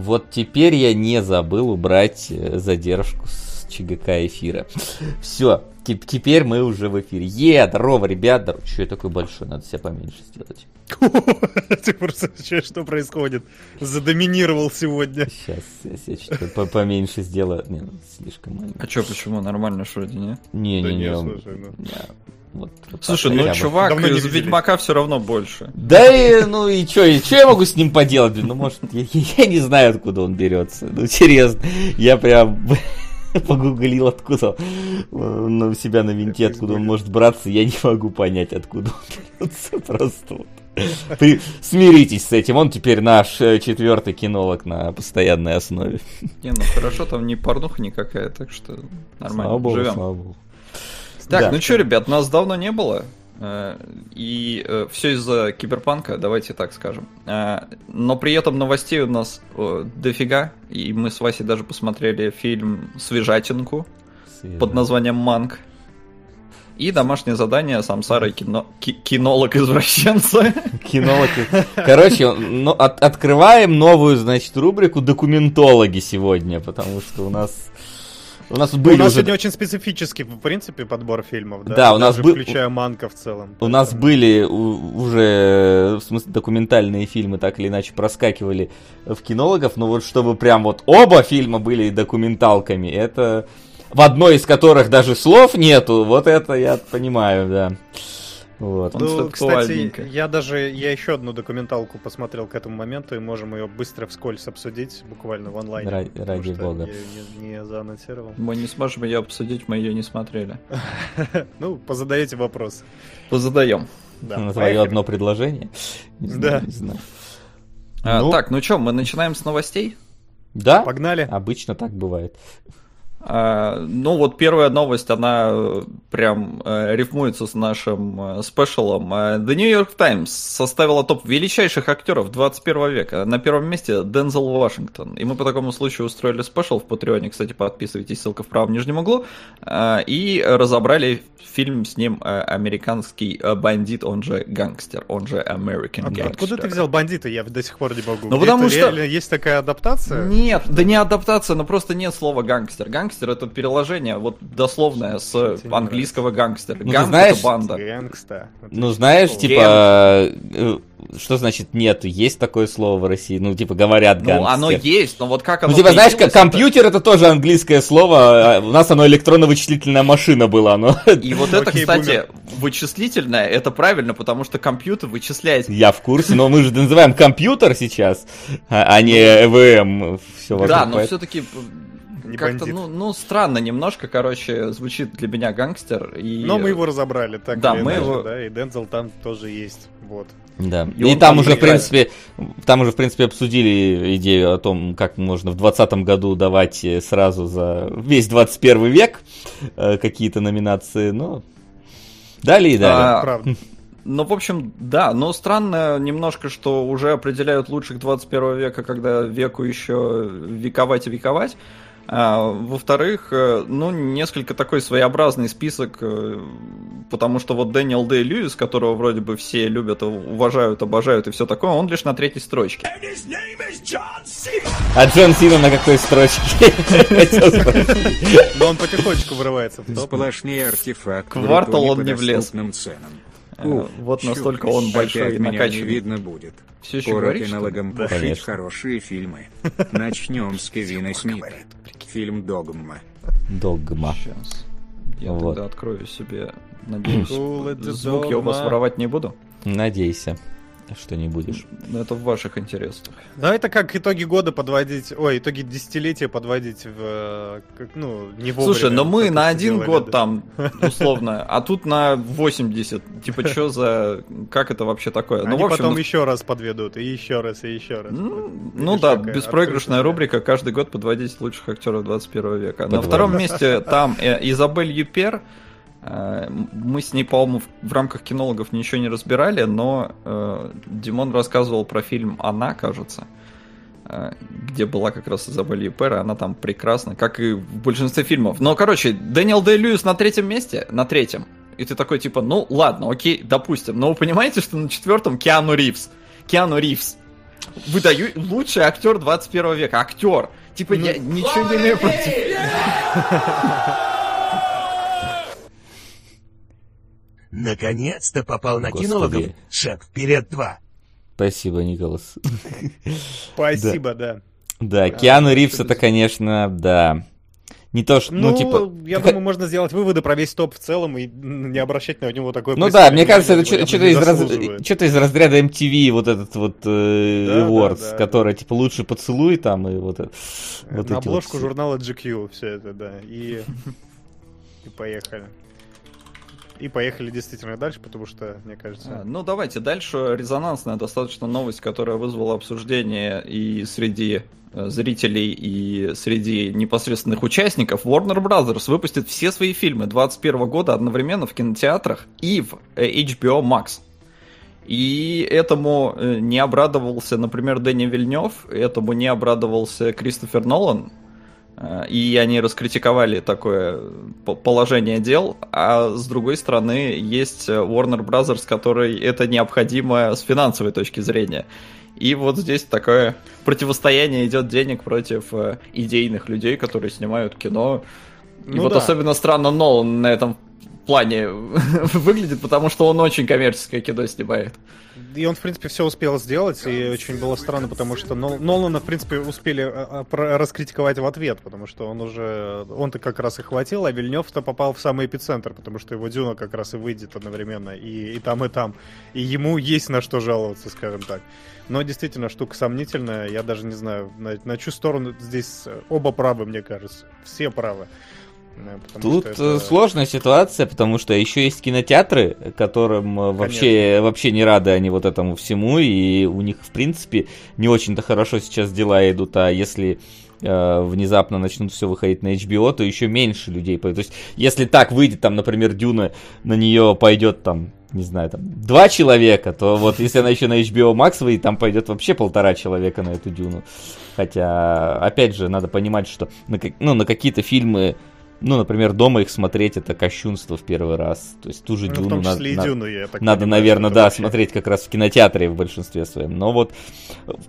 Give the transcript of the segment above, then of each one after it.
Вот теперь я не забыл убрать э, задержку с ЧГК эфира. Все, теперь мы уже в эфире. Е, здорово, ребят. Что я такой большой? Надо себя поменьше сделать. Ты просто что происходит? Задоминировал сегодня. Сейчас я что-то поменьше сделаю. Не, ну, слишком маленько. А что, почему? Нормально, что ли, не? Не, не, не. Ну. Вот, вот Слушай, ну чувак Давно из Ведьмака все равно больше. Да и ну и что, и что я могу с ним поделать? Ну, может, я, я не знаю, откуда он берется. Ну, серьезно, я прям погуглил, откуда он у себя на винте, откуда он может браться, я не могу понять, откуда он берется. Просто вот. Вы смиритесь с этим, он теперь наш э, четвертый кинолог на постоянной основе. Не, ну хорошо, там не порнуха никакая, так что нормально, слава богу, живем. Слава богу. Так, да. ну что, ребят, нас давно не было. Э, и э, все из-за киберпанка, давайте так скажем. Э, но при этом новостей у нас дофига. И мы с Васей даже посмотрели фильм «Свежатинку» Свежа. под названием «Манк». И домашнее задание Самсара и кино... кинолог-извращенца. Кинолог. Короче, ну, от, открываем новую, значит, рубрику «Документологи» сегодня, потому что у нас у нас были У нас уже... сегодня очень специфический, в принципе, подбор фильмов, да? Да, у нас был... Включая Манка в целом. У нас были уже, в смысле, документальные фильмы так или иначе проскакивали в кинологов, но вот чтобы прям вот оба фильма были документалками, это... В одной из которых даже слов нету, вот это я понимаю, да. Вот. Ну, кстати, я даже, я еще одну документалку посмотрел к этому моменту, и можем ее быстро вскользь обсудить, буквально в онлайне. Ради, ради бога. Я не, не заанонсировал. Мы не сможем ее обсудить, мы ее не смотрели. ну, позадаете вопрос. Позадаем. Да, На твое одно предложение? да. А, ну... Так, ну что, мы начинаем с новостей? Да. Погнали. Обычно так бывает. А, ну вот первая новость, она э, прям э, рифмуется с нашим э, спешалом. The New York Times составила топ величайших актеров 21 века. На первом месте Дензел Вашингтон. И мы по такому случаю устроили спешл в Патреоне. Кстати, подписывайтесь, ссылка в правом нижнем углу. И разобрали фильм с ним «Американский бандит», он же гангстер, он же American Gangster. Откуда ты взял бандита? Я до сих пор не могу. Ну потому что... Есть такая адаптация? Нет, да не адаптация, но просто нет слова гангстер. Гангстер гангстер это переложение, вот дословное с английского гангстер. Ну, Gang знаешь, это банда. Gangsta. Ну, знаешь, типа, э, что значит нет? Есть такое слово в России? Ну, типа, говорят гангстер. Ну, оно есть, но вот как оно Ну, типа, знаешь, как компьютер это тоже английское слово, а у нас оно электронно-вычислительная машина была, но... И вот это, кстати, вычислительное, это правильно, потому что компьютер вычисляет... Я в курсе, но мы же называем компьютер сейчас, а, а не ЭВМ. Все да, но все-таки не как-то, ну, ну, странно немножко, короче, звучит для меня гангстер. И... Но мы его разобрали, так да, мы иначе, его... да, и Дензел там тоже есть, вот. Да, и, и там уже, играет. в принципе, там уже, в принципе, обсудили идею о том, как можно в 2020 году давать сразу за весь 21 век э, какие-то номинации, но дали и дали. А, правда. Ну, в общем, да, но странно немножко, что уже определяют лучших 21 века, когда веку еще вековать и вековать. А, во-вторых, э, ну, несколько такой своеобразный список, э, потому что вот Дэниел Дэй Льюис, которого вроде бы все любят, уважают, обожают и все такое, он лишь на третьей строчке. А Джон Сина на какой строчке? Но он потихонечку вырывается в топ. Сплошнее артефакт. Квартал он не влез. Ценам. Уф, вот настолько он большой и накачанный. видно будет. Все еще говоришь, налогом да, пушить хорошие фильмы. Начнем с Кевина Смита. Фильм «Догма». «Догма». Сейчас. Я вот. тогда открою себе, надеюсь, звук я у вас воровать не буду. Надейся что не будешь. Ну, это в ваших интересах. Да, это как итоги года подводить, ой, итоги десятилетия подводить в, ну, не вовремя. Слушай, но мы на один делали, год да. там, условно, а тут на 80. Типа, что за, как это вообще такое? Они ну, в общем, потом ну... еще раз подведут, и еще раз, и еще раз. Ну, ну да, беспроигрышная рубрика, каждый год подводить лучших актеров 21 века. На втором месте там э, Изабель Юпер, Э, мы с ней, по-моему, в рамках кинологов ничего не разбирали, но э, Димон рассказывал про фильм «Она», кажется, э, где была как раз Изабель Юпера, она там прекрасна, как и в большинстве фильмов. Но, короче, Дэниел Дэй Льюис на третьем месте, на третьем. И ты такой, типа, ну ладно, окей, допустим. Но вы понимаете, что на четвертом Киану Ривз. Киану Ривз. выдаю лучший актер 21 века. Актер. Типа, ну, я ничего не имею против. Наконец-то попал на кинологов. Шаг вперед два. Спасибо, Николас. Спасибо, да. Да, Киану Ривз это, конечно, да. Не то, что, ну, ну типа... Я как... думаю, можно сделать выводы про весь топ в целом и не обращать на него такое... Ну да, мне кажется, это что-то из, раз... что из разряда MTV, вот этот вот э, да, Awards, да, да, который, типа, лучший поцелуй там и вот... вот на обложку вот журнала GQ все это, да, и... И поехали. И поехали действительно дальше, потому что, мне кажется... А, ну, давайте дальше. Резонансная достаточно новость, которая вызвала обсуждение и среди э, зрителей, и среди непосредственных участников. Warner Brothers выпустит все свои фильмы 2021 года одновременно в кинотеатрах и в э, HBO Max. И этому э, не обрадовался, например, Дэнни Вильнев, этому не обрадовался Кристофер Нолан, и они раскритиковали такое положение дел, а с другой стороны есть Warner Brothers, который это необходимо с финансовой точки зрения. И вот здесь такое противостояние идет денег против э, идейных людей, которые снимают кино. И ну вот да. особенно странно Нолан на этом плане выглядит, потому что он очень коммерческое кино снимает. И он, в принципе, все успел сделать, и очень было странно, потому что Нолана, в принципе, успели а, а, раскритиковать в ответ, потому что он уже... Он-то как раз и хватил, а Вильнев-то попал в самый эпицентр, потому что его Дюна как раз и выйдет одновременно, и, и там, и там. И ему есть на что жаловаться, скажем так. Но действительно, штука сомнительная, я даже не знаю, на, на чью сторону здесь оба правы, мне кажется. Все правы. Тут это... Э, сложная ситуация, потому что еще есть кинотеатры, которым э, вообще, вообще не рады они вот этому всему, и у них, в принципе, не очень-то хорошо сейчас дела идут, а если э, внезапно начнут все выходить на HBO, то еще меньше людей. То есть, если так выйдет, там, например, Дюна, на нее пойдет там не знаю, там, два человека, то вот если она еще на HBO Max выйдет, там пойдет вообще полтора человека на эту Дюну. Хотя, опять же, надо понимать, что на, ну, на какие-то фильмы ну, например, дома их смотреть это кощунство в первый раз. То есть ту же ну, Дюну, надо, и Дюну я так надо, понимаю, наверное, да, вообще... смотреть как раз в кинотеатре в большинстве своем. Но вот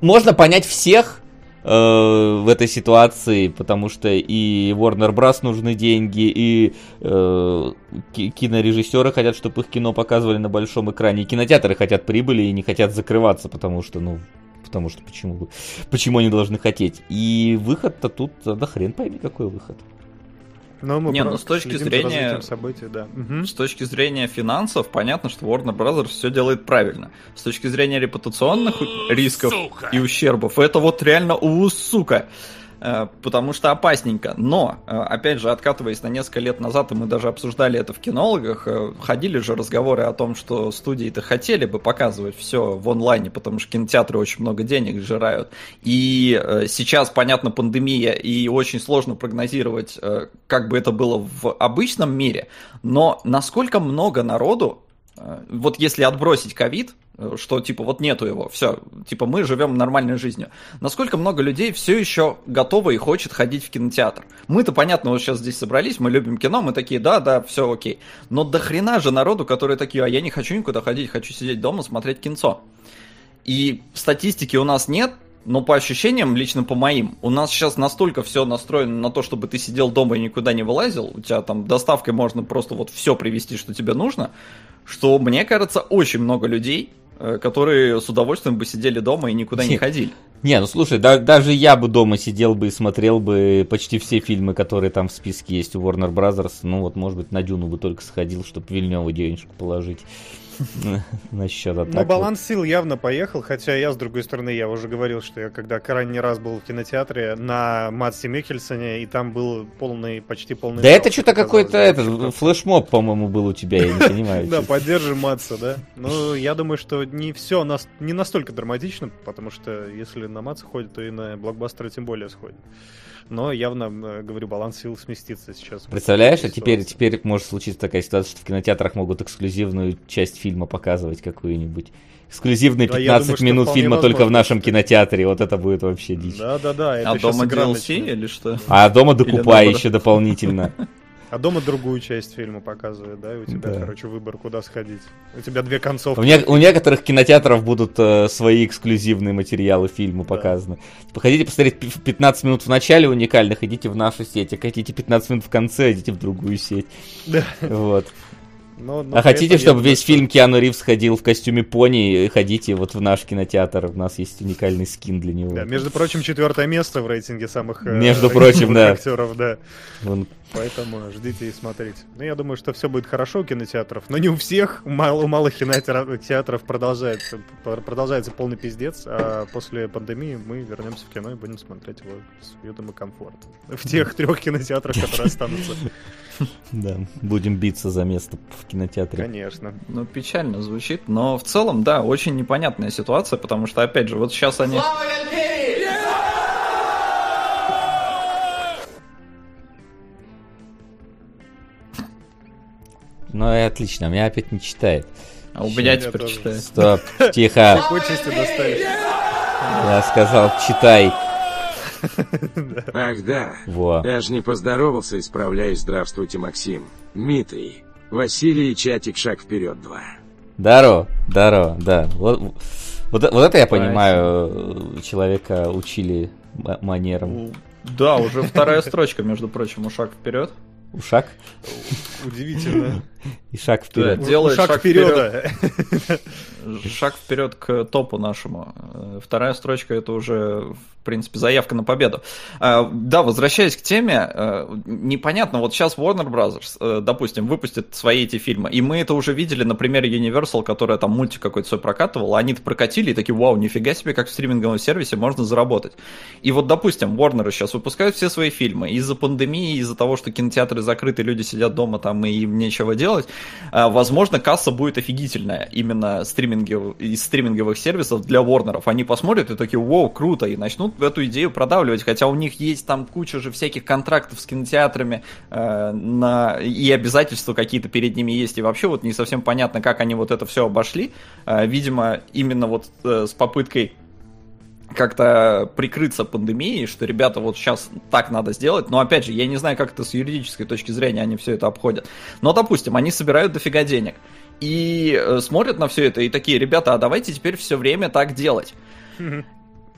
можно понять всех э, в этой ситуации, потому что и Warner Bros. нужны деньги, и э, кинорежиссеры хотят, чтобы их кино показывали на большом экране, и кинотеатры хотят прибыли и не хотят закрываться, потому что, ну, потому что почему, почему они должны хотеть. И выход-то тут, да хрен пойми, какой выход. Но мы не, ну с точки зрения событий, да. С точки зрения финансов, понятно, что Warner Brothers все делает правильно. С точки зрения репутационных рисков сука. и ущербов, это вот реально у сука. Э, потому что опасненько. Но, э, опять же, откатываясь на несколько лет назад, и мы даже обсуждали это в кинологах, э, ходили же разговоры о том, что студии-то хотели бы показывать все в онлайне, потому что кинотеатры очень много денег сжирают. И сейчас, понятно, пандемия, и очень сложно прогнозировать, как бы это было в обычном мире, но насколько много народу вот если отбросить ковид, что типа вот нету его, все, типа мы живем нормальной жизнью. Насколько много людей все еще готовы и хочет ходить в кинотеатр? Мы-то, понятно, вот сейчас здесь собрались, мы любим кино, мы такие, да, да, все окей. Но до хрена же народу, которые такие, а я не хочу никуда ходить, хочу сидеть дома, смотреть кинцо. И статистики у нас нет, но по ощущениям, лично по моим, у нас сейчас настолько все настроено на то, чтобы ты сидел дома и никуда не вылазил, у тебя там доставкой можно просто вот все привезти, что тебе нужно, что, мне кажется, очень много людей Э, которые с удовольствием бы сидели дома и никуда не ходили. Не, ну слушай, да, даже я бы дома сидел бы и смотрел бы почти все фильмы, которые там в списке есть у Warner Brothers. Ну вот, может быть, на Дюну бы только сходил, чтобы Вильнёву денежку положить. насчет атаки. Но баланс сил явно поехал, хотя я, с другой стороны, я уже говорил, что я когда крайний раз был в кинотеатре на Матсе Микельсоне, и там был полный, почти полный... Да это что-то какой-то этот флешмоб, по-моему, был у тебя, я не понимаю. Да, поддержим Матса, да. Ну, я думаю, что не все, не настолько драматично, потому что если на Матса ходит, то и на блокбастеры тем более сходит но явно, э, говорю, баланс сил сместится сейчас. Представляешь, а теперь, теперь может случиться такая ситуация, что в кинотеатрах могут эксклюзивную часть фильма показывать какую-нибудь. Эксклюзивные 15 да, думаю, минут фильма только в нашем кинотеатре, вот это будет вообще дичь. Да, да, да. а дома DLC или что? А дома докупай еще дополнительно. А дома другую часть фильма показывают, да? И у тебя, да. короче, выбор, куда сходить. У тебя две концовки. У, не, у некоторых кинотеатров будут э, свои эксклюзивные материалы фильма да. показаны. Хотите посмотреть 15 минут в начале уникальных, идите в нашу сеть. А хотите 15 минут в конце, идите в другую сеть. Да. Вот. Но, но а хотите, чтобы весь фильм Киану Ривз ходил в костюме пони, ходите вот в наш кинотеатр, у нас есть уникальный скин для него. Да, между прочим, четвертое место в рейтинге самых э, между прочим, да. актеров, да. Вон. Поэтому ждите и смотрите. Ну, я думаю, что все будет хорошо у кинотеатров, но не у всех. У, мал, у малых кинотеатров продолжается, продолжается полный пиздец, а после пандемии мы вернемся в кино и будем смотреть его с уютом и комфортом. В тех трех кинотеатрах, которые останутся. Да, будем биться за место в кинотеатре. Конечно. Ну, печально звучит, но в целом, да, очень непонятная ситуация, потому что, опять же, вот сейчас они... Ну и отлично, меня опять не читает. А у меня теперь читает. Стоп, тихо. Я сказал, читай. Ах да. Во. Даже не поздоровался, исправляюсь. Здравствуйте, Максим. Дмитрий. Василий и чатик шаг вперед два. Даро, Даро, да. Вот, вот, вот это я понимаю, человека учили манерам. Да, уже вторая строчка, между прочим, у шаг вперед. Ушак. Удивительно. И шаг вперед. Да, делает шаг, шаг вперед. Шаг вперед к топу нашему. Вторая строчка это уже, в принципе, заявка на победу. А, да, возвращаясь к теме, э, непонятно, вот сейчас Warner Brothers, э, допустим, выпустит свои эти фильмы, и мы это уже видели на примере Universal, которая там мультик какой-то свой прокатывала, они-то прокатили и такие, вау, нифига себе, как в стриминговом сервисе можно заработать. И вот, допустим, Warner сейчас выпускают все свои фильмы из-за пандемии, из-за того, что кинотеатры закрыты, люди сидят дома там и им нечего делать, а, возможно, касса будет офигительная именно стриминги, из стриминговых сервисов для Warner. Они посмотрят и такие, вау, круто, и начнут эту идею продавливать, хотя у них есть там куча же всяких контрактов с кинотеатрами э, на... и обязательства какие-то перед ними есть, и вообще вот не совсем понятно, как они вот это все обошли. Э, видимо, именно вот э, с попыткой как-то прикрыться пандемией, что ребята вот сейчас так надо сделать, но опять же, я не знаю, как это с юридической точки зрения они все это обходят. Но, допустим, они собирают дофига денег и э, смотрят на все это и такие, ребята, а давайте теперь все время так делать.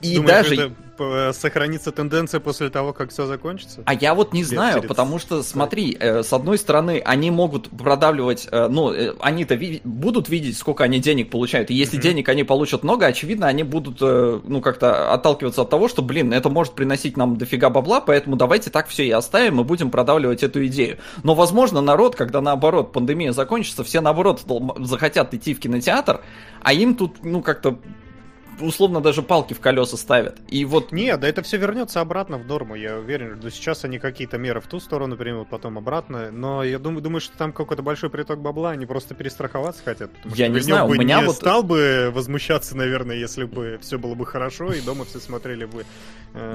И Думаешь, даже... это сохранится тенденция после того, как все закончится? А я вот не знаю, перед... потому что, смотри, э, с одной стороны, они могут продавливать, э, ну, э, они-то ви- будут видеть, сколько они денег получают, и если mm-hmm. денег они получат много, очевидно, они будут, э, ну, как-то отталкиваться от того, что, блин, это может приносить нам дофига бабла, поэтому давайте так все и оставим, и будем продавливать эту идею. Но, возможно, народ, когда, наоборот, пандемия закончится, все, наоборот, захотят идти в кинотеатр, а им тут, ну, как-то условно даже палки в колеса ставят. И вот... Не, да это все вернется обратно в норму, я уверен. Но сейчас они какие-то меры в ту сторону примут, потом обратно. Но я думаю, думаю что там какой-то большой приток бабла, они просто перестраховаться хотят. Я не знаю, у меня не вот... стал бы возмущаться, наверное, если бы все было бы хорошо, и дома все смотрели бы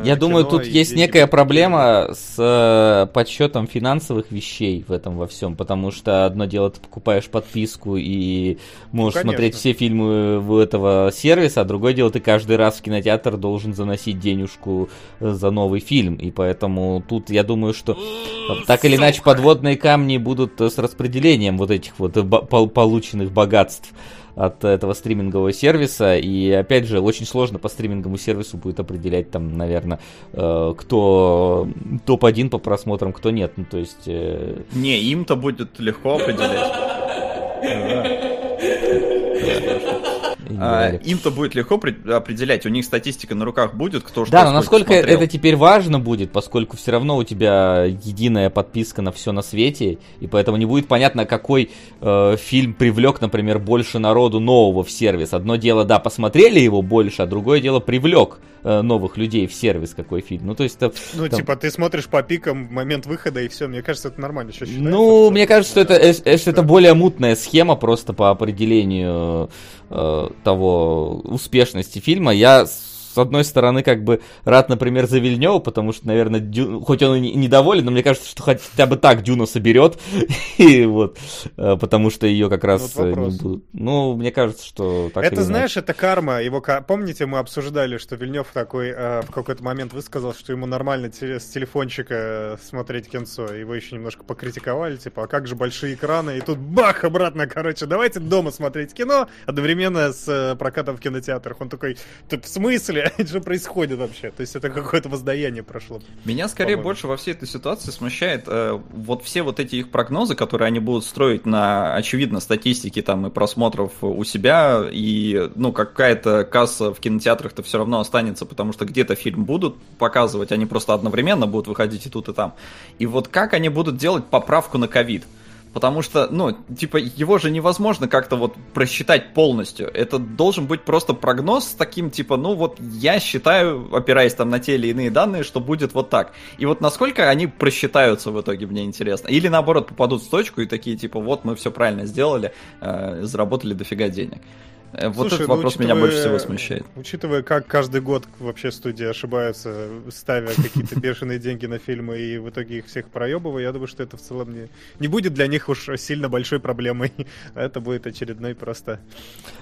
Я думаю, тут есть некая проблема с э, подсчетом финансовых вещей в этом во всем, потому что одно дело, ты покупаешь подписку и можешь ну, смотреть все фильмы в этого сервиса, а другое дело, ты каждый раз в кинотеатр должен заносить денежку э, за новый фильм, и поэтому тут я думаю, что так или иначе подводные камни будут э, с распределением вот этих вот э, полученных богатств от этого стримингового сервиса. И опять же, очень сложно по стриминговому сервису будет определять там, наверное, кто топ-1 по просмотрам, кто нет. Ну, то есть... Не, им-то будет легко определять. А, им-то будет легко определять, у них статистика на руках будет, кто что Да, но насколько смотрел. это теперь важно будет, поскольку все равно у тебя единая подписка на все на свете, и поэтому не будет понятно, какой э, фильм привлек, например, больше народу нового в сервис. Одно дело, да, посмотрели его больше, а другое дело привлек э, новых людей в сервис какой фильм. Ну, то есть это... Ну, там... типа, ты смотришь по пикам в момент выхода, и все, мне кажется, это нормально еще считается. Ну, мне кажется, что это, э, что это более мутная схема просто по определению э, того успешности фильма. Я одной стороны, как бы рад, например, за Вильнева, потому что, наверное, Дю... хоть он и недоволен, но мне кажется, что хотя бы так Дюна соберет, и вот, э, потому что ее как раз вот не будут. Ну, мне кажется, что так Это, знаешь, это карма. Его, помните, мы обсуждали, что Вильнев такой э, в какой-то момент высказал, что ему нормально с телефончика смотреть кинцо. Его еще немножко покритиковали, типа, а как же большие экраны? И тут бах, обратно, короче, давайте дома смотреть кино одновременно с э, прокатом в кинотеатрах. Он такой, в смысле? Что происходит вообще? То есть это какое-то воздаяние прошло. Меня скорее больше во всей этой ситуации смущает э, вот все вот эти их прогнозы, которые они будут строить на, очевидно, статистике там и просмотров у себя, и, ну, какая-то касса в кинотеатрах-то все равно останется, потому что где-то фильм будут показывать, они просто одновременно будут выходить и тут, и там. И вот как они будут делать поправку на ковид? Потому что, ну, типа, его же невозможно как-то вот просчитать полностью. Это должен быть просто прогноз с таким, типа, ну вот я считаю, опираясь там на те или иные данные, что будет вот так. И вот насколько они просчитаются в итоге, мне интересно. Или наоборот попадут в точку и такие, типа, вот мы все правильно сделали, э, заработали дофига денег. Э, вот Слушай, этот ну, вопрос ну, меня больше всего смущает. Учитывая, как каждый год вообще студии ошибаются, ставя какие-то бешеные деньги на фильмы и в итоге их всех проебывая, я думаю, что это в целом не, не будет для них уж сильно большой проблемой. Это будет очередной просто...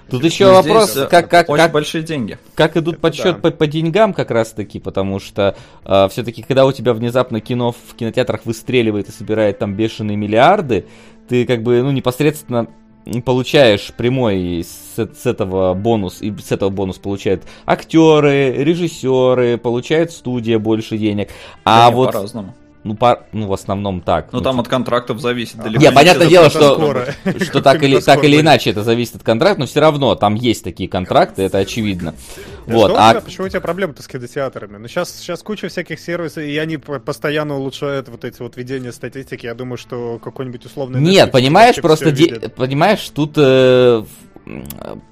Тут еще ну, вопрос, здесь, как, как, очень как, большие деньги. Как идут подсчет да. по, по деньгам как раз-таки, потому что э, все-таки, когда у тебя внезапно кино в кинотеатрах выстреливает и собирает там бешеные миллиарды, ты как бы, ну, непосредственно получаешь прямой с, с этого бонус, и с этого бонус получают актеры, режиссеры, получает студия больше денег. А да вот... По-разному. Ну, по, ну, в основном так. Ну, ну там типа... от контрактов зависит далеко. Нет, понятное дело, что, что так, или, так или иначе это зависит от контракта, но все равно там есть такие контракты, это очевидно. Вот, а... Почему у тебя проблемы-то с кинотеатрами? Ну, сейчас, сейчас куча всяких сервисов, и они постоянно улучшают вот эти вот ведения статистики. Я думаю, что какой-нибудь условный... Нет, понимаешь, просто, де... понимаешь, тут э,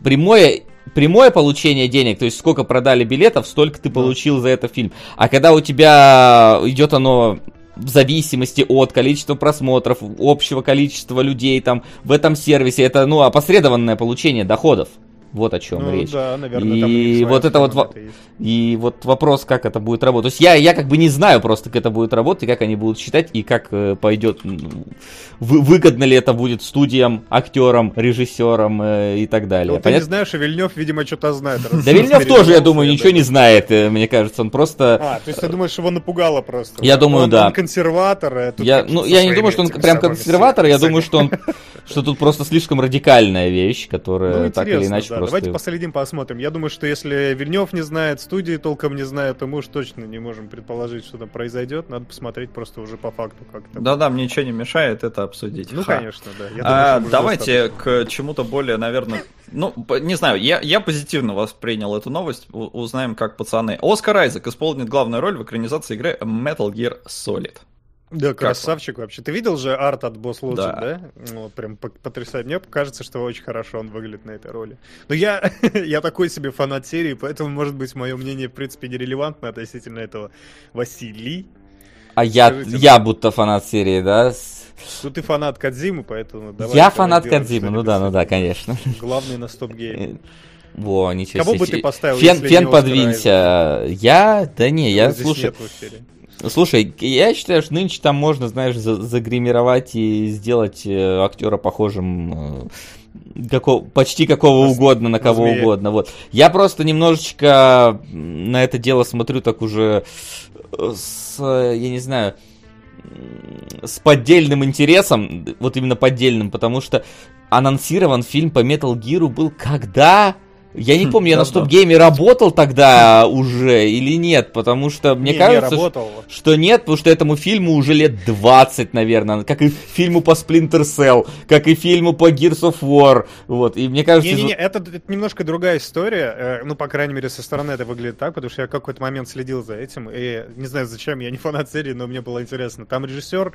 прямое прямое получение денег, то есть сколько продали билетов, столько ты получил за это фильм. А когда у тебя идет оно в зависимости от количества просмотров, общего количества людей там в этом сервисе. Это, ну, опосредованное получение доходов. Вот о чем ну, речь. Да, наверное, и вот это вот это и вот вопрос, как это будет работать. То есть я, я как бы не знаю просто, как это будет работать, и как они будут считать, и как э, пойдет, вы, выгодно ли это будет студиям, актерам, режиссерам э, и так далее. Ну, ты не знаешь, и Вильнев, видимо, что-то знает. Да Вильнев тоже, я думаю, ничего не знает, э, мне кажется, он просто... А, то есть ты думаешь, его напугало просто? Я думаю, да. Он консерватор, а я, ну, я не думаю, что он прям консерватор, я думаю, что он, что тут просто слишком радикальная вещь, которая ну, так или иначе просто... Давайте последим, посмотрим. Я думаю, что если Вильнев не знает, студии толком не знает, то мы уж точно не можем предположить, что там произойдет. Надо посмотреть просто уже по факту как-то. Да-да, мне ничего не мешает это обсудить. Ну, Ха. конечно, да. Я а, думаю, давайте к чему-то более, наверное, ну, не знаю, я, я позитивно воспринял эту новость. У, узнаем, как пацаны. Оскар Айзек исполнит главную роль в экранизации игры Metal Gear Solid. Да, как красавчик он? вообще. Ты видел же арт от Boss Logic, да? да? Ну, прям потрясает. Мне кажется, что очень хорошо он выглядит на этой роли. Но я, я такой себе фанат серии, поэтому, может быть, мое мнение, в принципе, нерелевантно относительно этого Василий. А я, я будто фанат серии, да? Ну, ты фанат Кадзимы, поэтому давай. Я фанат Кадзимы, ну да, ну да, конечно. Главный на стоп-гейме. Во, ничего Кого себе. бы ты поставил, Фен, фен подвинься. Я? Да не, я, слушай... Слушай, я считаю, что нынче там можно, знаешь, загримировать и сделать э, актера похожим э, какого, почти какого на, угодно, на кого на угодно. Вот. Я просто немножечко на это дело смотрю так уже э, с, я не знаю, с поддельным интересом, вот именно поддельным, потому что анонсирован фильм по Metal Gear был когда? Я не хм, помню, я на стоп-гейме работал тогда уже или нет, потому что мне не, кажется, не что нет, потому что этому фильму уже лет 20, наверное, как и фильму по Splinter Cell, как и фильму по Gears of War, вот, и мне кажется... Не-не-не, это, это немножко другая история, э, ну, по крайней мере, со стороны это выглядит так, потому что я какой-то момент следил за этим, и не знаю зачем, я не фанат серии, но мне было интересно. Там режиссер,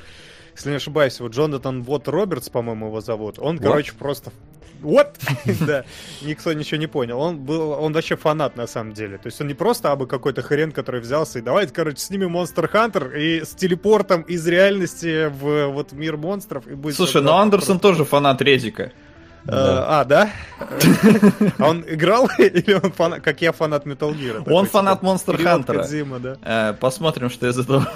если не ошибаюсь, вот Джонатан Вот Робертс, по-моему, его зовут, он, What? короче, просто вот, да, никто ничего не понял. Он был, он вообще фанат на самом деле. То есть он не просто абы какой-то хрен, который взялся и давайте, короче, снимем Monster Hunter и с телепортом из реальности в вот мир монстров. И будет Слушай, но Андерсон тоже фанат Редика. А, да? А он играл или он фанат, как я фанат Metal Gear? Он фанат Monster Hunter. Э, посмотрим, что из этого.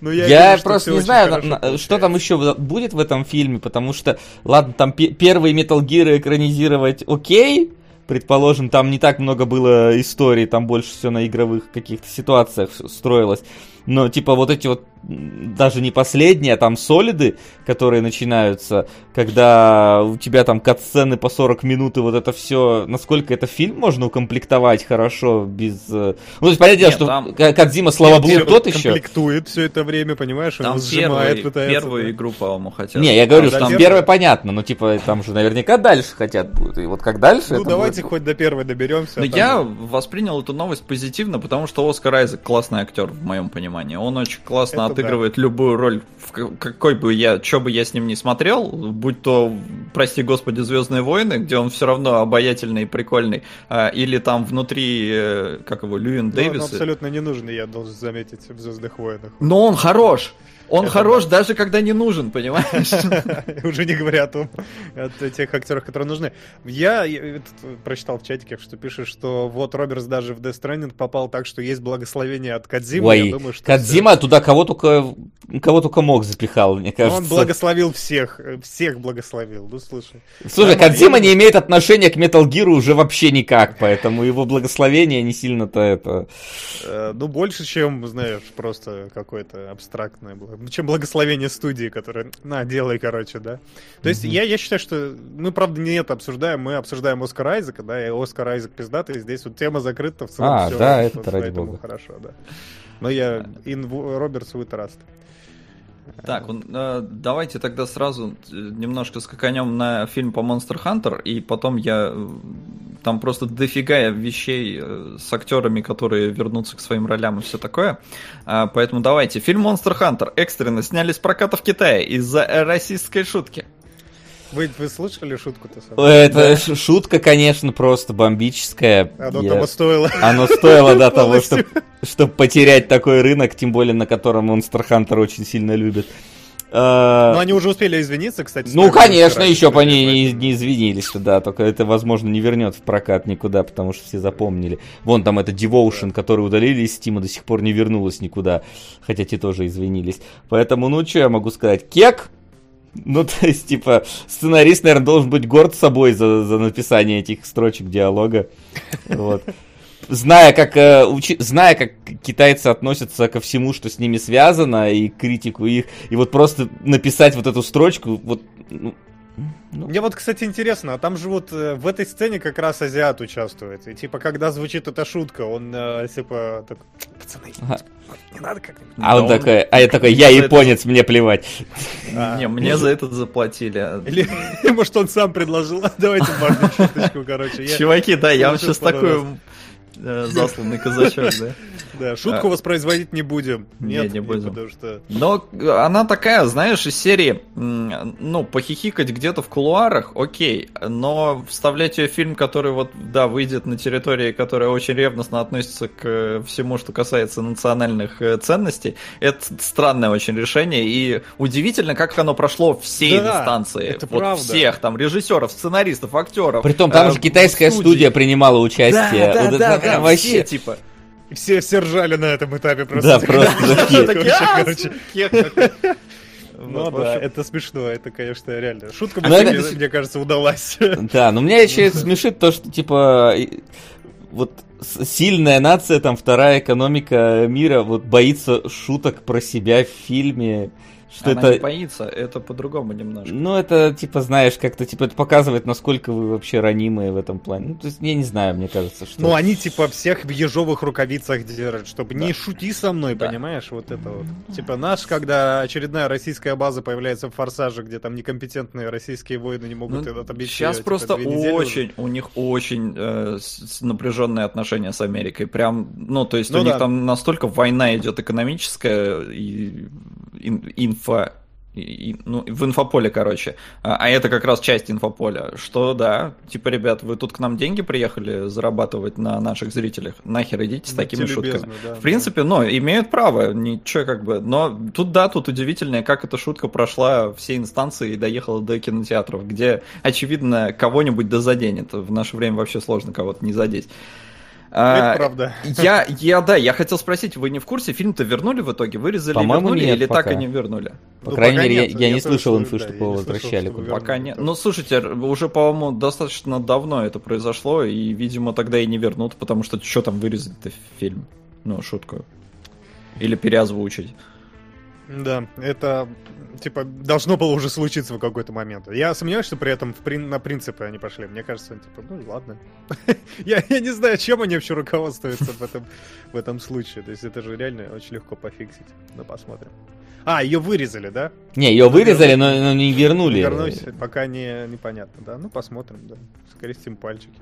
Ну, я я вижу, просто не знаю, на, что там еще будет в этом фильме, потому что, ладно, там первые Metal Gear экранизировать окей, предположим, там не так много было историй, там больше все на игровых каких-то ситуациях строилось. Но, типа, вот эти вот даже не последние, а там солиды, которые начинаются, когда у тебя там катсцены по 40 минут и вот это все, насколько это фильм можно укомплектовать хорошо без... Э, ну, то есть, понятное дело, что там... Кадзима, слава богу, тот еще... комплектует все это время, понимаешь, там он сжимает, пытается... первую игру, по-моему, хотят. Не, я говорю, а, что там первая понятно, но, типа, там же наверняка дальше хотят будет, и вот как дальше... Ну, давайте будет... хоть до первой доберемся. Но я воспринял эту новость позитивно, потому что Оскар Айзек классный актер, в моем понимании. Он очень классно это отыгрывает да. любую роль, в какой бы я, что бы я с ним не смотрел, будь то, прости господи, Звездные войны, где он все равно обаятельный и прикольный, а, или там внутри, э, как его, Льюин Дэвис. Он абсолютно не нужен, я должен заметить, в Звездных войнах. Но он хорош! Он это хорош да. даже когда не нужен, понимаешь? Уже не говоря о том, о тех актерах, которые нужны. Я прочитал в чатике, что пишет, что вот Робертс даже в Death Stranding попал так, что есть благословение от Кадзима. Ой, думаю, что Кадзима все... туда кого только, кого только мог запихал, мне кажется. Он благословил всех, всех благословил, ну слушай. Слушай, Кадзима не имеет отношения к Metal Gear уже вообще никак, поэтому его благословение не сильно-то это... Э, ну, больше, чем, знаешь, просто какое-то абстрактное было чем благословение студии, которая, на, делай, короче, да. То есть mm-hmm. я, я считаю, что мы, правда, не это обсуждаем, мы обсуждаем Оскар Айзека, да, и Оскар Айзек пиздатый, здесь вот тема закрыта в целом. А, все, да, это ради бога. Хорошо, да. Но я in Робертс with Rust. Так, э, давайте тогда сразу э, немножко скаканем на фильм по Monster Hunter, и потом я... Э, там просто дофига вещей с актерами, которые вернутся к своим ролям и все такое. А, поэтому давайте. Фильм Monster Hunter экстренно сняли с проката в Китае из-за российской шутки. Вы, вы слышали шутку-то? Это да. шутка, конечно, просто бомбическая. Оно Я... того стоило. Оно стоило, до того, чтобы чтоб потерять такой рынок, тем более на котором Monster Hunter очень сильно любит. А, Но они уже успели извиниться, кстати. Ну, конечно, еще по ней не, не извинились, да, только это, возможно, не вернет в прокат никуда, потому что все запомнили. Вон там это Devotion, который удалили из Стима, до сих пор не вернулась никуда, хотя те тоже извинились. Поэтому, ну, что я могу сказать? Кек, ну, то есть, типа, сценарист, наверное, должен быть горд собой за, за написание этих строчек диалога. Вот. Зная как, э, учи, зная, как китайцы относятся ко всему, что с ними связано, и критику их, и вот просто написать вот эту строчку, вот, ну, ну. Мне вот, кстати, интересно, а там же вот э, в этой сцене как раз азиат участвует. И типа, когда звучит эта шутка, он э, типа так, пацаны, ага. не надо как-нибудь. А он, он такой, а я такой, я японец, это... мне плевать. А, не, мне за это заплатили. Или, может, он сам предложил, давайте важную шуточку, короче. Чуваки, да, я вам сейчас такую засланный казачок, да? Да, шутку а. воспроизводить не будем. Нет, не будем. Потому что... Но она такая, знаешь, из серии, ну, похихикать где-то в кулуарах, окей, но вставлять ее в фильм, который вот, да, выйдет на территории, которая очень ревностно относится к всему, что касается национальных э, ценностей, это странное очень решение, и удивительно, как оно прошло все да, инстанции. Это вот правда. всех, там, режиссеров, сценаристов, актеров. Притом, там э, же китайская студии. студия принимала участие. Да, да, да, да, вообще. Все, типа. Все, все ржали на этом этапе просто. Да, просто такие. Ну да, это смешно, это, конечно, реально. Шутка, мне кажется, удалась. Да, но меня еще смешит то, что, типа, вот сильная нация, там, вторая экономика мира, вот боится шуток про себя в фильме. Что Она это... не боится, это по-другому немножко. Ну, это, типа, знаешь, как-то, типа, это показывает, насколько вы вообще ранимые в этом плане. Ну, то есть, я не знаю, мне кажется, что... Ну, они, типа, всех в ежовых рукавицах держат, чтобы да. не шути со мной, да. понимаешь, вот это вот. Типа, наш, когда очередная российская база появляется в Форсаже, где там некомпетентные российские воины не могут ну, это объяснить. Сейчас типа, просто очень, у них очень э, напряженные отношения с Америкой. Прям, ну, то есть, ну, у да. них там настолько война идет экономическая и инфа и, ну, в инфополе, короче, а, а это как раз часть инфополя, что да, типа, ребят, вы тут к нам деньги приехали зарабатывать на наших зрителях, нахер идите с ну, такими шутками. Да, в принципе, да. ну, имеют право, ничего как бы, но тут да, тут удивительное, как эта шутка прошла все инстанции и доехала до кинотеатров, где, очевидно, кого-нибудь да заденет. В наше время вообще сложно кого-то не задеть. Это а, правда. Я, я, да, я хотел спросить, вы не в курсе, фильм-то вернули в итоге? Вырезали, вернули нет, или пока. так и не вернули? По ну, крайней мере, нет, я, я не слышал инфы, да, что его возвращали. Слышал, пока нет. Ну, слушайте, уже, по-моему, достаточно давно это произошло, и, видимо, тогда и не вернут, потому что что там вырезать-то фильм? Ну, шутку. Или переозвучить. Да, это типа должно было уже случиться в какой-то момент. Я сомневаюсь, что при этом в прин... на принципы они пошли. Мне кажется, типа, ну ладно. я, я не знаю, чем они вообще руководствуются в этом, в этом случае. То есть это же реально очень легко пофиксить. Ну, посмотрим. А, ее вырезали, да? Не, ее вырезали, но, но не вернули. Вернусь, пока не непонятно, да. Ну, посмотрим, да. Скрестим пальчики.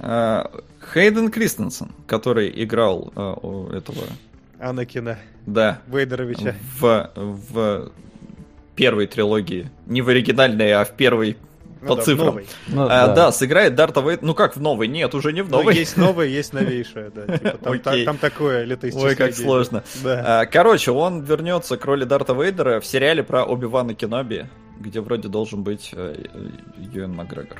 А, Хейден Кристенсен, который играл uh, этого Анакина. Да. Вейдеровича. В, в первой трилогии. Не в оригинальной, а в первой ну, по да, цифрам. Ну, а, да. да, сыграет Дарта Вейдер. Ну как в новой? Нет, уже не в новой. Ну, есть новая, есть новейшая, да. Типа, там, та, там такое летоисчисление. Ой, как сложно. Да. А, короче, он вернется к роли Дарта Вейдера в сериале про Оби-Вана Кеноби, где вроде должен быть э, Юэн Макгрегор.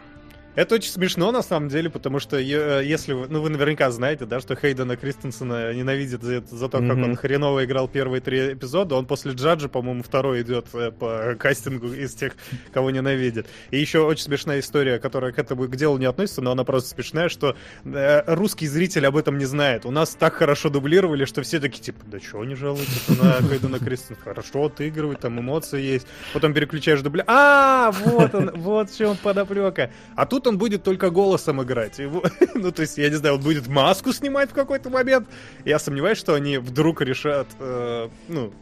Это очень смешно, на самом деле, потому что э, если вы, ну, вы наверняка знаете, да, что Хейдена Кристенсена ненавидят за, за то, как mm-hmm. он хреново играл первые три эпизода. Он после Джаджа, по-моему, второй идет э, по кастингу из тех, кого ненавидят. И еще очень смешная история, которая к этому к делу не относится, но она просто смешная, что э, русский зритель об этом не знает. У нас так хорошо дублировали, что все такие, типа, да чего не жалуются на Хейдена Кристенсена? Хорошо отыгрывает, там эмоции есть. Потом переключаешь дубля. А, вот он, вот в чем подоплека. А тут он будет только голосом играть. Его, ну, то есть, я не знаю, он будет маску снимать в какой-то момент. Я сомневаюсь, что они вдруг решат, э, ну,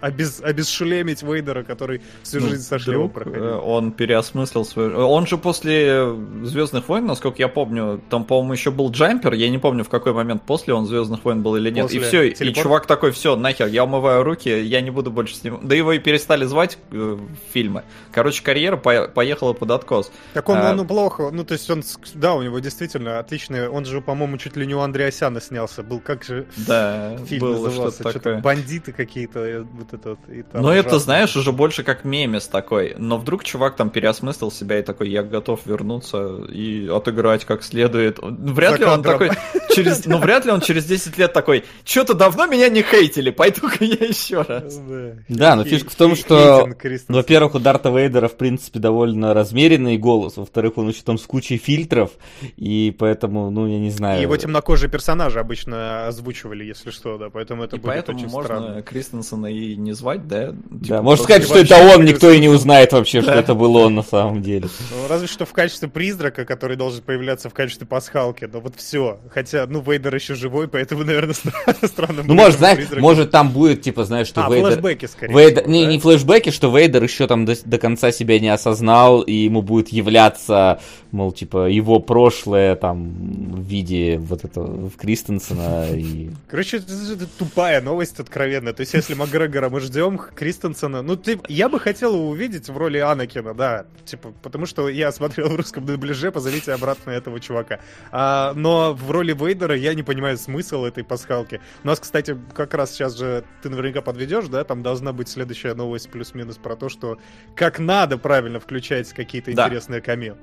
обез, обезшелемить Вейдера, который всю ну, жизнь со шлемом проходил. Э, он переосмыслил свой... Он же после Звездных войн, насколько я помню, там, по-моему, еще был джампер, я не помню, в какой момент после он Звездных войн был или нет. После и все, телепорт? и чувак такой, все, нахер, я умываю руки, я не буду больше снимать. Да его и перестали звать э, фильмы. Короче, карьера по поехала под откос. Так он, а... ну, плохо, ну, то есть он, да, у него действительно отличный, он же, по-моему, чуть ли не у Андреасяна снялся, был как же да, фильм было назывался, что-то, что-то бандиты какие-то, э, вот это вот. Но ужасно. это, знаешь, уже больше как мемес такой, но вдруг чувак там переосмыслил себя и такой, я готов вернуться и отыграть как следует. Вряд За ли он такой, через, ну вряд ли он через 10 лет такой, что-то давно меня не хейтили, пойду-ка я еще раз. Да, но фишка в том, что, во-первых, у Дарта Вейдера, в принципе, довольно размеренный голос, во-вторых, он еще там с кучей фильтров, и поэтому, ну, я не знаю. И его темнокожие персонажи обычно озвучивали, если что, да, поэтому это и будет поэтому очень можно странно. Кристенсена и не звать, да? Типа, да, можно сказать, что это он, никто и не узнает вообще, что это был он на самом деле. Ну, разве что в качестве призрака, который должен появляться в качестве пасхалки, но вот все. Хотя, ну, Вейдер еще живой, поэтому, наверное, странно. Ну, может, знаешь, может там будет, типа, знаешь, что а, Вейдер... флешбеки, скорее Вейдер... Не, не флешбеки, что Вейдер еще там до, до конца себя не осознал, и ему будет являться, мол, типа, его прошлое там в виде вот этого в Кристенсена и... Короче, это, это тупая новость откровенно. То есть, если Макгрегора мы ждем Кристенсена, ну, ты, я бы хотел его увидеть в роли Анакина, да, типа, потому что я смотрел в русском дубляже, позовите обратно этого чувака. А, но в роли Вейдера я не понимаю смысл этой пасхалки. У нас, кстати, как раз сейчас же ты наверняка подведешь, да, там должна быть следующая новость плюс-минус про то, что как надо правильно включать какие-то да. интересные камео.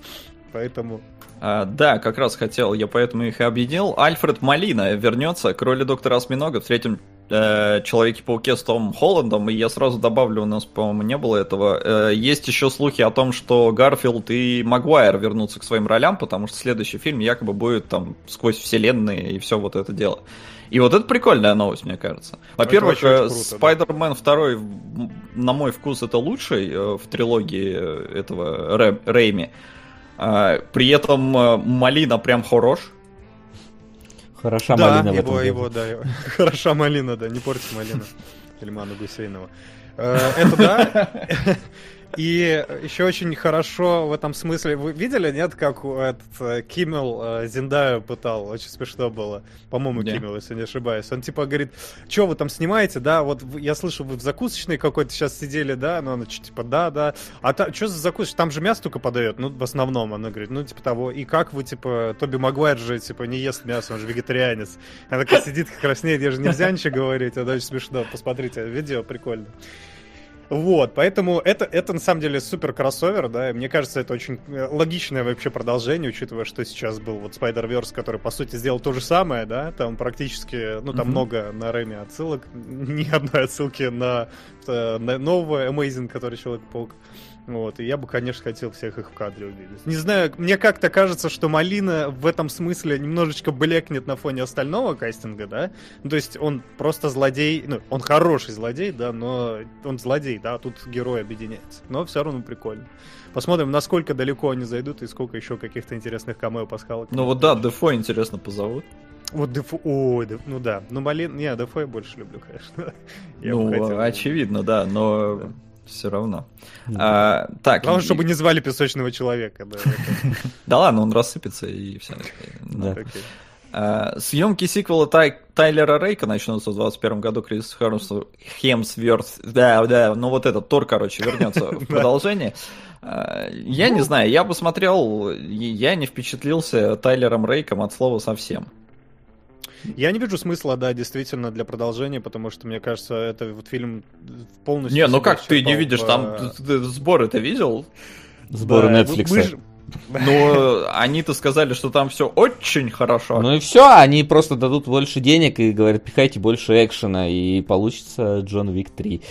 Поэтому... А, да, как раз хотел, я поэтому их и объединил. Альфред Малина вернется к роли доктора Осьминога в третьем э, Человеке-пауке с Томом Холландом, и я сразу добавлю, у нас, по-моему, не было этого. Э, есть еще слухи о том, что Гарфилд и Магуайр вернутся к своим ролям, потому что следующий фильм якобы будет там сквозь вселенные и все вот это дело. И вот это прикольная новость, мне кажется. Во-первых, Спайдермен да. 2, на мой вкус, это лучший э, в трилогии э, этого Рэ, Рэйми. При этом э, малина прям хорош. Хороша да, малина его, в этом его, да, его. Хороша малина, да, не порти малина. Ильмана Гусейнова. Э, это да. И еще очень хорошо в этом смысле. Вы видели, нет, как этот э, Киммел э, Зиндаю пытал? Очень смешно было. По-моему, yeah. Киммел, если не ошибаюсь. Он типа говорит, что вы там снимаете, да? Вот я слышу, вы в закусочной какой-то сейчас сидели, да? Ну, она типа, да, да. А та, что за закусочная? Там же мясо только подает, ну, в основном. Она говорит, ну, типа того. И как вы, типа, Тоби Магуайр же, типа, не ест мясо, он же вегетарианец. Она такая сидит, краснеет, я же нельзя ничего говорить. Это очень смешно. Посмотрите, видео прикольно. Вот, поэтому это, это на самом деле супер кроссовер, да, и мне кажется, это очень э, логичное вообще продолжение, учитывая, что сейчас был вот Spider-Verse, который, по сути, сделал то же самое, да, там практически, ну, там mm-hmm. много на Рэме отсылок, ни одной отсылки на, э, на нового Amazing, который Человек-паук. Вот, и я бы, конечно, хотел всех их в кадре увидеть. Не знаю, мне как-то кажется, что Малина в этом смысле немножечко блекнет на фоне остального кастинга, да? То есть он просто злодей, ну, он хороший злодей, да, но он злодей, да, а тут герой объединяется. Но все равно прикольно. Посмотрим, насколько далеко они зайдут и сколько еще каких-то интересных камео пасхалок. Ну вот да, Дефо интересно позовут. Вот Дефо, ой, Дефо, ну да, ну Малин, не, Дефо я больше люблю, конечно. ну, очевидно, да, но... Да все равно. А, так. Главное, чтобы не звали песочного человека. Да ладно, он рассыпется и все. Да. А, съемки сиквела Тай, Тайлера Рейка начнутся в 2021 году. Крис Хемсверт, да, да, ну вот этот Тор, короче, вернется в продолжение. А, я не знаю, я посмотрел, я не впечатлился Тайлером Рейком от слова совсем. Я не вижу смысла, да, действительно, для продолжения, потому что, мне кажется, это вот фильм полностью... Не, ну как ты не видишь, там сборы ты видел? Сборы да, Netflix. Мы, мы Ну, они-то сказали, что там все очень хорошо. Ну и все, они просто дадут больше денег и говорят, пихайте больше экшена, и получится Джон Вик 3.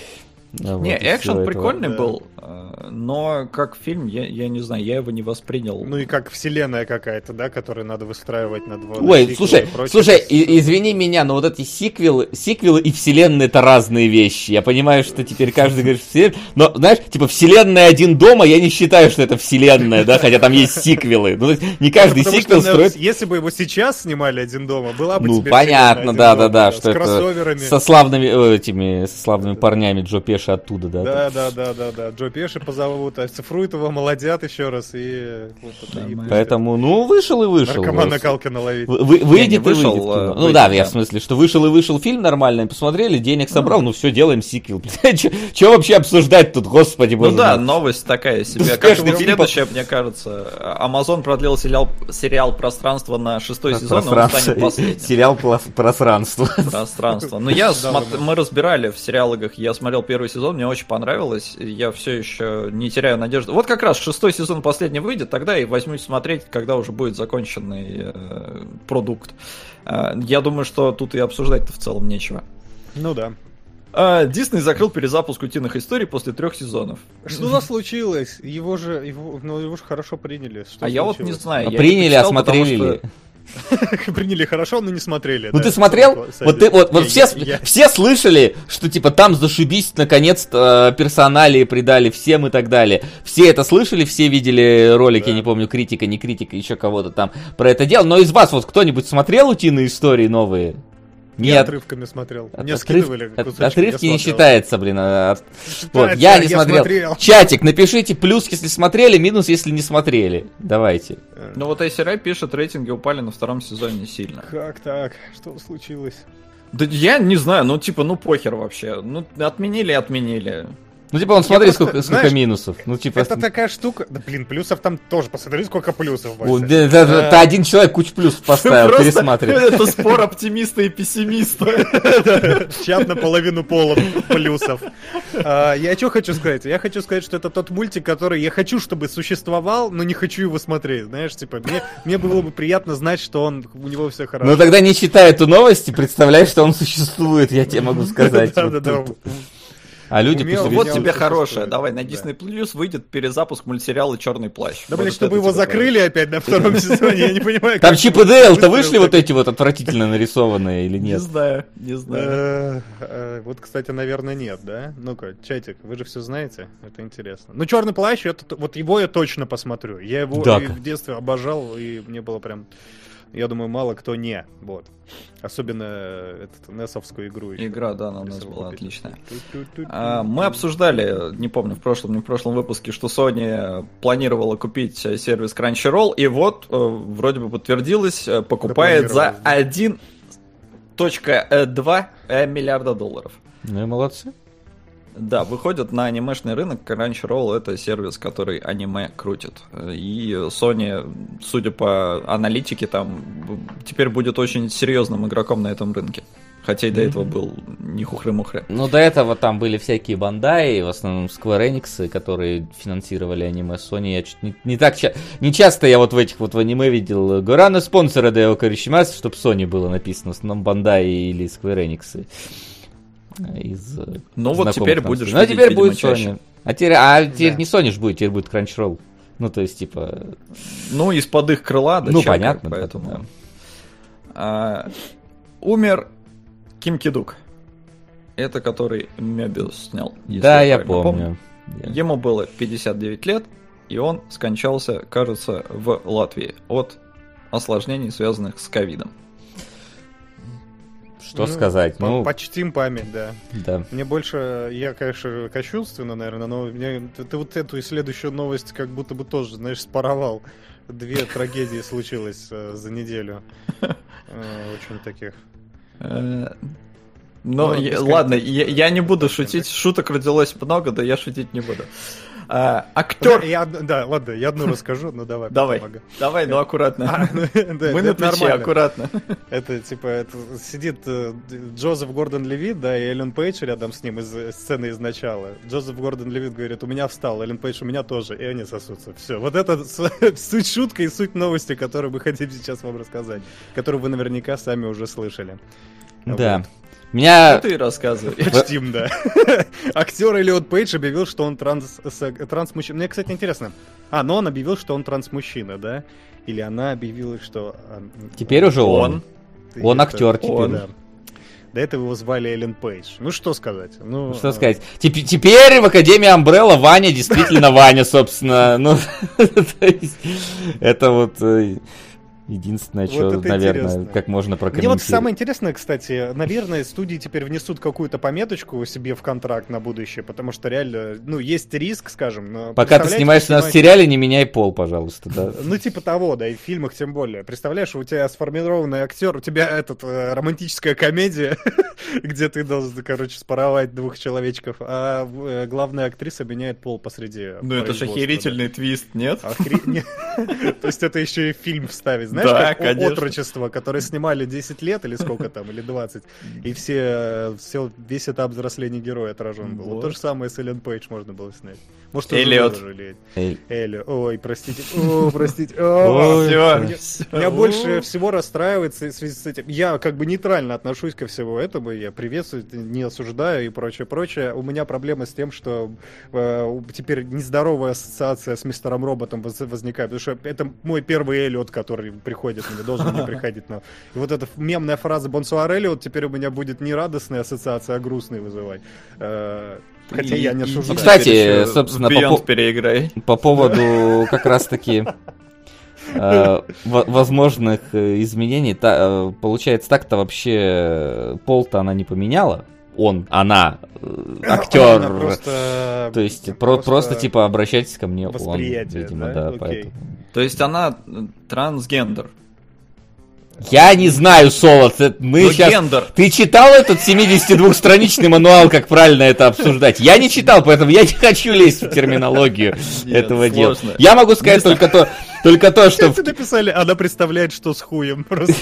Вот, не, экшен прикольный да. был, э, но как фильм, я, я не знаю, я его не воспринял. Ну и как вселенная какая-то, да, которую надо выстраивать на два. Ой, слушай, слушай, и, извини меня, но вот эти сиквелы, сиквелы и вселенная это разные вещи. Я понимаю, что теперь каждый говорит вселенная, но знаешь, типа вселенная один дома, я не считаю, что это вселенная, да, хотя там есть сиквелы. Ну, не каждый ну, сиквел строит. Если бы его сейчас снимали один дома, была бы Ну понятно, да, да, да, что это со славными этими, со славными парнями Джо Пеш Пеши оттуда, да? Да, да, да, да, да. Джо Пеши позовут, оцифруют его, молодят еще раз и... Вот, и Поэтому, ну, вышел и вышел. Наркоман накалки наловить. Вы, выйдет и вышел, выйдет. Ну да, я в смысле, что вышел и вышел фильм нормальный, посмотрели, денег собрал, ну все, делаем сиквел. Че вообще обсуждать тут, господи боже Ну да, новость такая себе. Как следующая, мне кажется, Amazon продлил сериал, сериал «Пространство» на шестой сезон, он станет последним. Сериал «Пространство». «Пространство». Ну я, мы разбирали в сериалогах, я смотрел первый сезон, мне очень понравилось. Я все еще не теряю надежды. Вот как раз шестой сезон последний выйдет, тогда и возьмусь смотреть, когда уже будет законченный э, продукт. Э, я думаю, что тут и обсуждать-то в целом нечего. Ну да. А, Дисней закрыл перезапуск утиных историй после трех сезонов. Что случилось? Его же, его, ну, его же хорошо приняли. Что а случилось? я вот не знаю. А приняли, осмотрели ли? Приняли хорошо, но не смотрели. Ну да, ты смотрел? Вот ты вот, вот все, я... все слышали, что типа там зашибись, наконец-то персоналии придали всем и так далее. Все это слышали, все видели ролики, да. не помню, критика, не критика, еще кого-то там про это дело. Но из вас вот кто-нибудь смотрел утиные истории новые? Нет. Я отрывками смотрел. Мне Отрыв... скидывали кусочки, Отрывки не считается, блин. А... Считается, вот, я не я смотрел. смотрел. Чатик, напишите плюс, если смотрели, минус, если не смотрели. Давайте. Ну вот ACRI пишет, рейтинги упали на втором сезоне сильно. Как так? Что случилось? Да я не знаю, ну типа, ну похер вообще. Ну отменили, отменили. Ну, типа, он смотри, просто, сколько, сколько знаешь, минусов. Ну, типа... Это такая штука. Да, блин, плюсов там тоже. Посмотри, сколько плюсов. О, да, да, да, это один человек кучу плюсов поставил, пересматривает. Это спор оптимиста и пессимиста. Чат наполовину пола плюсов. А, я что хочу сказать? Я хочу сказать, что это тот мультик, который я хочу, чтобы существовал, но не хочу его смотреть. Знаешь, типа, мне, мне было бы приятно знать, что он, у него все хорошо. Ну, тогда не читай эту новость и представляй, что он существует, я тебе могу сказать. Да, да, да. А люди Умел, Вот тебе хорошее. Давай, на Disney Plus выйдет перезапуск мультсериала Черный плащ. Да, блин, чтобы его закрыли опять на втором сезоне, я не понимаю. Там Чип и Дейл-то вышли вот эти вот отвратительно нарисованные или нет? Не знаю, не знаю. Э, э, вот, кстати, наверное, нет, да? Ну-ка, чатик, вы же все знаете, это интересно. Ну, Черный плащ, вот его я точно посмотрю. Я его в детстве обожал, и мне было прям я думаю, мало кто не. Вот. Особенно эту Несовскую игру. Еще Игра, да, она у нас была отличная. А, мы обсуждали, не помню, в прошлом, не в прошлом выпуске, что Sony планировала купить э, сервис Crunchyroll, и вот э, вроде бы подтвердилось, э, покупает за 1,2 миллиарда долларов. Ну и молодцы. Да, выходят на анимешный рынок. Crunchyroll это сервис, который аниме крутит. И Sony, судя по аналитике, там теперь будет очень серьезным игроком на этом рынке. Хотя и до этого был не хухры-мухры. Ну, до этого там были всякие бандаи, в основном Square Enix, которые финансировали аниме Sony. Я чуть не, не так ча- не часто я вот в этих вот в аниме видел Гураны спонсоры Део Коришимас, чтобы Sony было написано, в основном бандаи или Square Enix. Из ну вот теперь будешь Ну, а теперь будет. Sony. А теперь, а теперь не Sony будет, теперь будет Crunchyroll. Ну, то есть, типа... Ну, из-под их крыла, да, Ну, понятно, поэтому... Да. А, умер Ким Кидук. Это который Мебиус снял. Да, я, я помню. помню. Ему было 59 лет, и он скончался, кажется, в Латвии от осложнений, связанных с ковидом. Что ну, сказать? Ну, почтим память, да. Да. Мне больше, я, конечно, кощунственно, наверное, но мне, ты, вот эту и следующую новость как будто бы тоже, знаешь, споровал. Две трагедии случилось э, за неделю. Э, очень таких. Э, ну, я, ладно, я, я не буду шутить, шуток родилось много, да я шутить не буду. А, актер... Да, я, да, ладно, я одну расскажу, но давай. Давай, давай, но аккуратно. А, ну, Мы на плече, аккуратно. Это, типа, это сидит э, Джозеф Гордон Левит, да, и Эллен Пейдж рядом с ним из сцены из начала. Джозеф Гордон Левит говорит, у меня встал, Эллен Пейдж у меня тоже, и они сосутся. Все, вот это суть шутка и суть новости, которую мы хотим сейчас вам рассказать, которую вы наверняка сами уже слышали. Да. Меня... Что ты рассказывай. Чтим, да. Актер Элиот Пейдж объявил, что он транс, транс-мужчина. Мне, кстати, интересно. А, но он объявил, что он транс-мужчина, да? Или она объявила, что... А, теперь уже он. Он, он актер теперь. Он. Да. До этого его звали Эллен Пейдж. Ну, что сказать? Ну, ну что сказать? Теп- теперь в Академии Амбрелла Ваня действительно Ваня, собственно. Ну, это вот э, Единственное, вот что, наверное, интересно. как можно прокомментировать. Мне вот самое интересное, кстати, наверное, студии теперь внесут какую-то пометочку себе в контракт на будущее, потому что реально, ну, есть риск, скажем. Но Пока ты снимаешься на сериале, не меняй пол, пожалуйста, да. Ну, типа того, да, и в фильмах тем более. Представляешь, у тебя сформированный актер, у тебя этот э, романтическая комедия, где ты должен, короче, спаровать двух человечков, а э, главная актриса меняет пол посреди. Ну, это же охерительный твист, нет? То есть это еще и фильм вставить, знаешь, да, как конечно. отрочество, которые снимали 10 лет или сколько там, или 20, и все, все весь этап взросления героя отражен был. Вот. То же самое с Эллен Пейдж можно было снять. Может, Эллиот. Эллиот. Ой, простите. О, простите. Меня больше всего расстраивает в связи с этим. Я как бы нейтрально отношусь ко всему этому. Я приветствую, не осуждаю и прочее, прочее. У меня проблема с тем, что э, теперь нездоровая ассоциация с мистером Роботом возникает. Потому что это мой первый Эллиот, который приходит мне, должен мне приходить. Но... И вот эта мемная фраза «Бонсуар Эллиот» теперь у меня будет не радостная ассоциация, а грустная вызывать. Э, Хотя и, я не осуждаю. Кстати, собственно, по, переиграй. по поводу как раз-таки э, возможных э, изменений, та, э, получается, так-то вообще пол-то она не поменяла. Он, она, э, актер. Просто, то есть просто, просто типа обращайтесь ко мне. Он, видимо, да, да поэтому. То есть она трансгендер. Я не знаю, Соло, мы Но сейчас... Гендер. Ты читал этот 72-страничный мануал, как правильно это обсуждать? Я не читал, поэтому я не хочу лезть в терминологию Нет, этого дела. Я могу сказать только то, только то, что... Ты написали, она представляет, что с хуем просто.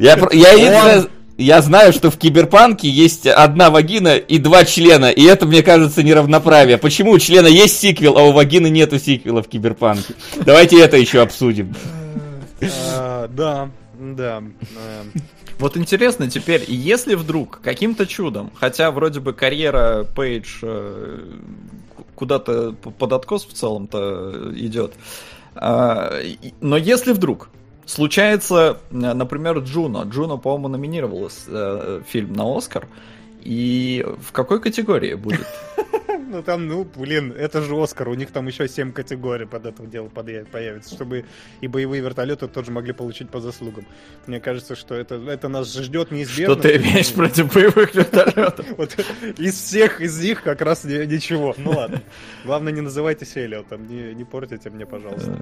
Я, я, я знаю, что в Киберпанке есть одна вагина и два члена, и это, мне кажется, неравноправие. Почему у члена есть сиквел, а у вагины нету сиквела в Киберпанке? Давайте это еще обсудим. А, да, да. Э. Вот интересно теперь, если вдруг каким-то чудом, хотя вроде бы карьера Пейдж э, куда-то под откос в целом-то идет, а, но если вдруг случается, например, Джуно, Джуно, по-моему, номинировалась э, фильм на Оскар, и в какой категории будет? Ну там, ну, блин, это же Оскар, у них там еще 7 категорий под это дело появится, чтобы и боевые вертолеты тоже могли получить по заслугам. Мне кажется, что это, это нас ждет неизбежно. Что ты имеешь против боевых вертолетов? Вот из всех из них как раз ничего. Ну ладно. Главное, не называйте Эллиотом, не, не портите мне, пожалуйста.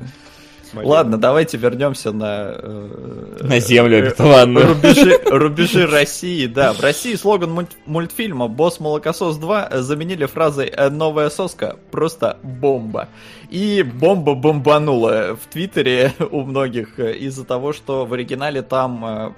Ладно, давайте вернемся на... Э, на землю э, обетованную. Рубежи, рубежи России, да. В России слоган мультфильма «Босс Молокосос 2» заменили фразой «Э, «Новая соска» просто бомба. И бомба бомбанула в Твиттере у многих из-за того, что в оригинале там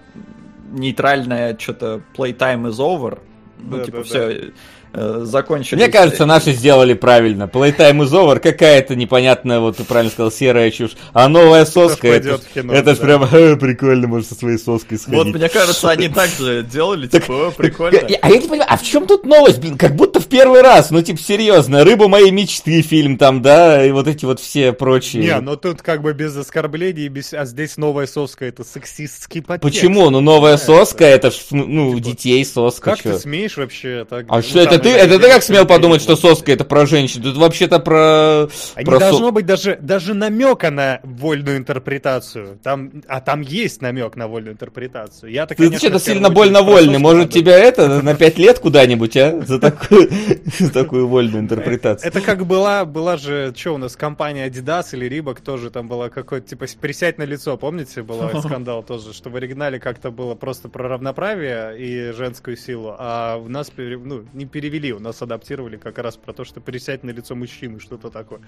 нейтральная что-то playtime is over. Ну, да, типа, да, все, да э, закончили. Мне кажется, наши сделали правильно. Playtime is over, какая-то непонятная, вот ты правильно сказал, серая чушь. А новая соска, это, кино, это да. ж прям э, прикольно, может со своей соской сходить. Вот мне кажется, они так же делали, типа, прикольно. А я не понимаю, а в чем тут новость, блин, как будто первый раз, ну типа серьезно, «Рыба моей мечты» фильм там, да, и вот эти вот все прочие. Не, ну тут как бы без оскорблений, без... а здесь новая соска, это сексистский подтекст. Почему? Ну новая соска, это ж, ну, типа, детей соска. Как ты смеешь вообще так? А что это ты, это ты как смел подумать, что соска это про женщин? Тут вообще-то про... А не должно быть даже, даже намека на вольную интерпретацию. Там, а там есть намек на вольную интерпретацию. Я-то, ты что-то сильно больно вольный. Может, тебя это на пять лет куда-нибудь, а? За такую, такую вольную интерпретацию. Это как была, была же, что у нас, компания Adidas или Reebok тоже там была какой-то, типа, присядь на лицо, помните, был скандал тоже, что в оригинале как-то было просто про равноправие и женскую силу, а у нас, ну, не перевели, у нас нас адаптировали как раз про то, что присядь на лицо мужчины, что-то такое.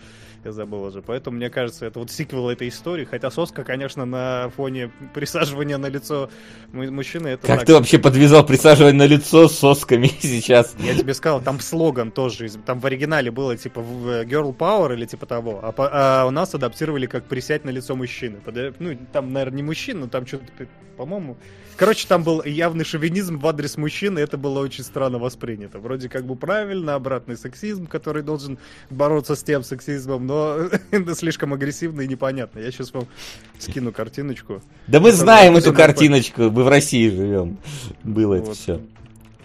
Я забыл уже. Поэтому, мне кажется, это вот сиквел этой истории. Хотя соска, конечно, на фоне присаживания на лицо мужчины... Это как так. ты вообще подвязал присаживание на лицо с сосками сейчас? Я тебе сказал, там слоган тоже. Там в оригинале было типа Girl Power или типа того. А, а у нас адаптировали как присядь на лицо мужчины. Ну, там, наверное, не мужчина, но там что-то, по-моему... Короче, там был явный шовинизм в адрес мужчин, и это было очень странно воспринято. Вроде как бы правильно, обратный сексизм, который должен бороться с тем сексизмом, но это слишком агрессивно и непонятно. Я сейчас вам скину картиночку. Да мы знаем эту картиночку, мы в России живем. Было это все.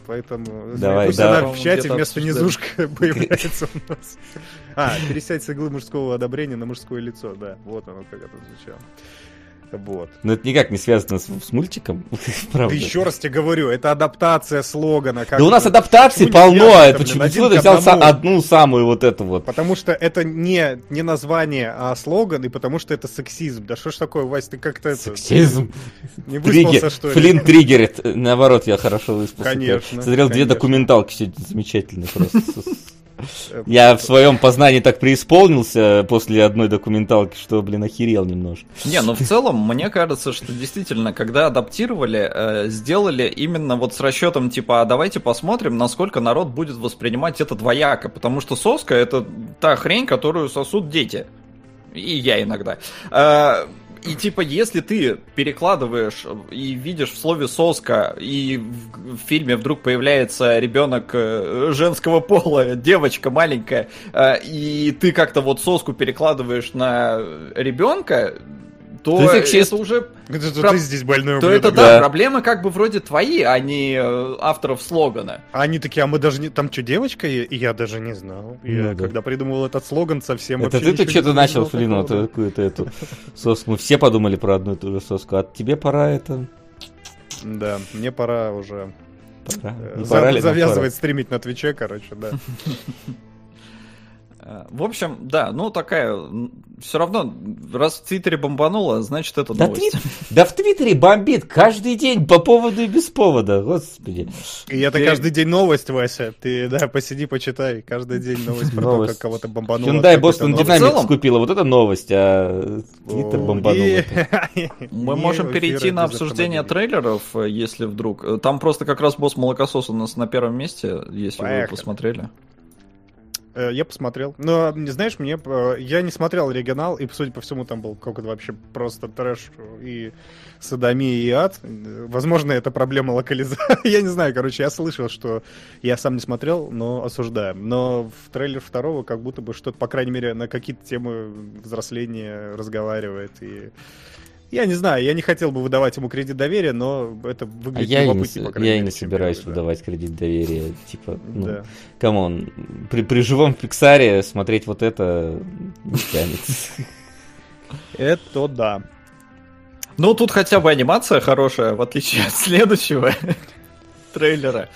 Поэтому Давай, пусть да. она в чате вместо низушка появляется у нас. А, пересядь с иглы мужского одобрения на мужское лицо, да. Вот оно как это звучало. Вот. Но это никак не связано с, с мультиком, правда. Да еще раз тебе говорю, это адаптация слогана. Как да у нас адаптаций полно, это почему, ты взял са- одну самую вот эту вот? Потому что это не, не название, а слоган, и потому что это сексизм. Да что ж такое, Вась, ты как-то это... Сексизм? Не выспался, что ли? Флинн триггерит. Наоборот, я хорошо выспался. Конечно. Смотрел две документалки сегодня замечательные просто. Я в своем познании так преисполнился после одной документалки, что, блин, охерел немножко. Не, ну в целом, мне кажется, что действительно, когда адаптировали, э, сделали именно вот с расчетом, типа, а давайте посмотрим, насколько народ будет воспринимать это двояко, потому что соска это та хрень, которую сосут дети. И я иногда. И типа, если ты перекладываешь и видишь в слове соска, и в, в фильме вдруг появляется ребенок э, женского пола, девочка маленькая, э, и ты как-то вот соску перекладываешь на ребенка, то, то это сексист... уже... Это Про... ты здесь больной То это, да, да, проблемы как бы вроде твои, а не э, авторов слогана. Они такие, а мы даже не... Там что, девочка? И я даже не знал. Я ну, да. когда придумал этот слоган, совсем Это ты тут что-то начал, Флин, вот какую-то эту соску. Мы все подумали про одну и ту же соску. А тебе пора это... Да, мне пора уже... Пора. Э, За... Завязывать стримить на Твиче, короче, да. Э, в общем, да, ну такая, все равно, раз в Твиттере бомбануло, значит это да новость. Твит... Да в Твиттере бомбит каждый день по поводу и без повода, господи. И это Ты... каждый день новость, Вася. Ты, да, посиди, почитай. Каждый день новость про то, как кого-то бомбануло. Hyundai Boston Dynamics купила, вот это новость, а Твиттер бомбанул. Мы можем перейти на обсуждение трейлеров, если вдруг. Там просто как раз босс молокосос у нас на первом месте, если вы посмотрели. Э, я посмотрел. Но, не знаешь, мне... Э, я не смотрел оригинал, и, судя по всему, там был какой-то вообще просто трэш и садомия и ад. Возможно, это проблема локализации. я не знаю, короче, я слышал, что я сам не смотрел, но осуждаю. Но в трейлер второго как будто бы что-то, по крайней мере, на какие-то темы взросления разговаривает и Я не знаю, я не хотел бы выдавать ему кредит доверия, но это выглядит а я любопытнее, не, по Я и не собираюсь первый, выдавать да. кредит доверия. Типа, ну, да. come on, при, при живом Пиксаре смотреть вот это не тянет. Это да. Ну, тут хотя бы анимация хорошая, в отличие от следующего трейлера.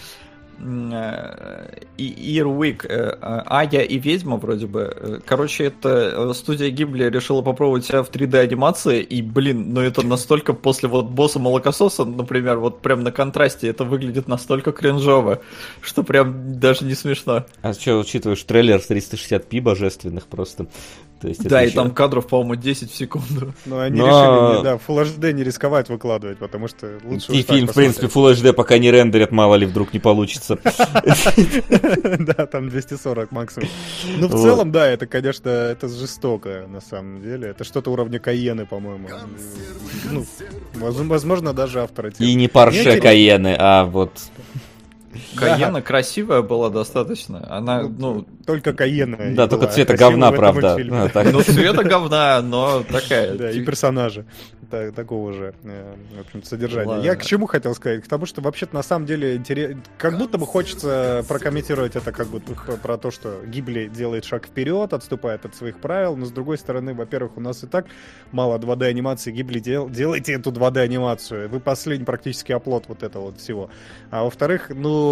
Ирвик, э, Ая и Ведьма вроде бы. Э, короче, это э, студия Гибли решила попробовать себя в 3D анимации, и, блин, ну это настолько после вот босса Молокососа, например, вот прям на контрасте это выглядит настолько кринжово, что прям даже не смешно. А что, учитываешь трейлер с 360p божественных просто? То есть да, и еще... там кадров, по-моему, 10 в секунду. Но они Но... решили, не, да, Full HD не рисковать выкладывать, потому что лучше И фильм, в принципе, Full HD пока не рендерят, мало ли вдруг не получится. Да, там 240 максимум. Ну, в целом, да, это, конечно, это жестоко, на самом деле. Это что-то уровня Каены, по-моему. Ну, возможно, даже автора. И не Порше Каены, а вот Каена красивая была достаточно. Она, ну... ну только Каена. Да, только цвета говна, правда. Ну, цвета говна, но такая. Да, и персонажи такого же, э, в общем содержания. Я к чему хотел сказать? К тому, что вообще-то на самом деле как будто бы хочется прокомментировать это как будто про то, что Гибли делает шаг вперед, отступает от своих правил, но с другой стороны, во-первых, у нас и так мало 2D анимации. Гибли, дел... делайте эту 2D анимацию. Вы последний практически оплот вот этого вот всего. А во-вторых, ну,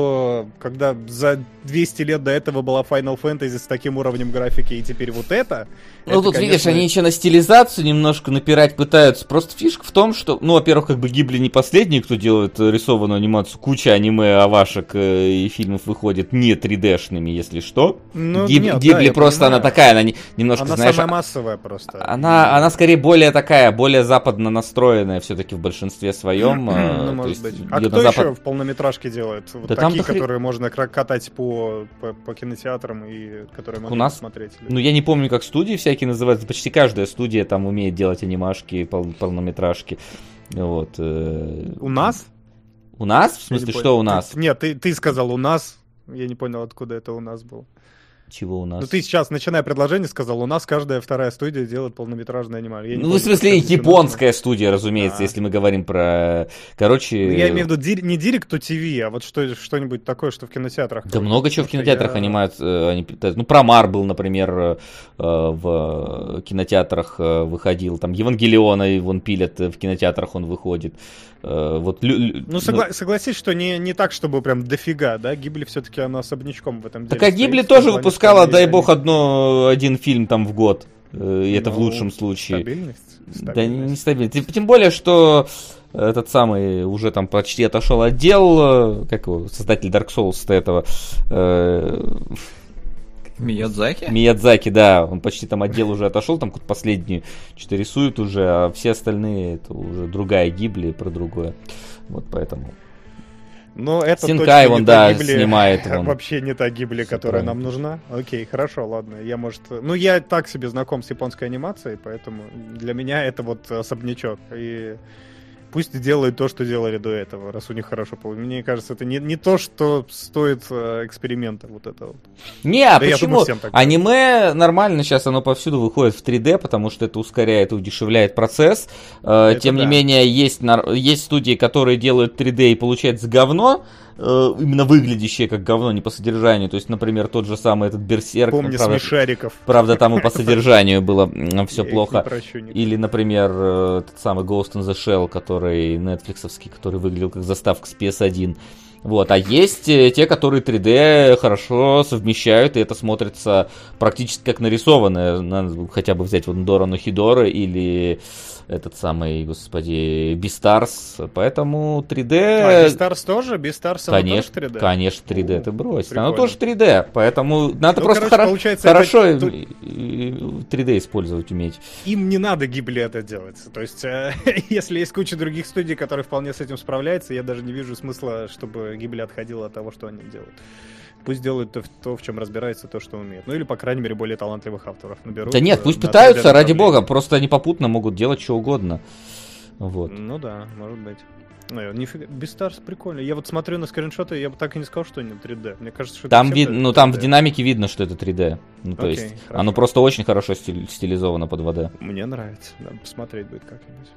когда за 200 лет до этого была Final Fantasy с таким уровнем графики, и теперь вот это... Ну, это, тут, конечно... видишь, они еще на стилизацию немножко напирать пытаются. Просто фишка в том, что, ну, во-первых, как бы Гибли не последний, кто делает рисованную анимацию. Куча аниме, авашек э, и фильмов выходит не 3D-шными, если что. Ну, Гиб... нет, Гибли да, просто, она такая, она не, немножко, она знаешь... Она самая массовая просто. Она, она скорее более такая, более западно настроенная все-таки в большинстве своем. ну, э, может быть. А кто запад... еще в полнометражке делает? Вот да такие, хри... которые можно катать по, по, по кинотеатрам и которые можно У нас... смотреть. Ну, я не помню, как студии всякие называются. Почти каждая студия там умеет делать анимашки, пол, полнометражки. Вот. Э, у нас? У нас? В смысле, что у нас? Нет, ты, ты сказал у нас. Я не понял, откуда это у нас было. Чего у нас? Ну ты сейчас, начиная предложение, сказал, у нас каждая вторая студия делает полнометражные анимации. Ну, помню, в смысле, японская студия, разумеется, а. если мы говорим про... Короче... Ну, я имею в виду не Direct to TV, а вот что, что-нибудь такое, что в кинотеатрах. Да много чего в кинотеатрах я... анимают. Э, они, ну, про Марбл, например, э, в кинотеатрах э, выходил. Там Евангелиона вон пилят, в кинотеатрах он выходит. Вот, ну, согла- ну, согласись, что не, не так, чтобы прям дофига, да? Гибли все-таки она особнячком в этом деле. Так а Гибли тоже выпускала, дай бог, одно, один фильм там в год. Э, и это ну, в лучшем случае. Стабильность? стабильность. Да, не стабильность. Тем более, что этот самый уже там почти отошел отдел, э, как его, создатель Dark Souls этого. Э, Миядзаки? Миядзаки, да, он почти там отдел уже отошел, там какую-то последнюю что-то рисует уже, а все остальные это уже другая гибли про другое. Вот поэтому. Но это Синкай точно он, да, гибли, снимает. Он. Вообще не та гибли, которая нам нужна. Окей, хорошо, ладно. Я, может... Ну, я так себе знаком с японской анимацией, поэтому для меня это вот особнячок. И пусть делают то, что делали до этого, раз у них хорошо получилось. Мне кажется, это не, не то, что стоит э, эксперимента вот это вот. Не, а да почему? Думаю, Аниме нормально сейчас, оно повсюду выходит в 3D, потому что это ускоряет и удешевляет процесс. Э, это Тем да. не менее, есть, есть студии, которые делают 3D и получается говно, именно выглядящее как говно, не по содержанию. То есть, например, тот же самый этот Берсерк. Помни правда, смешариков. Правда, там и по содержанию было все плохо. Или, например, э, тот самый Ghost in the Shell, который нетфликсовский, который выглядел как заставка с PS1. Вот, а есть э, те, которые 3D хорошо совмещают, и это смотрится практически как нарисованное. Надо хотя бы взять вот Дорану Хидора или этот самый, господи, Beastars, поэтому 3D... А, Beastars тоже? Beastars конечно, тоже 3D? Конечно, 3D, О, ты брось. Прикольно. Оно тоже 3D, поэтому надо ну, просто короче, хоро- хорошо это... 3D использовать уметь. Им не надо гибли это делать. То есть, э, если есть куча других студий, которые вполне с этим справляются, я даже не вижу смысла, чтобы гибли отходила от того, что они делают. Пусть делают то, то, в чем разбирается, то, что умеют. Ну или, по крайней мере, более талантливых авторов наберут. Да нет, э, пусть пытаются, ради бога, просто они попутно могут делать что угодно. Вот. Ну да, может быть. Ну, нифига, Beastars прикольно. Я вот смотрю на скриншоты, я бы так и не сказал, что они 3D. Мне кажется, что там вид, ну там в динамике видно, что это 3D. Ну то Окей, есть хорошо. оно просто очень хорошо стиль, стилизовано под 2D. Мне нравится, надо посмотреть будет как-нибудь.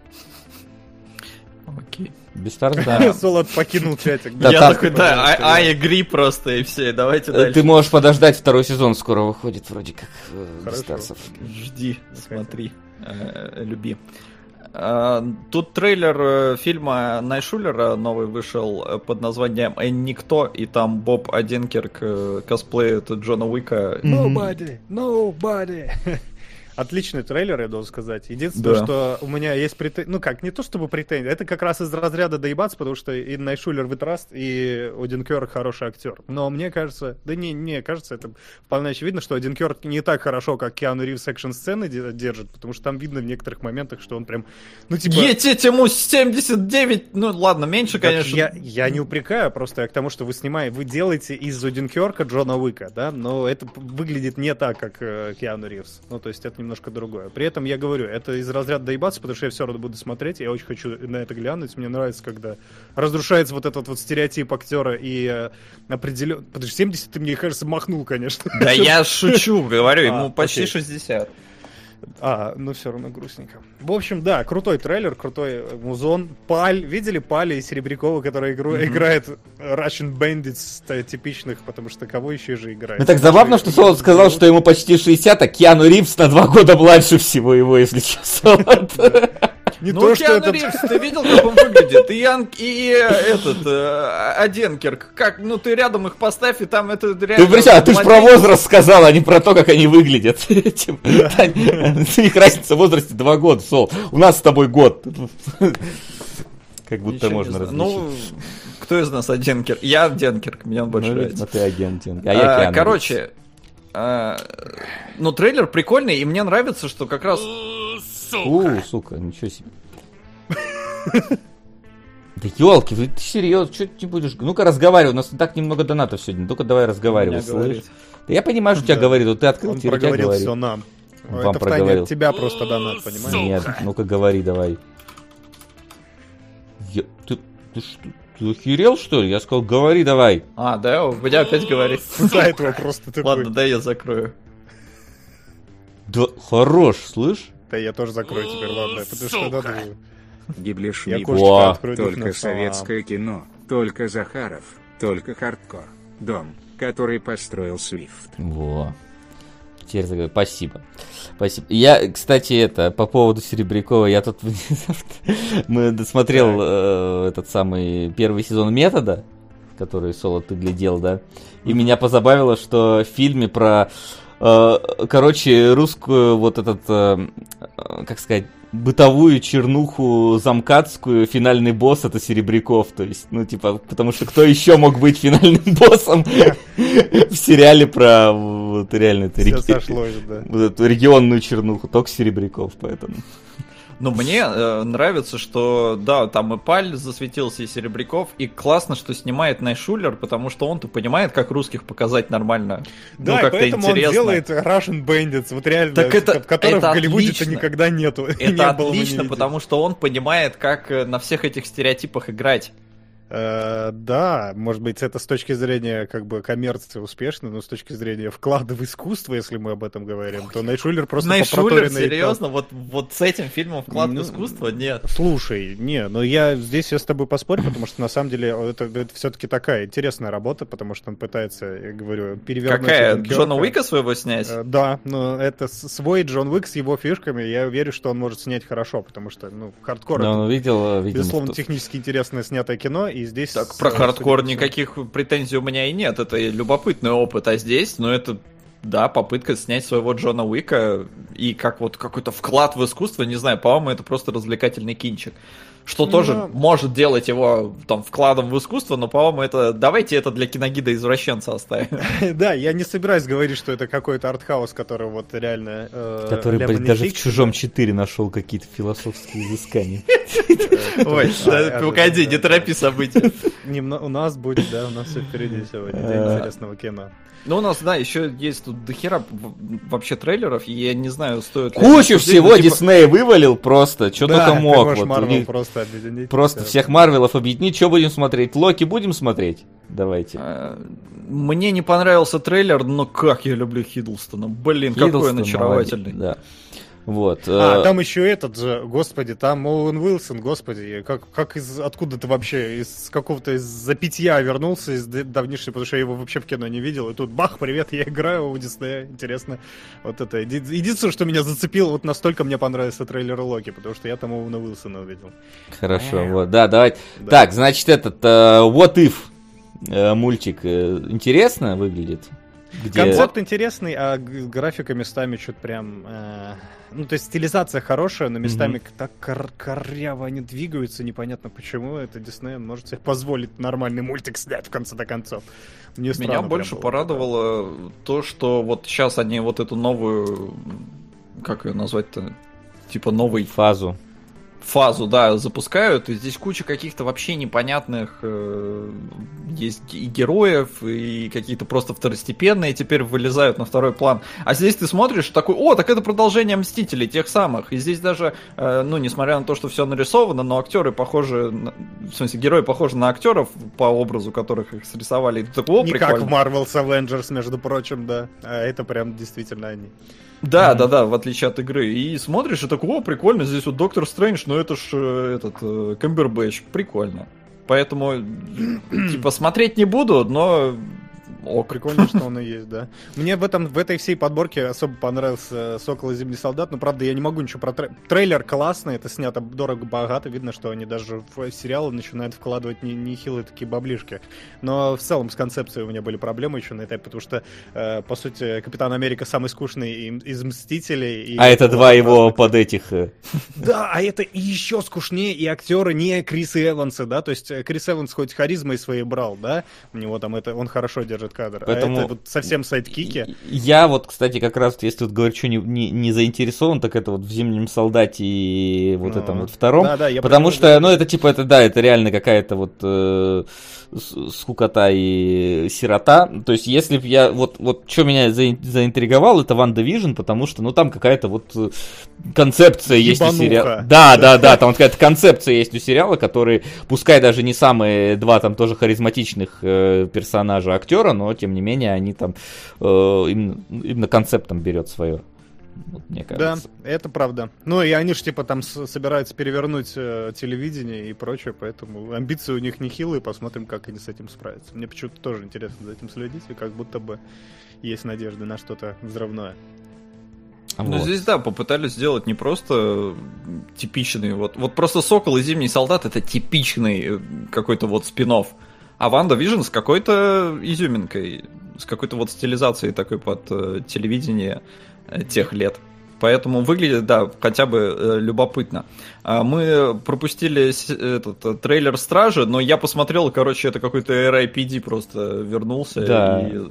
Окей. Beastars, да. Солод покинул чатик. Да, Я такой, да, I, I agree просто, и все, давайте э, дальше. Ты можешь подождать, второй сезон скоро выходит, вроде как, Beastars'ов. Жди, смотри, э, люби. А, тут трейлер э, фильма Найшулера новый вышел э, под названием «Эн Никто», и там Боб Одинкерк э, косплеит Джона Уика. Nobody, nobody. Отличный трейлер, я должен сказать. Единственное, да. что у меня есть претензии... Ну как, не то чтобы претензии, это как раз из разряда доебаться, потому что и Найшулер вытраст, и Один Кёрк хороший актер. Но мне кажется... Да не, не, кажется, это вполне очевидно, что Один Кёрк не так хорошо, как Киану Ривз экшн-сцены держит, потому что там видно в некоторых моментах, что он прям... Ну типа... Етить ему 79! Ну ладно, меньше, так конечно. Я, я не упрекаю, просто я к тому, что вы снимаете... Вы делаете из Один Кёрка Джона Уика, да? Но это выглядит не так, как э, Киану Ривз. Ну то есть это немножко другое. При этом я говорю, это из разряда доебаться, потому что я все равно буду смотреть, я очень хочу на это глянуть. Мне нравится, когда разрушается вот этот вот стереотип актера и э, определен... Подожди, 70 ты, мне кажется, махнул, конечно. Да я шучу, говорю, ему а, почти 60. А, ну все равно грустненько. В общем, да, крутой трейлер, крутой музон. Паль, видели Пали и Серебрякова, который игру, mm-hmm. играет Russian Bandits типичных, потому что кого еще же играет? Ну так забавно, что Солод сказал, что ему почти 60, а Киану Ривз на два года младше всего его, если честно. Не ну, то, что это... Ривз, ты видел, как он выглядит? И Ян, и этот, э, Оденкерк. Как, ну ты рядом их поставь, и там это реально... Ты, причем, ты же про возраст сказал, а не про то, как они выглядят. Их разница в возрасте два года, Сол. У нас с тобой год. Как будто можно различить. Ну, кто из нас Оденкерк? Я Оденкерк, меня больше ну, нравится. ты Оденкерк, а я а, Короче, а, ну трейлер прикольный, и мне нравится, что как раз сука! У, сука, ничего себе. Да елки, ты серьезно, что ты не будешь? Ну-ка разговаривай, у нас так немного донатов сегодня, только давай разговаривай, слышишь? Да я понимаю, что тебя говорит, вот ты открыл, Он проговорил все нам. Вам Это проговорил. от тебя просто донат, понимаешь? Нет, ну-ка говори давай. Я, ты, ты что? Ты охерел, что ли? Я сказал, говори давай. А, да, у меня опять говорит. За этого просто ты Ладно, дай я закрою. Да, хорош, слышь? Да я тоже закрою теперь, ладно, потому что надо... Гиблишвили. Только советское кино, только Захаров, только хардкор. Дом, который построил Свифт. Во. Теперь. Спасибо. Спасибо. Я, кстати, это, по поводу Серебрякова, я тут мы досмотрел э, этот самый первый сезон метода, который Соло ты глядел, да. И меня позабавило, что в фильме про короче, русскую вот этот, э, как сказать, бытовую чернуху замкатскую, финальный босс это Серебряков, то есть, ну, типа, потому что кто еще мог быть финальным боссом в сериале про вот реально это регионную чернуху, только Серебряков, поэтому. Но мне э, нравится, что, да, там и Паль засветился, и Серебряков, и классно, что снимает Найшулер, потому что он-то понимает, как русских показать нормально. Ну, да, ну, как-то поэтому интересно. он делает Russian Bandits, вот реально, так это, которых это в Голливуде-то никогда нету. Это не отлично, потому что он понимает, как э, на всех этих стереотипах играть. Э, да, может быть, это с точки зрения как бы коммерции успешно, но с точки зрения вклада в искусство, если мы об этом говорим, то Найшулер просто Найшулер, серьезно? Вот, вот с этим фильмом вклад ну, в искусство? Нет. Слушай, не, но я здесь я с тобой поспорю, потому что на самом деле это, это все-таки такая интересная работа, потому что он пытается, я говорю, перевернуть... Какая? Джона Уика своего снять? Э, да, но это свой Джон Уик с его фишками, я верю, что он может снять хорошо, потому что, ну, хардкор... Да, он видел, видимо, безусловно, технически интересное снятое кино, и здесь... Так, про хардкор никаких претензий у меня и нет, это любопытный опыт, а здесь, ну, это да, попытка снять своего Джона Уика и как вот какой-то вклад в искусство, не знаю, по-моему, это просто развлекательный кинчик что тоже но... может делать его там вкладом в искусство, но, по-моему, это давайте это для киногида извращенца оставим. Да, я не собираюсь говорить, что это какой-то артхаус, который вот реально... Э, который даже в «Чужом 4» нашел какие-то философские изыскания. Ой, погоди, не торопи события. у нас будет, да, у нас все впереди сегодня. День э, интересного кино. Ну, у нас, да, еще есть тут дохера вообще трейлеров, и я не знаю, стоит Кучу всего типа... Дисней вывалил просто, что да, только мог. Вот, Marvel просто объединить. Просто всех Марвелов объединить. Что будем смотреть? Локи будем смотреть? Давайте. А, мне не понравился трейлер, но как я люблю Хиддлстона. Блин, Хиддлстон, какой он очаровательный. Молодец, да. Вот. А, э, там еще этот же, господи, там Оуэн Уилсон, господи, как, как из, откуда ты вообще, из какого-то из запитья вернулся, из давнишнего, потому что я его вообще в кино не видел, и тут бах, привет, я играю у Диснея, интересно. Вот это, единственное, что меня зацепило, вот настолько мне понравился трейлер Локи, потому что я там Оуэна Уилсона увидел. Хорошо, вот, да, давайте. Да. Так, значит, этот, uh, What If uh, мультик uh, интересно выглядит? Где... Концепт интересный, а графика местами что-то прям... Э, ну, то есть стилизация хорошая, но местами mm-hmm. так кор- коряво они двигаются, непонятно почему. Это Дисней может себе позволить нормальный мультик снять в конце-то концов. Мне Меня больше порадовало это. то, что вот сейчас они вот эту новую... Как ее назвать-то? Типа новый... Фазу фазу, да, запускают, и здесь куча каких-то вообще непонятных э, есть и героев, и какие-то просто второстепенные теперь вылезают на второй план. А здесь ты смотришь такой, о, так это продолжение Мстителей, тех самых. И здесь даже, э, ну, несмотря на то, что все нарисовано, но актеры похожи, на, в смысле, герои похожи на актеров по образу, которых их срисовали. И ты такой, о, Не прикольно. как в Marvel's Avengers, между прочим, да. А это прям действительно они. Да, mm-hmm. да, да, в отличие от игры. И смотришь, и такой, о, прикольно, здесь вот Доктор Стрэндж, но это ж э, этот э, Камбербэтч, прикольно. Поэтому, типа, смотреть не буду, но о, прикольно, что он и есть, да. Мне в, этом, в этой всей подборке особо понравился «Сокол и Зимний солдат», но, правда, я не могу ничего про трей... трейлер. классный, это снято дорого-богато, видно, что они даже в сериалы начинают вкладывать не, нехилые такие баблишки. Но в целом с концепцией у меня были проблемы еще на этапе, потому что, э, по сути, Капитан Америка самый скучный из Мстителей. И а это два его под этих... Э. Да, а это еще скучнее, и актеры не Крис Эванса, да, то есть э, Крис Эванс хоть харизмой своей брал, да, у него там это, он хорошо держит кадр. Поэтому... А это вот совсем сайдкики. Я вот, кстати, как раз, если вот говорю, что не, не, не заинтересован, так это вот в «Зимнем солдате» и вот ну, этом вот втором. Да, да, я потому что, ну, это типа, это да, это реально какая-то вот э, скукота и сирота. То есть, если бы я, вот, вот что меня заинтриговал, это WandaVision, потому что, ну, там какая-то вот э, концепция Ебануха. есть у сериала. Да, да, да, там какая-то концепция есть у сериала, который, пускай даже не самые два там тоже харизматичных э, персонажа актера, но тем не менее они там э, именно, именно концептом берет свое. Вот, мне кажется. Да, это правда. Ну и они же типа там собираются перевернуть э, телевидение и прочее, поэтому амбиции у них нехилые, посмотрим, как они с этим справятся. Мне почему-то тоже интересно за этим следить, и как будто бы есть надежда на что-то взрывное. Ну, вот. здесь, да, попытались сделать не просто типичный, вот, вот просто Сокол и Зимний Солдат это типичный э, какой-то вот спин-офф. А WandaVision с какой-то изюминкой, с какой-то вот стилизацией такой под э, телевидение э, тех лет. Поэтому выглядит, да, хотя бы э, любопытно. А мы пропустили этот трейлер Стражи, но я посмотрел, короче, это какой-то RIPD просто вернулся. Да. И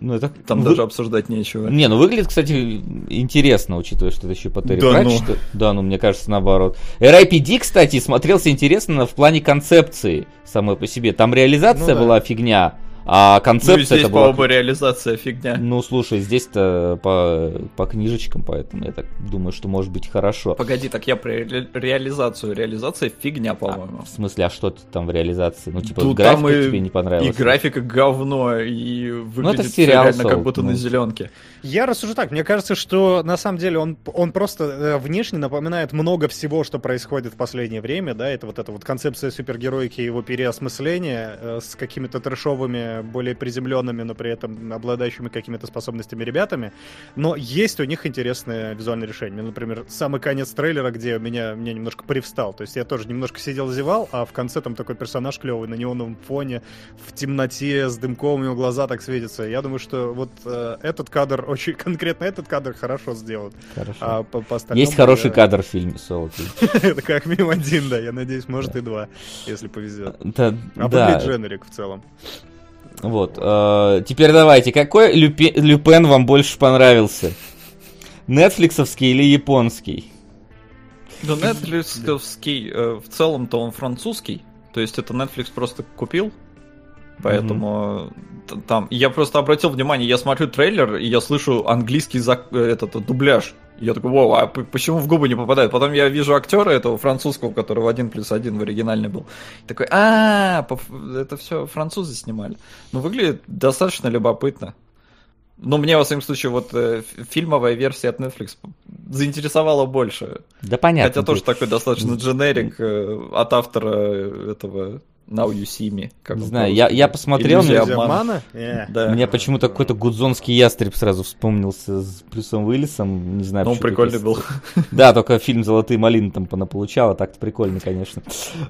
ну, это... Там Вы... даже обсуждать нечего. Не, ну выглядит, кстати, интересно, учитывая, что это еще по Терри да, ну. Да, ну, мне кажется, наоборот. RIPD, кстати, смотрелся интересно в плане концепции самой по себе. Там реализация ну, да. была фигня, а концепция ну, здесь, это была... по реализация фигня. Ну, слушай, здесь-то по, по книжечкам, поэтому я так думаю, что может быть хорошо. Погоди, так я про ре- реализацию. Реализация фигня, по-моему. А, в смысле, а что там в реализации? Ну, типа, Тут графика и, тебе не понравилась? И графика говно, и выглядит ну, это сериал, реально как будто ну. на зеленке. Я рассужу так, мне кажется, что на самом деле он, он просто э, внешне напоминает много всего, что происходит в последнее время, да, это вот эта вот концепция супергероики, его переосмысления э, с какими-то трешовыми более приземленными, но при этом обладающими какими-то способностями ребятами. Но есть у них интересные визуальные решения. Например, самый конец трейлера, где меня, меня немножко привстал. То есть я тоже немножко сидел, зевал, а в конце там такой персонаж клевый на неоновом фоне, в темноте, с дымком, у него глаза так светятся. Я думаю, что вот э, этот кадр, очень конкретно этот кадр хорошо сделан. Хорошо. А по, по Есть хороший я... кадр в фильме Солоки. Это как минимум один, да. Я надеюсь, может и два, если повезет. Да, а да. дженерик в целом. Вот. Э, теперь давайте, какой Люпе, Люпен вам больше понравился? Нетфликсовский или японский? Да, Нетфликсовский, э, в целом-то он французский. То есть это Netflix просто купил, Поэтому mm-hmm. там я просто обратил внимание, я смотрю трейлер и я слышу английский зак... Э, этот дубляж. Я такой, вау, а почему в губы не попадает? Потом я вижу актера этого французского, который в один плюс один в оригинальный был. И такой, а, это все французы снимали. Ну, выглядит достаточно любопытно. Но мне, во всяком случае, вот э, фильмовая версия от Netflix заинтересовала больше. Да понятно. Хотя тоже такой достаточно дженерик э, от автора этого Now You See Me. Как не знаю, я, я посмотрел... Мне, обмана? Yeah. Да. Мне почему-то какой-то гудзонский ястреб сразу вспомнился с Плюсом Уиллисом. Не знаю, Ну, прикольный был. Да, только фильм «Золотые малины» там понаполучал, а так-то прикольный, конечно.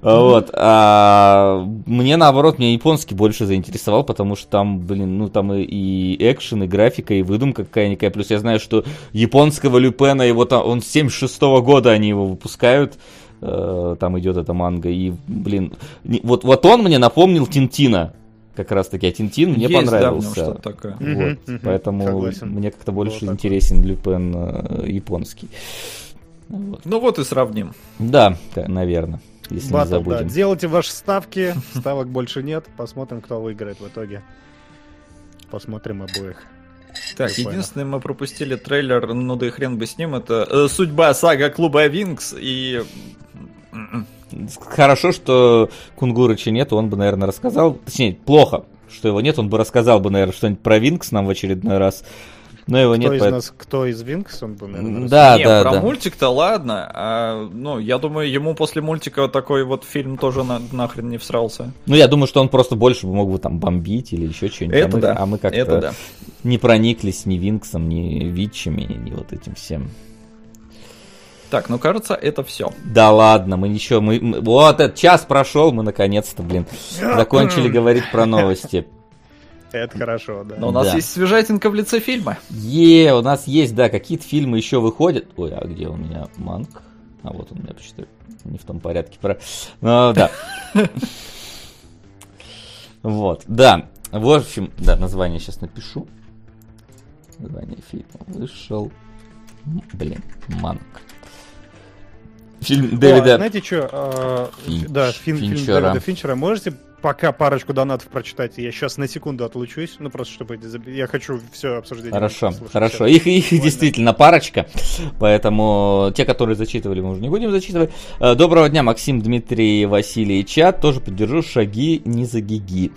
Вот. А, мне, наоборот, мне японский больше заинтересовал, потому что там, блин, ну, там и, и экшен, и графика, и выдумка какая-никакая. Плюс я знаю, что японского Люпена, его там, он с 76 -го года они его выпускают. Э, там идет эта манга. И, блин, вот, вот он мне напомнил Тинтина. Как раз таки, а Тинтин мне Есть, понравился. Да, такое. Вот, mm-hmm, поэтому Согласен. мне как-то больше вот интересен Люпен э, японский. Вот. Ну вот и сравним. Да, наверное. Если Батл, не забудем. Да. Делайте ваши ставки. Ставок больше нет. Посмотрим, кто выиграет в итоге. Посмотрим обоих. Так, Прикольно. единственное, мы пропустили трейлер, ну да и хрен бы с ним, это э, судьба сага клуба Винкс и Хорошо, что Кунгурыча нет, он бы, наверное, рассказал. Точнее, плохо, что его нет, он бы рассказал бы, наверное, что-нибудь про Винкс нам в очередной раз. Но его кто нет. Из по... нас, кто из Винкс, он бы, наверное, Да, не, да, про да. мультик-то ладно. А, ну, я думаю, ему после мультика такой вот фильм тоже на, нахрен не всрался. Ну, я думаю, что он просто больше мог бы там бомбить или еще что-нибудь. Это а мы, да. А мы как-то да. не прониклись ни Винксом, ни Витчами, ни вот этим всем. Так, ну кажется, это все. Да ладно, мы ничего, мы, мы вот этот час прошел, мы наконец-то, блин, закончили говорить про новости. Это хорошо, да. Но у нас да. есть свежатинка в лице фильма. Е, у нас есть, да, какие-то фильмы еще выходят. Ой, а где у меня манг? А вот он у меня почти не в том порядке. Про... Ну, да. Вот, да. В общем, да, название сейчас напишу. Название фильма вышел. Блин, манг. Фильм Дэвида... О, знаете что? Э, Финч, да, фильм, фильм Дэвида Финчера. Можете пока парочку донатов прочитать? Я сейчас на секунду отлучусь. Ну, просто чтобы... Я хочу все обсуждение. Хорошо, хорошо. Их, их действительно парочка. Поэтому те, которые зачитывали, мы уже не будем зачитывать. Э, доброго дня, Максим, Дмитрий, Василий и чат. Тоже поддержу шаги не за гиги.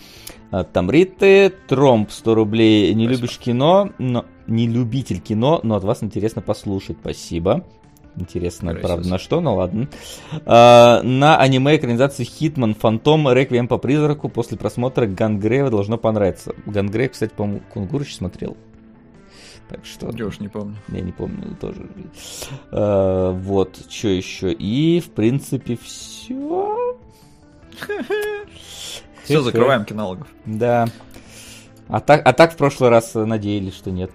Э, там Риты, Тромп 100 рублей. Не Спасибо. любишь кино, но не любитель кино, но от вас интересно послушать. Спасибо. Интересно, Красис. правда, на что, ну ладно. А, на аниме экранизации Хитман Фантом Реквием по призраку после просмотра Гангрейва должно понравиться. Гангрейв, кстати, по-моему, Кунгурыч смотрел. Так что... Я уж не помню. Я не помню тоже. А, вот, что еще. И, в принципе, все. Все, закрываем кинологов. Да. А так, а так в прошлый раз надеялись, что нет.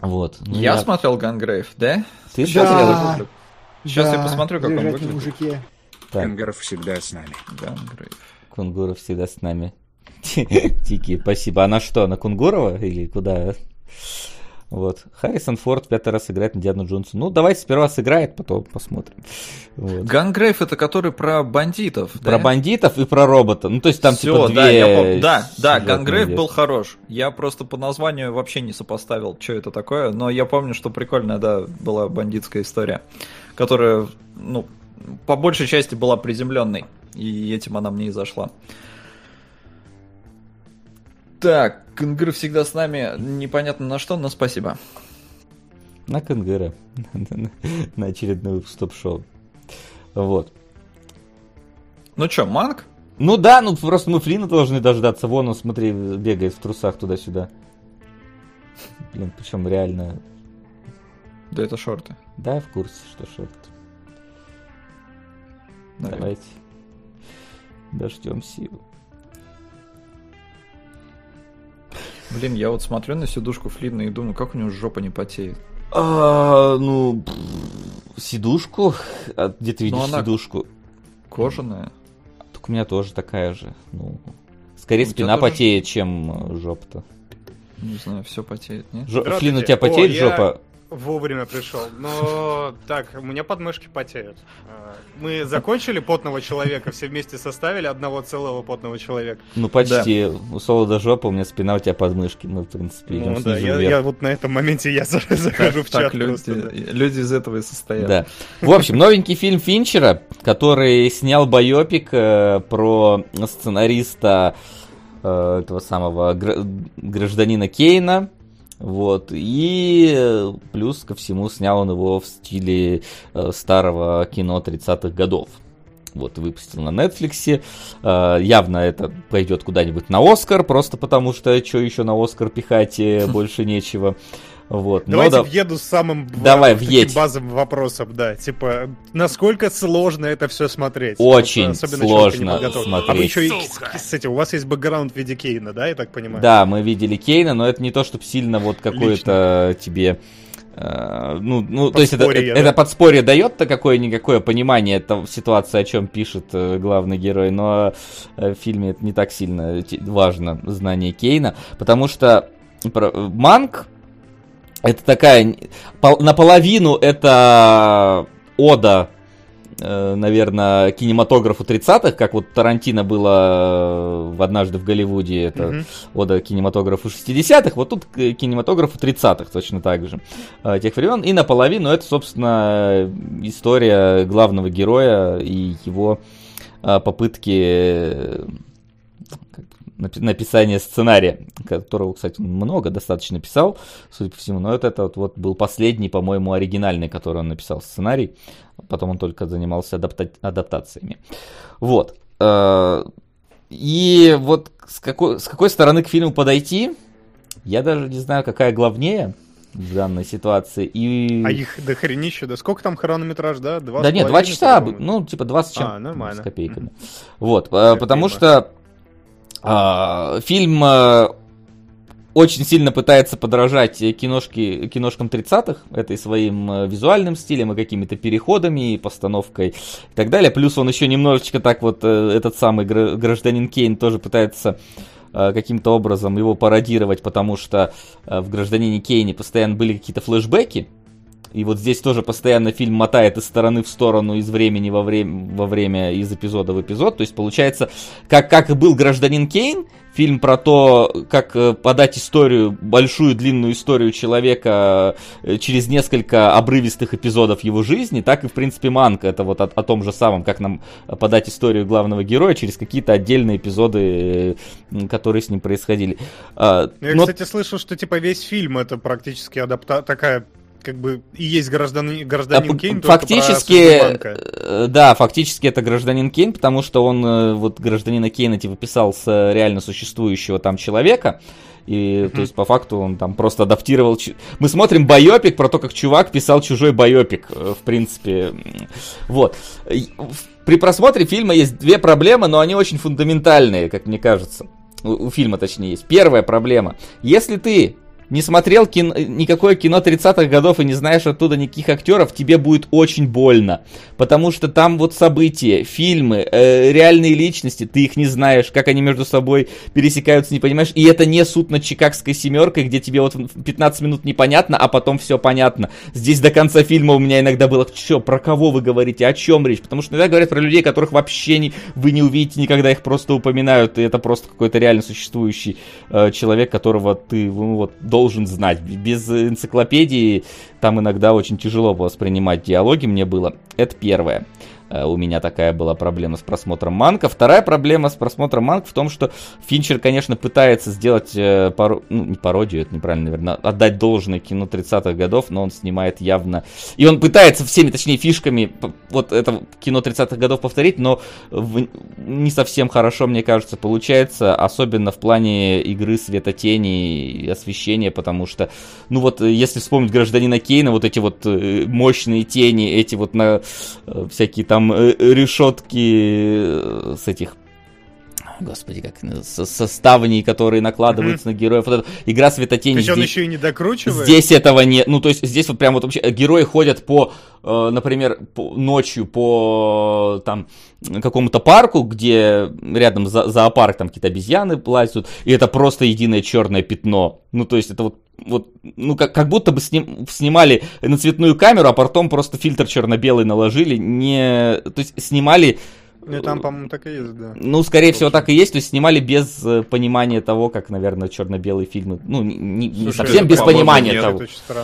Вот. Ну, я, я смотрел Гангрейв, да? Ты да. смотрел? Сейчас да. я посмотрю, как Лежать он выглядит. Мужики. Кангуров всегда с нами. Гангрейв. Кунгуров всегда с нами. Тики, спасибо. А на что, на Кунгурова или куда? Вот. Харрисон Форд пятый раз играет на Диану Джонсу. Ну, давайте сперва сыграет, потом посмотрим. Вот. Гангрейв это который про бандитов, Про да? бандитов и про робота. Ну, то есть там Всё, типа да, две... Я пом... Да, да, Гангрейв был хорош. Я просто по названию вообще не сопоставил, что это такое, но я помню, что прикольная, да, была бандитская история, которая, ну, по большей части была приземленной, и этим она мне и зашла. Так, Кенгуру всегда с нами, непонятно на что, но спасибо. На Кенгура. на очередной выпуск стоп-шоу. Вот. Ну что, Манг? Ну да, ну просто мы Флина должны дождаться. Вон он, смотри, бегает в трусах туда-сюда. Блин, причем реально... Да это шорты. Да, в курсе, что шорты. Давайте. Дождемся его. Блин, я вот смотрю на сидушку Флина и думаю, как у него жопа не потеет. А, ну, сидушку? А где ты видишь ну, она сидушку? Кожаная. Так у меня тоже такая же. Ну, скорее спина потеет, тоже... чем э, жопа-то. Не знаю, все потеет, нет? Флин, у тебя потеет О, жопа? Вовремя пришел. Но так, у меня подмышки потеют. А, мы закончили потного человека, все вместе составили одного целого потного человека. Ну почти. Да. У Солода жопа, у меня спина, у тебя подмышки. Ну, в принципе, ну, да, я, я вот на этом моменте я захожу в чат. Так, люди, да. люди из этого и состоят. Да. В общем, новенький фильм Финчера, который снял байопик э, про сценариста э, этого самого гражданина Кейна, вот. И плюс ко всему снял он его в стиле э, старого кино 30-х годов. Вот, выпустил на Netflix. Э, явно это пойдет куда-нибудь на Оскар, просто потому что что еще на Оскар пихать э, больше нечего. Вот. Давайте Но, въеду с самым Давай, въедь. базовым вопросом, да. Типа, насколько сложно это все смотреть? Очень Особенно сложно смотреть. А вы еще и, кстати, у вас есть бэкграунд в виде Кейна, да, я так понимаю? Да, мы видели Кейна, но это не то, чтобы сильно вот какое-то тебе... Uh, ну, ну то есть это, да? это подспорье дает-то какое-никакое понимание это ситуации, о чем пишет uh, главный герой, но uh, в фильме это не так сильно важно, знание Кейна, потому что Манк, это такая, наполовину это ода, э, наверное, кинематографу 30-х, как вот Тарантино было в «Однажды в Голливуде», это mm-hmm. ода кинематографу 60-х, вот тут кинематографу 30-х точно так же, э, тех времен, и наполовину это, собственно, история главного героя и его э, попытки написание сценария, которого, кстати, много достаточно писал, судя по всему, но вот это вот, вот был последний, по-моему, оригинальный, который он написал сценарий, потом он только занимался адапта- адаптациями. Вот. Э, и вот с какой, с какой стороны к фильму подойти, я даже не знаю, какая главнее в данной ситуации. И... А их до хренища, да сколько там хронометраж, да? Два да нет, два часа, ну, типа 20 чем а, с копейками. Mm-hmm. Вот, Терпимо. потому что фильм э, очень сильно пытается подражать киношки, киношкам 30-х, этой своим э, визуальным стилем и какими-то переходами, и постановкой и так далее. Плюс он еще немножечко так вот, э, этот самый гражданин Кейн тоже пытается каким-то образом его пародировать, потому что в гражданине Кейне постоянно были какие-то флешбеки, и вот здесь тоже постоянно фильм мотает из стороны в сторону, из времени во время, во время из эпизода в эпизод. То есть получается, как, как и был «Гражданин Кейн», фильм про то, как э, подать историю, большую длинную историю человека э, через несколько обрывистых эпизодов его жизни, так и, в принципе, Манка. Это вот о, о том же самом, как нам подать историю главного героя через какие-то отдельные эпизоды, э, которые с ним происходили. А, Я, Но... кстати, слышал, что типа весь фильм это практически адапта такая как бы и есть гражданин, гражданин а, Кейн, фактически, э, да, фактически это гражданин Кейн, потому что он э, вот гражданина Кейна типа писал с э, реально существующего там человека, и mm-hmm. то есть по факту он там просто адаптировал. Мы смотрим байопик про то, как чувак писал чужой байопик, в принципе, вот. При просмотре фильма есть две проблемы, но они очень фундаментальные, как мне кажется. У, у фильма, точнее, есть. Первая проблема. Если ты не смотрел кино, никакое кино 30-х годов и не знаешь оттуда никаких актеров, тебе будет очень больно. Потому что там вот события, фильмы, э, реальные личности, ты их не знаешь, как они между собой пересекаются, не понимаешь. И это не суд над Чикагской семеркой, где тебе вот 15 минут непонятно, а потом все понятно. Здесь до конца фильма у меня иногда было, что, про кого вы говорите, о чем речь? Потому что иногда говорят про людей, которых вообще не, вы не увидите никогда, их просто упоминают, и это просто какой-то реально существующий э, человек, которого ты ну, вот, должен знать. Без энциклопедии там иногда очень тяжело воспринимать диалоги мне было. Это первое. Э, у меня такая была проблема с просмотром Манка. Вторая проблема с просмотром Манка в том, что Финчер, конечно, пытается сделать э, пару... ну, не пародию, это неправильно, наверное, отдать должное кино 30-х годов, но он снимает явно... И он пытается всеми, точнее, фишками вот это кино 30-х годов повторить, но в... не совсем хорошо, мне кажется, получается, особенно в плане игры света тени и освещения, потому что, ну вот, если вспомнить гражданина Кейна, вот эти вот э, мощные тени, эти вот на всякие там там э, решетки э, с этих господи, как составней, которые накладываются mm-hmm. на героев. Вот это, игра светотени. То есть здесь, еще и не докручивает? Здесь этого нет. Ну, то есть здесь вот прям вот вообще герои ходят по, э, например, по, ночью по там какому-то парку, где рядом за, зоопарк, там какие-то обезьяны плазят, и это просто единое черное пятно. Ну, то есть это вот вот, ну, как, как будто бы сним, снимали на цветную камеру, а потом просто фильтр черно-белый наложили, не, то есть снимали ну, там, по-моему, так и есть, да. Ну, скорее всего, так и есть. То есть снимали без э, понимания того, как, наверное, черно-белые фильмы. Ну, не, не, Слушай, не совсем без понимания нет, того.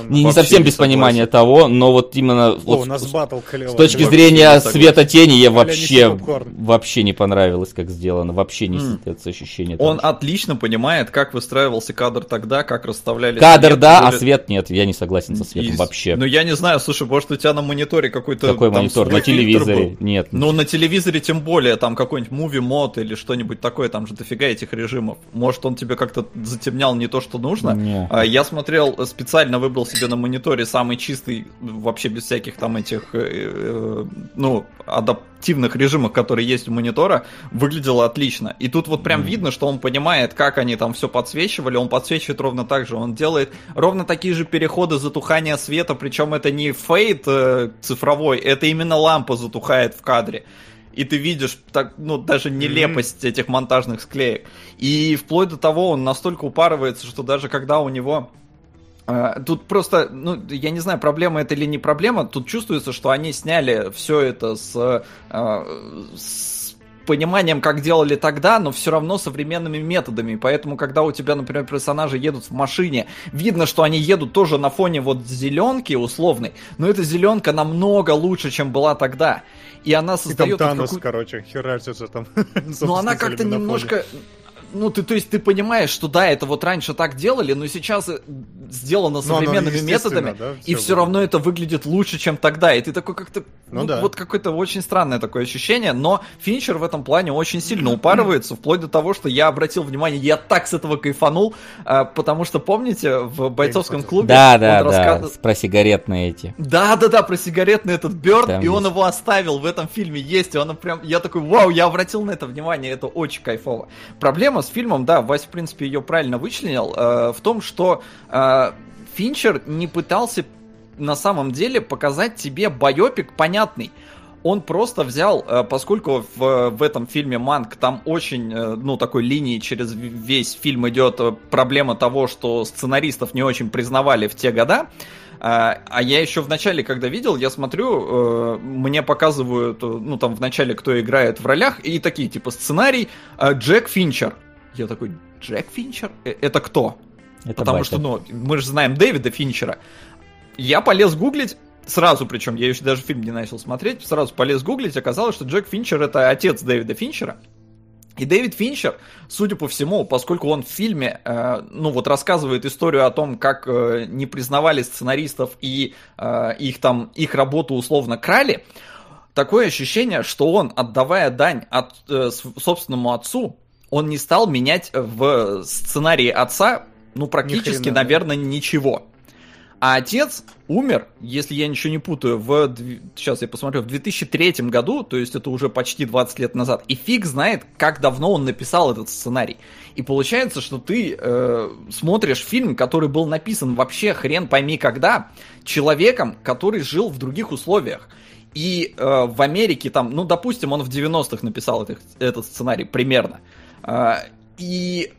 Не, не совсем без понимания того, но вот именно. О, вот, у нас батл клевый. С точки зрения света тени я вообще, вообще не понравилось, как сделано. Вообще не это ощущение. Он того, отлично понимает, как выстраивался кадр тогда, как расставляли. Кадр, свет, да, а свет нет. Я не согласен со светом и, вообще. Ну, я не знаю, слушай, может, у тебя на мониторе какой-то. Какой монитор? На телевизоре? Нет. Ну, на телевизоре тем более, там какой-нибудь movie мод или что-нибудь такое, там же дофига этих режимов. Может, он тебе как-то затемнял не то, что нужно. Не. А, я смотрел, специально выбрал себе на мониторе самый чистый, вообще без всяких там этих, э, э, ну, адаптивных режимов, которые есть у монитора, выглядело отлично. И тут вот прям mm. видно, что он понимает, как они там все подсвечивали, он подсвечивает ровно так же, он делает ровно такие же переходы затухания света, причем это не фейт э, цифровой, это именно лампа затухает в кадре и ты видишь так, ну, даже нелепость mm-hmm. этих монтажных склеек. И вплоть до того он настолько упарывается, что даже когда у него Uh, тут просто, ну, я не знаю, проблема это или не проблема, тут чувствуется, что они сняли все это с, uh, с пониманием, как делали тогда, но все равно современными методами. Поэтому, когда у тебя, например, персонажи едут в машине, видно, что они едут тоже на фоне вот зеленки условной, но эта зеленка намного лучше, чем была тогда и она создает... И там Танос, какую... короче, херачится там. Но она как-то немножко ну, ты, то есть ты понимаешь, что да, это вот раньше так делали, но сейчас э, сделано современными методами, да, и все будет. равно это выглядит лучше, чем тогда. И ты такой как-то, ну, ну да. вот какое-то очень странное такое ощущение, но Финчер в этом плане очень сильно упарывается, вплоть до того, что я обратил внимание, я так с этого кайфанул, а, потому что, помните, в бойцовском клубе... Да, да, да, рассказ... про сигаретные эти. Да, да, да, про сигаретный этот Бёрд, и он его оставил в этом фильме есть, и он прям, я такой, вау, я обратил на это внимание, это очень кайфово. Проблема с фильмом, да, Вася, в принципе, ее правильно вычленил, э, в том, что э, Финчер не пытался на самом деле показать тебе байопик понятный. Он просто взял, э, поскольку в, в этом фильме Манк там очень, э, ну, такой линии через весь фильм идет э, проблема того, что сценаристов не очень признавали в те года, а, я еще в начале, когда видел, я смотрю, мне показывают, ну там в начале, кто играет в ролях, и такие типа сценарий Джек Финчер. Я такой, Джек Финчер? Э, это кто? Это Потому батя. что, ну, мы же знаем Дэвида Финчера. Я полез гуглить, сразу, причем я еще даже фильм не начал смотреть, сразу полез гуглить, оказалось, что Джек Финчер это отец Дэвида Финчера. И Дэвид Финчер, судя по всему, поскольку он в фильме, э, ну вот рассказывает историю о том, как э, не признавали сценаристов и э, их там их работу условно крали, такое ощущение, что он, отдавая дань от э, собственному отцу, он не стал менять в сценарии отца, ну, практически, хрена, наверное, ничего. А отец умер, если я ничего не путаю, в, сейчас я посмотрю, в 2003 году, то есть это уже почти 20 лет назад, и фиг знает, как давно он написал этот сценарий. И получается, что ты э, смотришь фильм, который был написан вообще хрен пойми когда, человеком, который жил в других условиях. И э, в Америке там, ну, допустим, он в 90-х написал этот, этот сценарий примерно. А, и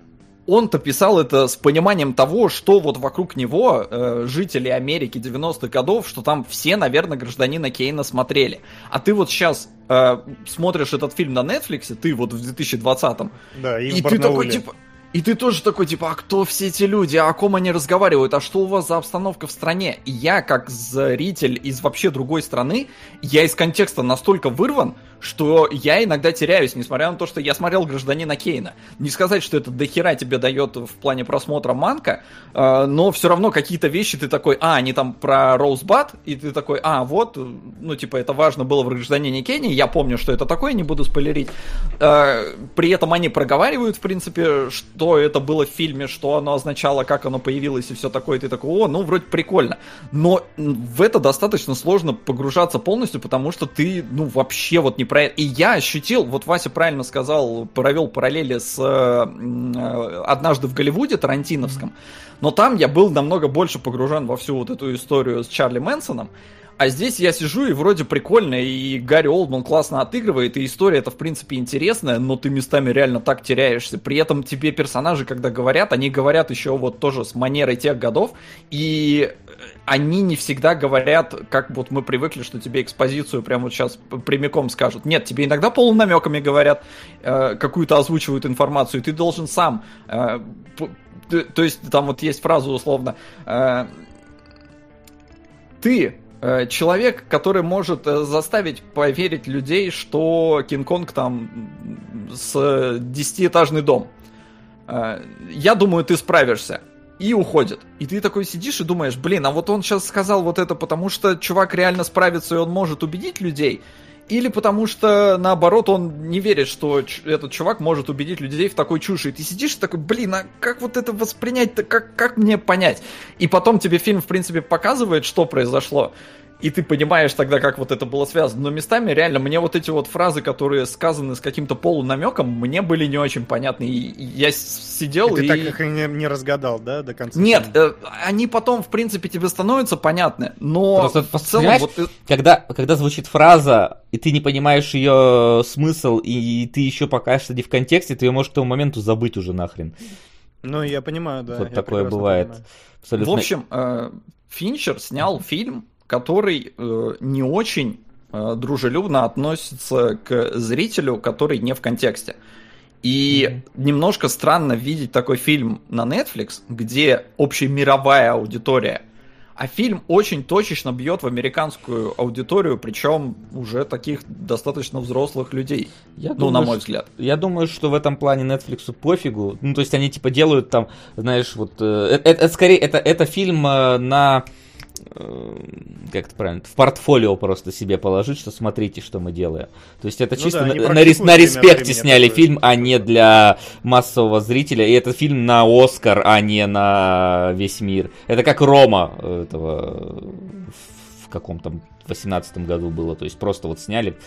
он-то писал это с пониманием того, что вот вокруг него э, жители Америки 90-х годов, что там все, наверное, гражданина Кейна смотрели. А ты вот сейчас э, смотришь этот фильм на Netflix, ты вот в 2020-м, да, и, и ты такой типа... И ты тоже такой, типа, а кто все эти люди, а о ком они разговаривают, а что у вас за обстановка в стране? И я, как зритель из вообще другой страны, я из контекста настолько вырван, что я иногда теряюсь, несмотря на то, что я смотрел «Гражданина Кейна». Не сказать, что это дохера тебе дает в плане просмотра манка, э, но все равно какие-то вещи ты такой, а, они там про Роузбат, и ты такой, а, вот, ну, типа, это важно было в «Гражданине Кейне», я помню, что это такое, не буду спойлерить. Э, при этом они проговаривают, в принципе, что это было в фильме, что оно означало, как оно появилось и все такое, и ты такой, о, ну, вроде прикольно. Но в это достаточно сложно погружаться полностью, потому что ты, ну, вообще вот не про это. И я ощутил, вот Вася правильно сказал, провел параллели с э, «Однажды в Голливуде» Тарантиновском, но там я был намного больше погружен во всю вот эту историю с Чарли Мэнсоном, а здесь я сижу и вроде прикольно, и Гарри Олдман классно отыгрывает, и история это в принципе интересная, но ты местами реально так теряешься. При этом тебе персонажи, когда говорят, они говорят еще вот тоже с манерой тех годов, и они не всегда говорят, как вот мы привыкли, что тебе экспозицию прямо вот сейчас прямиком скажут. Нет, тебе иногда полунамеками говорят, э, какую-то озвучивают информацию, и ты должен сам... Э, то есть там вот есть фраза условно... Э, ты человек, который может э, заставить поверить людей, что Кинг-Конг там с десятиэтажный дом. Э, я думаю, ты справишься. И уходит. И ты такой сидишь и думаешь, блин, а вот он сейчас сказал вот это, потому что чувак реально справится и он может убедить людей. Или потому что, наоборот, он не верит, что этот чувак может убедить людей в такой чуши. И ты сидишь такой, блин, а как вот это воспринять-то, как, как мне понять? И потом тебе фильм, в принципе, показывает, что произошло и ты понимаешь тогда, как вот это было связано. Но местами реально мне вот эти вот фразы, которые сказаны с каким-то полунамеком, мне были не очень понятны. И я сидел и... Ты так их не, не разгадал, да, до конца? Нет, э, они потом, в принципе, тебе становятся понятны, но Просто, в целом... Вот... Когда, когда звучит фраза, и ты не понимаешь ее смысл, и ты еще пока что не в контексте, ты ее можешь к тому моменту забыть уже нахрен. Ну, я понимаю, да. Вот такое бывает. Абсолютно. В общем, э, Финчер снял фильм, который э, не очень э, дружелюбно относится к зрителю, который не в контексте. И mm-hmm. немножко странно видеть такой фильм на Netflix, где общемировая аудитория, а фильм очень точечно бьет в американскую аудиторию, причем уже таких достаточно взрослых людей. Я ну, думаю, на мой взгляд. Я думаю, что в этом плане Netflix пофигу. Ну, то есть они типа делают там, знаешь, вот. Э, это, это скорее это, это фильм э, на Э, как это правильно, в портфолио просто себе положить, что смотрите, что мы делаем. То есть это ну чисто да, на, на, рес, на респекте сняли фильм, а не для массового зрителя. И это фильм на Оскар, а не на весь мир. Это как Рома этого в каком-то 18 году было. То есть просто вот сняли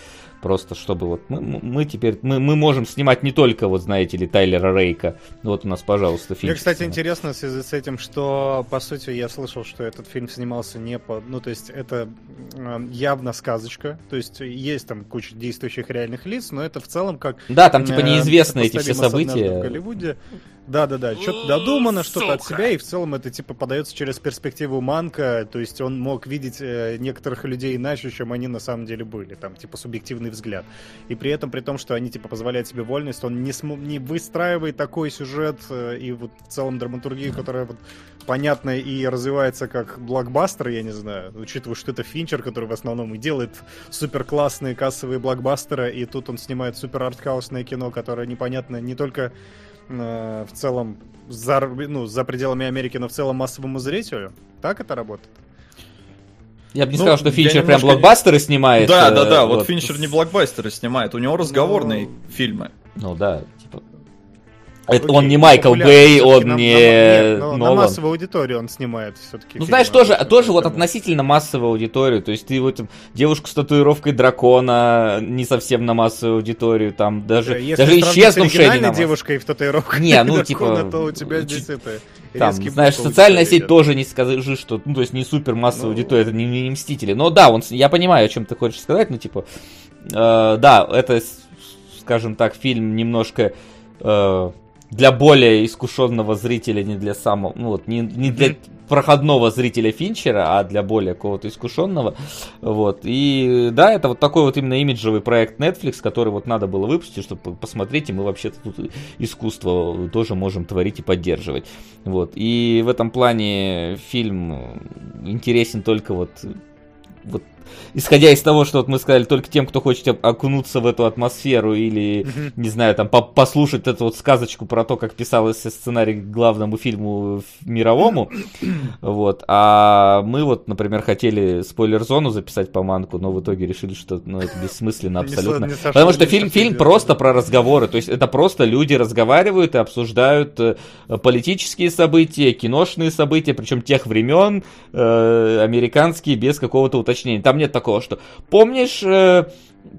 Просто чтобы вот мы, мы теперь, мы, мы можем снимать не только, вот знаете ли, Тайлера Рейка. Вот у нас, пожалуйста, фильм. Мне, кстати, интересно в связи с этим, что, по сути, я слышал, что этот фильм снимался не по... Ну, то есть это э, явно сказочка. То есть есть там куча действующих реальных лиц, но это в целом как... Да, там типа неизвестны эти все события. В Голливуде. Да-да-да, что-то додумано, что-то от себя, и в целом это типа подается через перспективу Манка, то есть он мог видеть э, некоторых людей иначе, чем они на самом деле были, там типа субъективный взгляд. И при этом, при том, что они типа позволяют себе вольность, он не, см- не выстраивает такой сюжет э, и вот в целом драматургию, которая вот понятна и развивается как блокбастер, я не знаю, учитывая, что это Финчер, который в основном и делает супер классные кассовые блокбастеры, и тут он снимает супер артхаусное кино, которое непонятно не только Э, в целом за, ну, за пределами Америки, но в целом массовому зрителю. Так это работает? Я бы не ну, сказал, что Финчер прям блокбастеры снимает. Да, да, да, вот, вот Финчер не блокбастеры снимает, у него разговорные ну, фильмы. Ну да, это Окей, он не Майкл Бэй, он на, не... Нет, но на массовую аудиторию он снимает все-таки. Ну, знаешь, тоже, тоже вот относительно массовую аудиторию. То есть ты вот девушку с татуировкой дракона не совсем на массовую аудиторию, там даже, Если даже исчезнувшая не на девушкой в татуировке не, ну, типа, то у тебя здесь это... Там, знаешь, социальная сеть тоже не скажи, что, ну, то есть не супер массовая ну... аудитория, это не, не Мстители. Но да, он, я понимаю, о чем ты хочешь сказать, но типа, э, да, это, скажем так, фильм немножко э, для более искушенного зрителя, не для самого, ну вот, не, не для проходного зрителя Финчера, а для более какого-то искушенного. Вот. И да, это вот такой вот именно имиджевый проект Netflix, который вот надо было выпустить, чтобы посмотреть, и мы вообще-то тут искусство тоже можем творить и поддерживать. Вот. И в этом плане фильм интересен только вот, вот исходя из того, что вот мы сказали, только тем, кто хочет окунуться в эту атмосферу или, mm-hmm. не знаю, там, по послушать эту вот сказочку про то, как писался сценарий к главному фильму мировому, вот, а мы вот, например, хотели спойлер-зону записать по манку, но в итоге решили, что, ну, это бессмысленно абсолютно, не, потому что фильм, фильм просто про разговоры, то есть это просто люди разговаривают и обсуждают э, политические события, киношные события, причем тех времен, э, американские, без какого-то уточнения. Там нет такого, что помнишь э,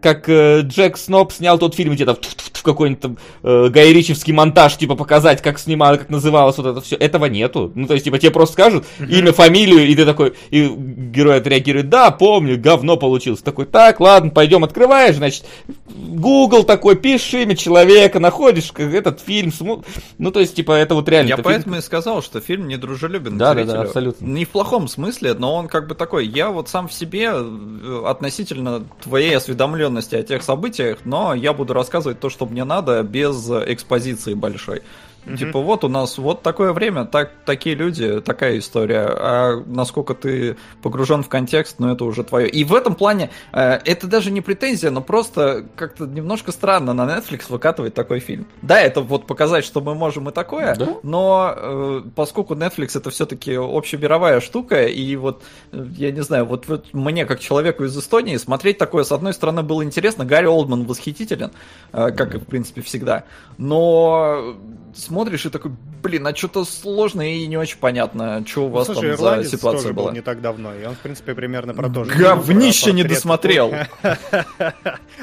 как э, Джек Сноп снял тот фильм, где-то в какой-нибудь там э, гайричевский монтаж, типа, показать, как снимал, как называлось вот это все. Этого нету. Ну, то есть, типа, тебе просто скажут имя, фамилию, и ты такой, и герой отреагирует, да, помню, говно получилось. Такой, так, ладно, пойдем, открываешь, значит, Google такой, пишешь имя человека, находишь этот фильм, см... ну, то есть, типа, это вот реально. Я поэтому фильм... и сказал, что фильм недружелюбен да, да, да, абсолютно. Не в плохом смысле, но он как бы такой, я вот сам в себе э, относительно твоей осведомленности осведомленности о тех событиях, но я буду рассказывать то, что мне надо, без экспозиции большой. Mm-hmm. Типа, вот у нас вот такое время, так, такие люди, такая история. А насколько ты погружен в контекст, ну это уже твое. И в этом плане э, это даже не претензия, но просто как-то немножко странно на Netflix выкатывать такой фильм. Да, это вот показать, что мы можем и такое, да? но э, поскольку Netflix это все-таки общемировая штука, и вот, э, я не знаю, вот, вот мне, как человеку из Эстонии, смотреть такое, с одной стороны, было интересно. Гарри Олдман восхитителен, э, как и, в принципе, всегда. Но смотришь и такой, блин, а что-то сложно и не очень понятно, что у вас ну, слушай, там за ситуация тоже была. был не так давно, и он, в принципе, примерно про то же. Говнище не досмотрел!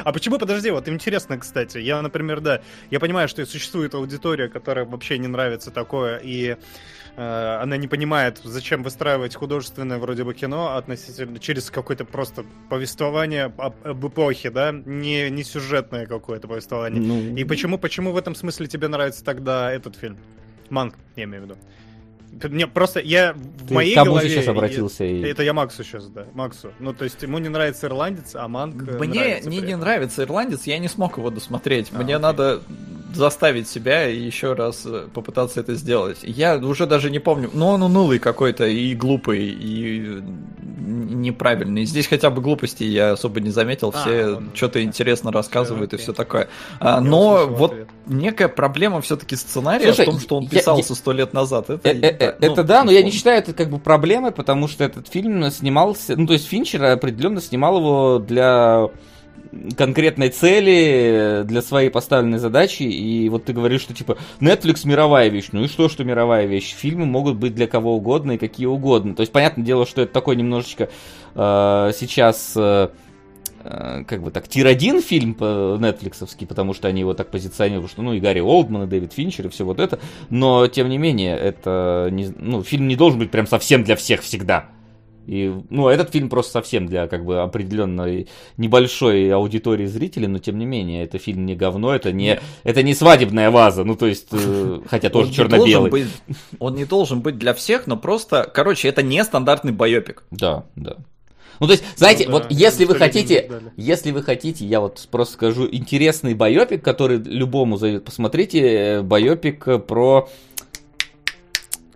А почему, подожди, вот интересно, кстати, я, например, да, я понимаю, что существует аудитория, которая вообще не нравится такое, и она не понимает, зачем выстраивать художественное вроде бы кино относительно через какое-то просто повествование об, об эпохе, да, не, не сюжетное какое-то повествование. Ну... И почему, почему в этом смысле тебе нравится тогда этот фильм? Манк, я имею в виду. Мне просто я в Ты моей голове. сейчас обратился и... Это я Максу сейчас, да, Максу. Ну то есть ему не нравится ирландец, а Манк. Э, Мне не, не нравится ирландец, я не смог его досмотреть. А, Мне окей. надо заставить себя еще раз э, попытаться это сделать. Я уже даже не помню, но он унылый какой-то и глупый и неправильный. Здесь хотя бы глупости я особо не заметил, а, все он... что-то интересно рассказывают все, и все такое. А, но вот ответ. некая проблема все-таки сценария Слушай, в том, что он писался сто лет назад. Это, э, э, ну, это да, но я не считаю это как бы проблемой, потому что этот фильм снимался, ну то есть Финчер определенно снимал его для конкретной цели, для своей поставленной задачи, и вот ты говоришь, что типа Netflix мировая вещь, ну и что, что мировая вещь? Фильмы могут быть для кого угодно и какие угодно. То есть, понятное дело, что это такой немножечко э, сейчас... Э, э как бы так, тир-1 фильм нетфликсовский, потому что они его так позиционируют, что, ну, и Гарри Олдман, и Дэвид Финчер, и все вот это, но, тем не менее, это, не, ну, фильм не должен быть прям совсем для всех всегда. И, ну, этот фильм просто совсем для как бы определенной небольшой аудитории зрителей, но тем не менее, это фильм не говно, это не, это не свадебная ваза, ну, то есть, э, хотя тоже черно-белый. Он не должен быть для всех, но просто, короче, это не стандартный байопик. Да, да. Ну, то есть, знаете, ну, да, вот если вы хотите, если вы хотите, я вот просто скажу, интересный байопик, который любому зайдет, посмотрите э, байопик про...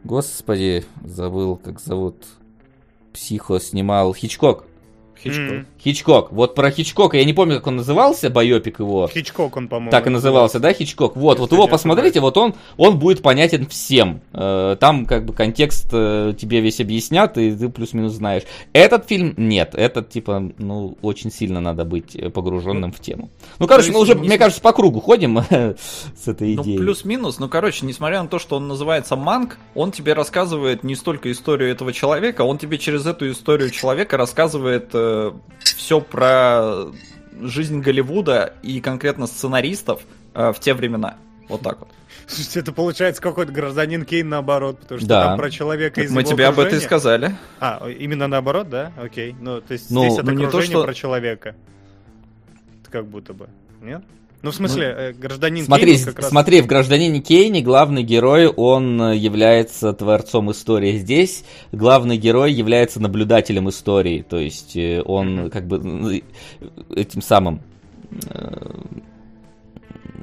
Господи, забыл, как зовут Психо снимал Хичкок. Хичкок. Mm. Хичкок. Вот про Хичкока, я не помню, как он назывался, байопик его. Хичкок он, по-моему. Так и назывался, да, Хичкок? Вот, вот его посмотрите, вот он, он будет понятен всем. Э, там как бы контекст э, тебе весь объяснят, и ты плюс-минус знаешь. Этот фильм нет, этот типа, ну, очень сильно надо быть погруженным в тему. Ну, короче, мы уже, мне кажется, по кругу ходим с этой ну, идеей. Ну, плюс-минус, ну, короче, несмотря на то, что он называется Манг, он тебе рассказывает не столько историю этого человека, он тебе через эту историю человека рассказывает э, все про жизнь Голливуда и конкретно сценаристов э, в те времена. Вот так вот. Слушайте, это получается какой-то гражданин Кейн наоборот, потому что да. там про человека из Мы тебе окружения. об этом и сказали. А, именно наоборот, да? Окей. Ну, то есть ну, здесь это ну, не то, что... про человека. Как будто бы. Нет? Ну, в смысле, ну, э, гражданин смотри, Кейн как раз... Смотри, в «Гражданине Кейне» главный герой, он э, является творцом истории. Здесь главный герой является наблюдателем истории. То есть э, он как бы этим самым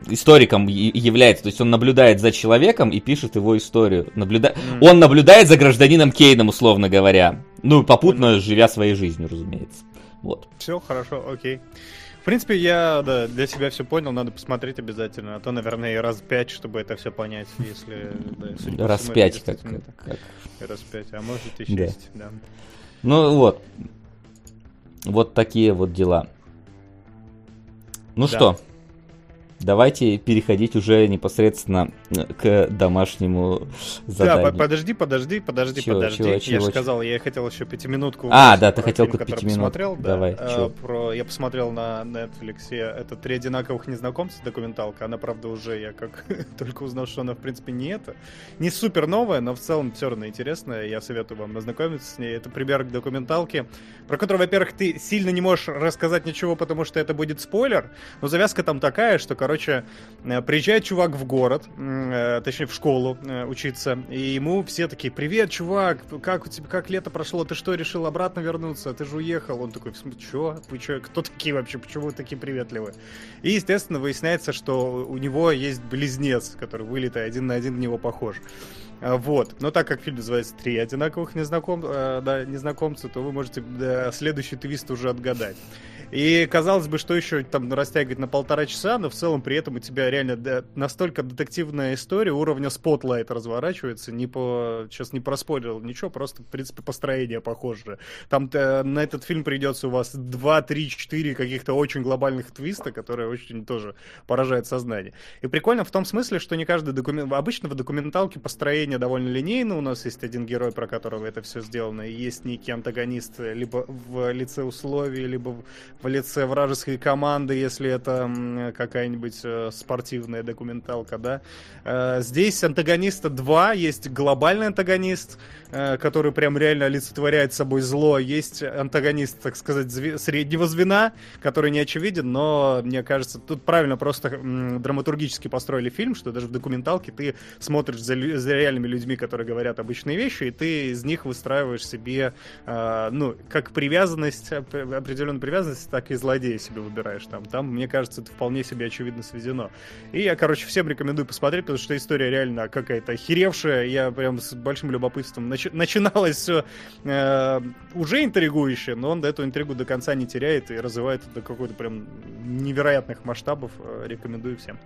историком является, то есть он наблюдает за человеком и пишет его историю. Наблюда... Mm. Он наблюдает за гражданином Кейном, условно говоря. Ну, попутно живя своей жизнью, разумеется. Вот. Все, хорошо, окей. В принципе, я да, для себя все понял, надо посмотреть обязательно. А то, наверное, и раз пять, чтобы это все понять, если... Да, раз всему, пять, как, как... Раз пять, а может и шесть, да. да. Ну вот. Вот такие вот дела. Ну да. что, Давайте переходить уже непосредственно к домашнему заданию. Да, подожди, подожди, подожди, чего, подожди. Чего, чего, я же сказал, я хотел еще пятиминутку. А, да, ты хотел фильм, пятиминутку. Посмотрел, Давай. Да, про, я посмотрел на Netflix, это «Три одинаковых незнакомца» документалка. Она, правда, уже, я как только узнал, что она, в принципе, не это. Не супер новая, но в целом все равно интересная. Я советую вам ознакомиться с ней. Это пример документалки, про которую, во-первых, ты сильно не можешь рассказать ничего, потому что это будет спойлер, но завязка там такая, что, короче, э, приезжает чувак в город, э, точнее в школу э, учиться, и ему все такие, привет, чувак, как у тебя, как лето прошло, ты что, решил обратно вернуться, ты же уехал? Он такой, чё, вы чё, кто такие вообще, почему вы такие приветливые? И, естественно, выясняется, что у него есть близнец, который вылитый, один на один на него похож. Вот. Но так как фильм называется «Три одинаковых незнаком... да, незнакомца», то вы можете да, следующий твист уже отгадать. И казалось бы, что еще там растягивать на полтора часа, но в целом при этом у тебя реально настолько детективная история уровня Spotlight разворачивается. Не по... Сейчас не проспорил ничего, просто, в принципе, построение похоже. Там э, на этот фильм придется у вас 2, 3, 4 каких-то очень глобальных твиста, которые очень тоже поражают сознание. И прикольно в том смысле, что не каждый документ... Обычно в документалке построение довольно линейно. У нас есть один герой, про которого это все сделано, и есть некий антагонист либо в лице условий, либо в лице вражеской команды, если это какая-нибудь э, спортивная документалка, да. Э, здесь антагониста два, есть глобальный антагонист, э, который прям реально олицетворяет собой зло, есть антагонист, так сказать, среднего звена, который не очевиден, но, мне кажется, тут правильно просто драматургически построили фильм, что даже в документалке ты смотришь за, за реальными людьми, которые говорят обычные вещи, и ты из них выстраиваешь себе, ну, как привязанность, определенную привязанность так и злодея себе выбираешь там. Там, мне кажется, это вполне себе очевидно сведено. И я, короче, всем рекомендую посмотреть, потому что история реально какая-то охеревшая. Я прям с большим любопытством. Начи- начиналось все э, уже интригующе, но он эту интригу до конца не теряет и развивает до какой-то прям невероятных масштабов. Э, рекомендую всем.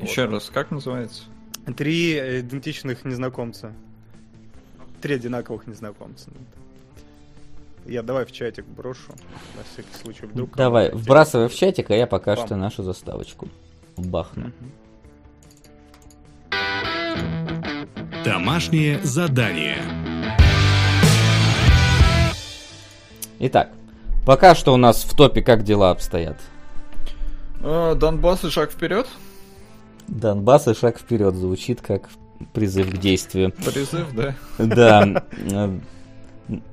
Еще вот. раз, как называется? Три идентичных незнакомца. Три одинаковых незнакомца. Я давай в чатик брошу, на всякий случай. Вдруг давай, вбрасывай в чатик, а я пока Вам. что нашу заставочку бахну. Домашнее задание. Итак, пока что у нас в топе как дела обстоят? А, Донбасс и шаг вперед. Донбасс и шаг вперед звучит как призыв к действию. Призыв, да? Да.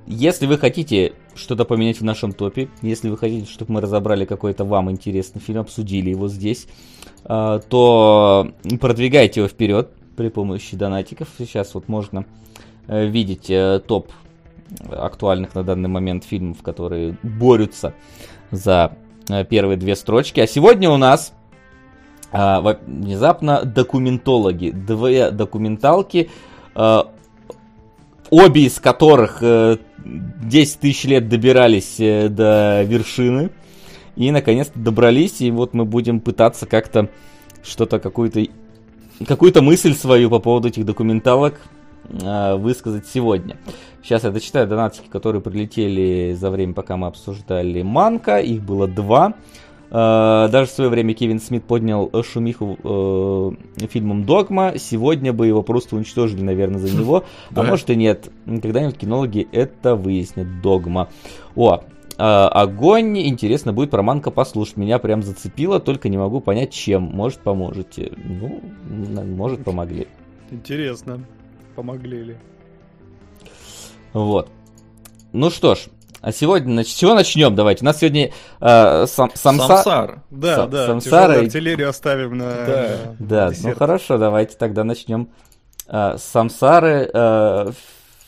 Если вы хотите что-то поменять в нашем топе, если вы хотите, чтобы мы разобрали какой-то вам интересный фильм, обсудили его здесь, а, то продвигайте его вперед при помощи донатиков. Сейчас вот можно э, видеть э, топ актуальных на данный момент фильмов, которые борются за э, первые две строчки. А сегодня у нас а, внезапно документологи, две документалки, обе из которых 10 э, тысяч лет добирались э, до вершины. И наконец-то добрались, и вот мы будем пытаться как-то что-то, какую-то какую-то мысль свою по поводу этих документалок э, высказать сегодня. Сейчас я дочитаю донатики, которые прилетели за время, пока мы обсуждали Манка. Их было два. Э, даже в свое время Кевин Смит поднял шумиху э, фильмом «Догма». Сегодня бы его просто уничтожили, наверное, за него. А может и нет. Когда-нибудь кинологи это выяснят. «Догма». О, э, огонь. Интересно будет про Манка послушать. Меня прям зацепило, только не могу понять, чем. Может, поможете. Ну, может, помогли. Интересно. Помогли ли? Вот. Ну что ж, а сегодня, с чего начнем? Давайте. У нас сегодня э, сам, самса... Самсар. Да, Сам, да. Самсара. артиллерию оставим на Да, да ну хорошо, давайте тогда начнем. Э, Самсары, э,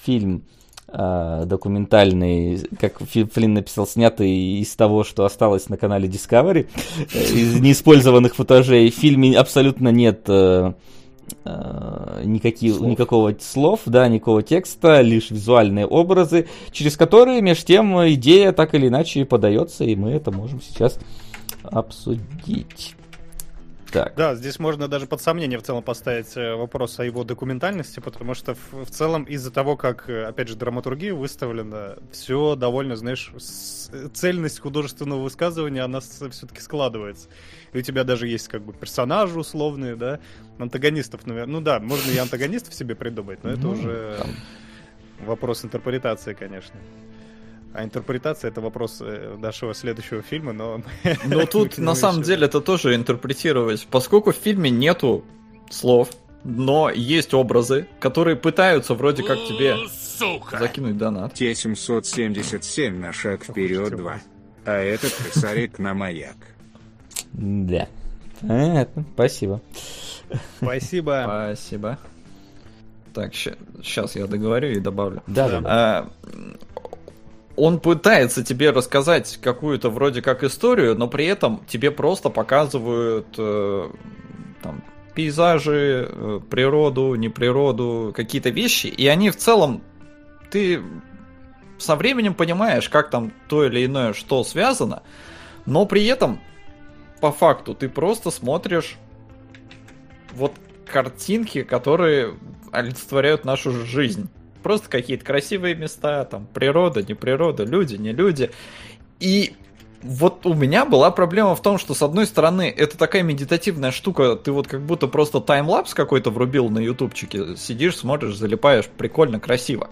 фильм э, документальный, как Флинн написал, снятый из того, что осталось на канале Discovery, из неиспользованных футажей. В фильме абсолютно нет... Э, э, никаких, слов. никакого слов, да, никакого текста, лишь визуальные образы, через которые, между тем, идея так или иначе подается, и мы это можем сейчас обсудить. Так. Да, здесь можно даже под сомнение в целом поставить э, вопрос о его документальности, потому что в, в целом из-за того, как, э, опять же, драматургия выставлена, все довольно, знаешь, цельность художественного высказывания, она все-таки складывается. И у тебя даже есть как бы персонажи условные, да, антагонистов, наверное. Ну да, можно и антагонистов себе придумать, но это ну, уже вопрос интерпретации, конечно. А интерпретация это вопрос э, нашего следующего фильма, но... Но тут на самом деле это тоже интерпретировать. Поскольку в фильме нету слов, но есть образы, которые пытаются вроде как тебе Сука. закинуть донат. Т-777 на шаг вперед 2. А этот косарик на маяк. Да. Понятно, спасибо. Спасибо. Спасибо. Так, сейчас я договорю и добавлю. Да, да. А, он пытается тебе рассказать какую-то вроде как историю, но при этом тебе просто показывают э, там, пейзажи, э, природу, не природу, какие-то вещи, и они в целом ты со временем понимаешь, как там то или иное что связано, но при этом по факту ты просто смотришь вот картинки, которые олицетворяют нашу жизнь. Просто какие-то красивые места, там природа, не природа, люди, не люди. И вот у меня была проблема в том, что с одной стороны это такая медитативная штука, ты вот как будто просто таймлапс какой-то врубил на ютубчике, сидишь, смотришь, залипаешь, прикольно, красиво.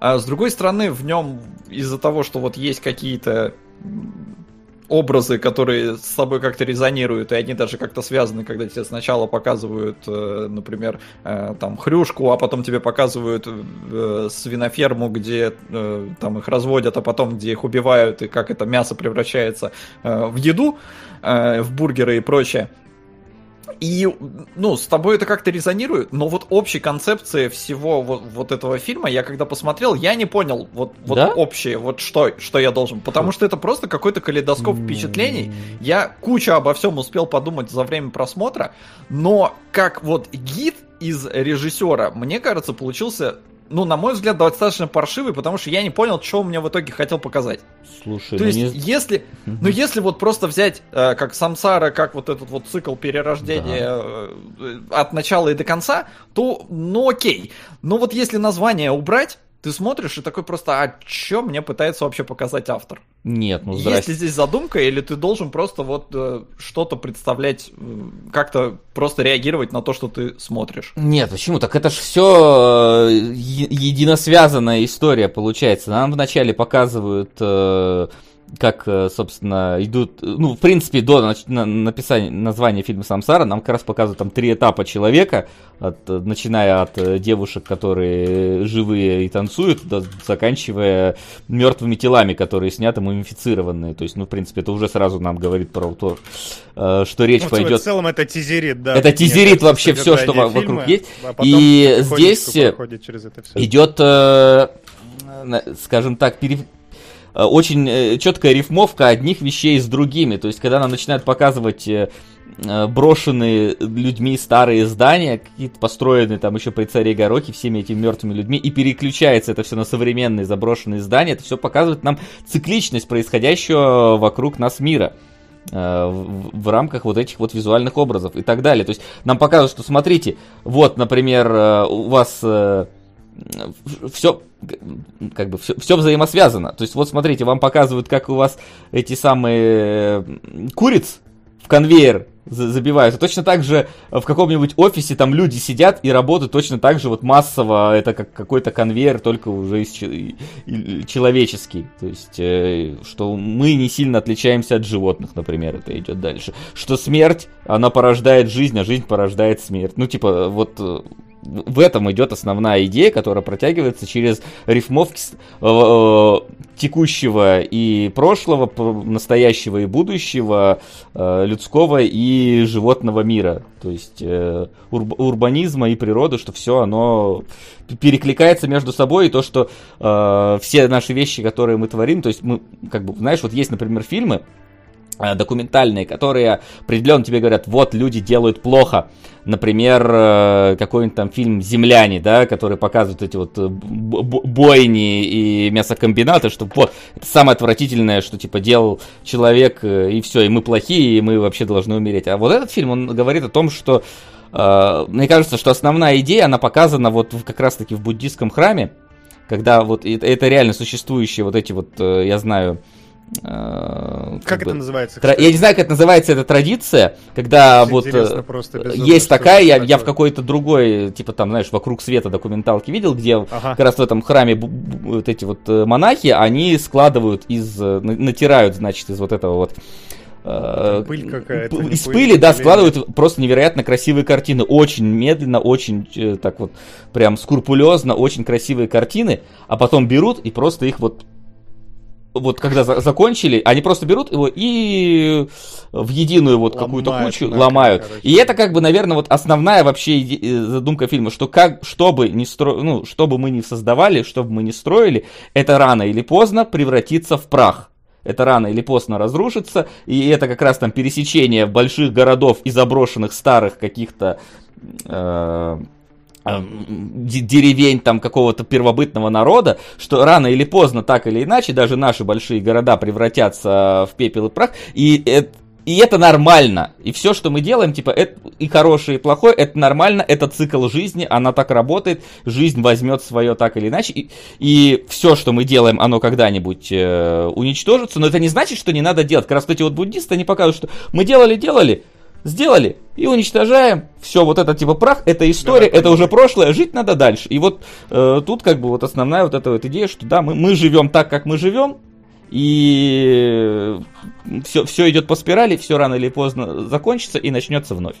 А с другой стороны в нем из-за того, что вот есть какие-то образы, которые с собой как-то резонируют, и они даже как-то связаны, когда тебе сначала показывают, э, например, э, там хрюшку, а потом тебе показывают э, свиноферму, где там их разводят, а потом где их убивают, и как это мясо превращается в еду, в бургеры и прочее. И, ну, с тобой это как-то резонирует, но вот общей концепции всего вот, вот этого фильма, я когда посмотрел, я не понял вот, вот да? общее, вот что, что я должен. Потому что это просто какой-то калейдоскоп впечатлений. Я кучу обо всем успел подумать за время просмотра, но как вот гид из режиссера, мне кажется, получился ну, на мой взгляд, достаточно паршивый, потому что я не понял, что он мне в итоге хотел показать. Слушай, То ну есть, не... если, ну, если вот просто взять, э, как Самсара, как вот этот вот цикл перерождения да. э, от начала и до конца, то, ну, окей. Но вот если название убрать, ты смотришь и такой просто, а что мне пытается вообще показать автор? Нет, ну здрасте. Есть ли здесь задумка, или ты должен просто вот э, что-то представлять, э, как-то просто реагировать на то, что ты смотришь? Нет, почему? Так это же все э, единосвязанная история получается. Нам вначале показывают э, как, э, собственно, идут, ну, в принципе, до написания названия фильма «Самсара» нам как раз показывают там три этапа человека, от, начиная от э, девушек, которые живые и танцуют, до, заканчивая мертвыми телами, которые сняты мумифицированные. То есть, ну, в принципе, это уже сразу нам говорит про то, э, что речь ну, пойдет... В целом это тизерит, да. Это тизерит вообще все, что фильма, вокруг есть. А и здесь идет, скажем так, пере Э, очень э, четкая рифмовка одних вещей с другими. То есть, когда нам начинают показывать э, брошенные людьми старые здания, какие-то построенные там еще при царе Горохе всеми этими мертвыми людьми, и переключается это все на современные заброшенные здания, это все показывает нам цикличность происходящего вокруг нас мира в рамках вот этих вот визуальных образов и так далее. То есть нам показывают, что смотрите, вот, например, у вас все как бы все, все взаимосвязано. То есть вот смотрите, вам показывают, как у вас эти самые куриц в конвейер забиваются. Точно так же в каком-нибудь офисе там люди сидят и работают точно так же вот массово. Это как какой-то конвейер, только уже из человеческий. То есть, э, что мы не сильно отличаемся от животных, например, это идет дальше. Что смерть, она порождает жизнь, а жизнь порождает смерть. Ну, типа, вот э, в этом идет основная идея, которая протягивается через рифмовки э, э, текущего и прошлого, настоящего и будущего, э, людского и животного мира. То есть урб, урбанизма и природы, что все оно перекликается между собой, и то, что все наши вещи, которые мы творим, то есть мы, как бы, знаешь, вот есть, например, фильмы, документальные, которые определенно тебе говорят, вот люди делают плохо. Например, э, какой-нибудь там фильм «Земляне», да, который показывает эти вот э, бойни и мясокомбинаты, что вот, это самое отвратительное, что типа делал человек, и все, и мы плохие, и мы вообще должны умереть. А вот этот фильм, он говорит о том, что мне кажется, что основная идея, она показана вот как раз-таки в буддийском храме, когда вот это реально существующие вот эти вот, я знаю, Э, как, как это бы, называется? Тра- я не знаю, как это называется эта традиция, когда вот э, просто, есть такая, я, я в какой-то другой, типа там, знаешь, вокруг света документалки видел, где ага. как раз в этом храме вот эти вот э, монахи, они складывают из, натирают, значит, из вот этого вот пыль какая-то. Из пыль, пыли, да, складывают просто невероятно красивые картины. Очень медленно, очень так вот прям скрупулезно, очень красивые картины, а потом берут и просто их вот вот когда за закончили, они просто берут его и в единую вот какую-то кучу на, ломают. Короче. И это как бы, наверное, вот основная вообще э, задумка фильма, что как, чтобы не стро... ну, чтобы мы не создавали, чтобы мы не строили, это рано или поздно превратится в прах. Это рано или поздно разрушится, и это как раз там пересечение больших городов и заброшенных старых каких-то э, деревень там какого-то первобытного народа, что рано или поздно, так или иначе, даже наши большие города превратятся в пепел и прах, и это, и это нормально. И все, что мы делаем, типа, это и хорошее, и плохое, это нормально, это цикл жизни, она так работает, жизнь возьмет свое так или иначе, и, и все, что мы делаем, оно когда-нибудь э, уничтожится, но это не значит, что не надо делать. Как раз эти вот буддисты, они показывают, что мы делали-делали, сделали и уничтожаем. Все, вот это типа прах, это история, да, это уже прошлое, жить надо дальше. И вот э, тут как бы вот основная вот эта вот идея, что да, мы, мы живем так, как мы живем, и все, все идет по спирали, все рано или поздно закончится и начнется вновь.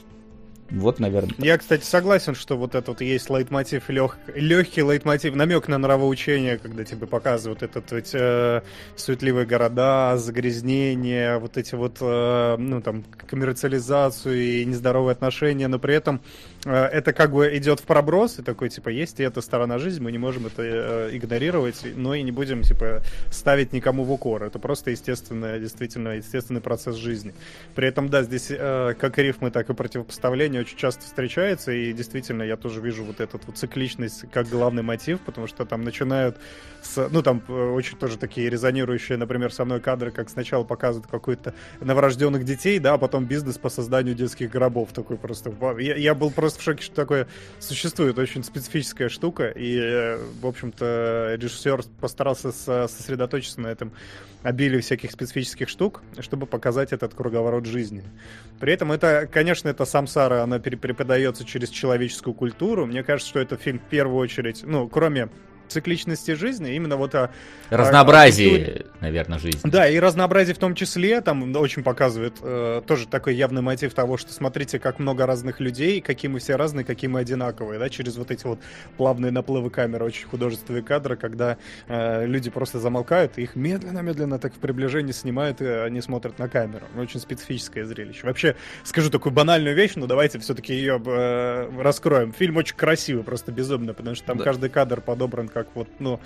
Вот, наверное. Я, кстати, согласен, что вот этот есть лейтмотив, лег... легкий лейтмотив, намек на нравоучение, когда тебе показывают этот ведь, э, суетливые города, загрязнение, вот эти вот, э, ну, там, коммерциализацию и нездоровые отношения, но при этом это как бы идет в проброс, и такой, типа, есть и эта сторона жизни, мы не можем это э, игнорировать, но и не будем, типа, ставить никому в укор. Это просто естественный, действительно, естественный процесс жизни. При этом, да, здесь э, как рифмы, так и противопоставления очень часто встречаются, и действительно, я тоже вижу вот эту вот цикличность как главный мотив, потому что там начинают с, ну, там очень тоже такие резонирующие, например, со мной кадры, как сначала показывают какой-то новорожденных детей, да, а потом бизнес по созданию детских гробов, такой просто, я, я был просто просто в шоке, что такое существует. Очень специфическая штука. И, э, в общем-то, режиссер постарался сосредоточиться на этом обилии всяких специфических штук, чтобы показать этот круговорот жизни. При этом это, конечно, это самсара, она преподается через человеческую культуру. Мне кажется, что это фильм в первую очередь, ну, кроме цикличности жизни, именно вот о... Разнообразие, о, наверное, жизни. Да, и разнообразие в том числе, там очень показывает э, тоже такой явный мотив того, что смотрите, как много разных людей, какие мы все разные, какие мы одинаковые, да, через вот эти вот плавные наплывы камеры, очень художественные кадры, когда э, люди просто замолкают, и их медленно-медленно так в приближении снимают, и они смотрят на камеру. Очень специфическое зрелище. Вообще, скажу такую банальную вещь, но давайте все-таки ее э, раскроем. Фильм очень красивый, просто безумно, потому что там да. каждый кадр подобран как вот, ну,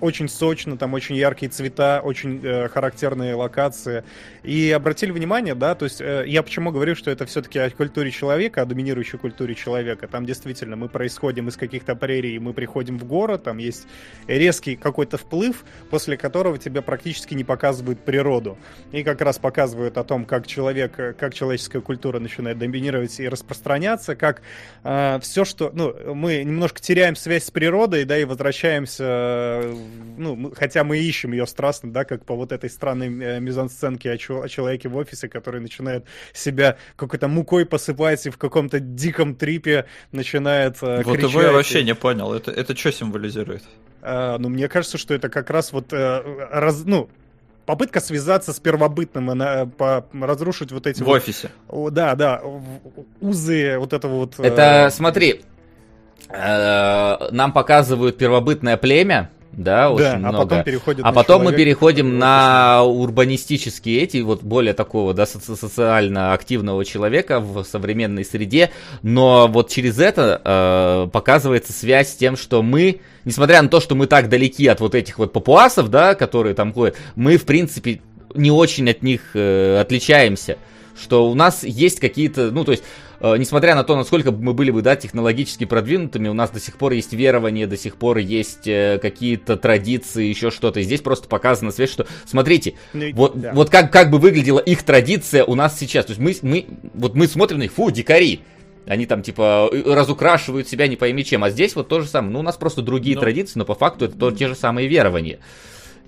очень сочно, там очень яркие цвета, очень э, характерные локации. И обратили внимание, да, то есть э, я почему говорю, что это все-таки о культуре человека, о доминирующей культуре человека. Там действительно мы происходим из каких-то прерий, мы приходим в город, там есть резкий какой-то вплыв, после которого тебе практически не показывают природу. И как раз показывают о том, как человек, как человеческая культура начинает доминировать и распространяться, как э, все, что, ну, мы немножко теряем связь с природой, да, и возвращаемся возвращаемся, ну, хотя мы ищем ее страстно, да, как по вот этой странной э, мизансценке о, о человеке в офисе, который начинает себя какой-то мукой посыпать и в каком-то диком трипе начинает э, Вот кричать. его я вообще не понял, это, это что символизирует? А, ну, мне кажется, что это как раз вот э, раз, ну, попытка связаться с первобытным, она, по, разрушить вот эти... В вот, офисе. О, да, да, узы вот этого вот... Это, э, смотри, Э, нам показывают первобытное племя, да, очень да, много. А потом, переходит а потом мы переходим на урбанистические эти, вот более такого, да, соци- социально активного человека в современной среде, но вот через это э, показывается связь с тем, что мы, несмотря на то, что мы так далеки от вот этих вот папуасов, да, которые там ходят, мы, в принципе, не очень от них э, отличаемся. Что у нас есть какие-то, ну, то есть, э, несмотря на то, насколько мы были бы, да, технологически продвинутыми, у нас до сих пор есть верование, до сих пор есть э, какие-то традиции, еще что-то. И здесь просто показано свет, что, смотрите, ну, вот, да. вот как, как бы выглядела их традиция у нас сейчас. То есть мы, мы, вот мы смотрим на них, фу, дикари. Они там, типа, разукрашивают себя не пойми чем. А здесь вот то же самое. Ну, у нас просто другие но... традиции, но по факту это то, те же самые верования.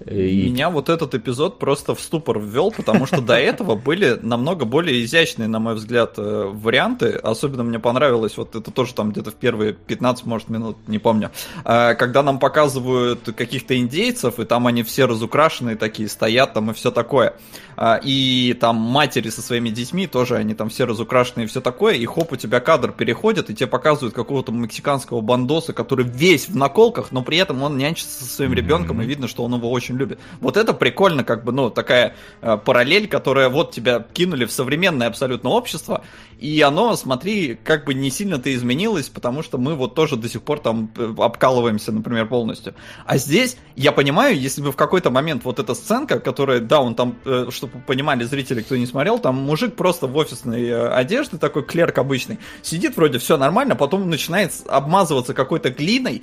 И... Меня вот этот эпизод просто в ступор ввел, потому что до этого были намного более изящные, на мой взгляд, э, варианты. Особенно мне понравилось, вот это тоже там где-то в первые 15, может, минут, не помню, э, когда нам показывают каких-то индейцев, и там они все разукрашенные такие, стоят там и все такое. А, и там матери со своими детьми тоже, они там все разукрашенные и все такое, и хоп, у тебя кадр переходит, и тебе показывают какого-то мексиканского бандоса, который весь в наколках, но при этом он нянчится со своим ребенком, и видно, что он его очень любит. Вот это прикольно, как бы, ну, такая э, параллель, которая вот тебя кинули в современное абсолютно общество, и оно, смотри, как бы не сильно-то изменилось, потому что мы вот тоже до сих пор там э, обкалываемся, например, полностью. А здесь, я понимаю, если бы в какой-то момент вот эта сценка, которая, да, он там, э, чтобы понимали зрители, кто не смотрел, там мужик просто в офисной э, одежде, такой клерк обычный, сидит вроде все нормально, потом начинает обмазываться какой-то глиной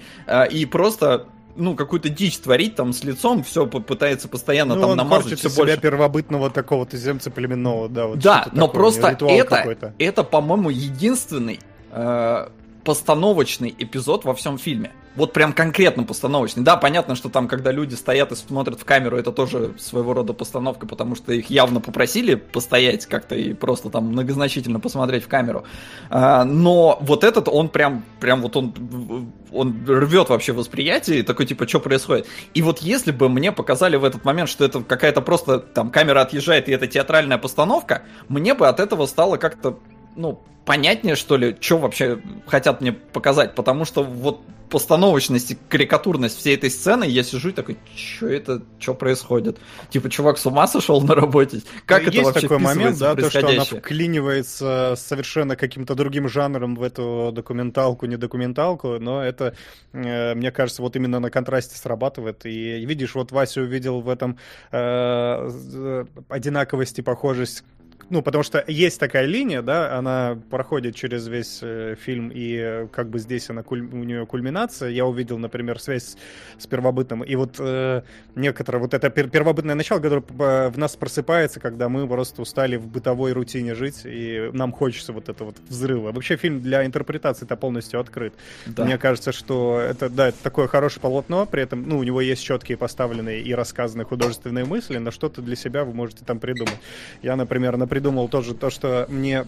и просто ну, какую-то дичь творить там с лицом, все пытается постоянно ну, там намазать все больше. себя первобытного такого туземца племенного, да. Вот да, но такое, просто это, это, по-моему, единственный э, постановочный эпизод во всем фильме. Вот прям конкретно постановочный. Да, понятно, что там, когда люди стоят и смотрят в камеру, это тоже своего рода постановка, потому что их явно попросили постоять как-то и просто там многозначительно посмотреть в камеру. А, но вот этот, он прям, прям вот он, он рвет вообще восприятие, и такой типа, что происходит? И вот если бы мне показали в этот момент, что это какая-то просто там камера отъезжает, и это театральная постановка, мне бы от этого стало как-то ну, понятнее, что ли, что вообще хотят мне показать, потому что вот постановочность и карикатурность всей этой сцены, я сижу и такой, что это, что происходит? Типа, чувак с ума сошел на работе? Как ну, это Есть вообще такой момент, да, то, что она вклинивается совершенно каким-то другим жанром в эту документалку, не документалку, но это, э, мне кажется, вот именно на контрасте срабатывает. И видишь, вот Вася увидел в этом э, одинаковость и похожесть ну, потому что есть такая линия, да, она проходит через весь э, фильм, и э, как бы здесь она куль... у нее кульминация. Я увидел, например, связь с первобытным, и вот э, некоторое вот это пер первобытное начало, которое в нас просыпается, когда мы просто устали в бытовой рутине жить, и нам хочется вот этого вот взрыва. Вообще фильм для интерпретации это полностью открыт. Да. Мне кажется, что это, да, это такое хорошее полотно, при этом, ну, у него есть четкие поставленные и рассказанные художественные мысли, но что-то для себя вы можете там придумать. Я, например, например придумал тоже то, что мне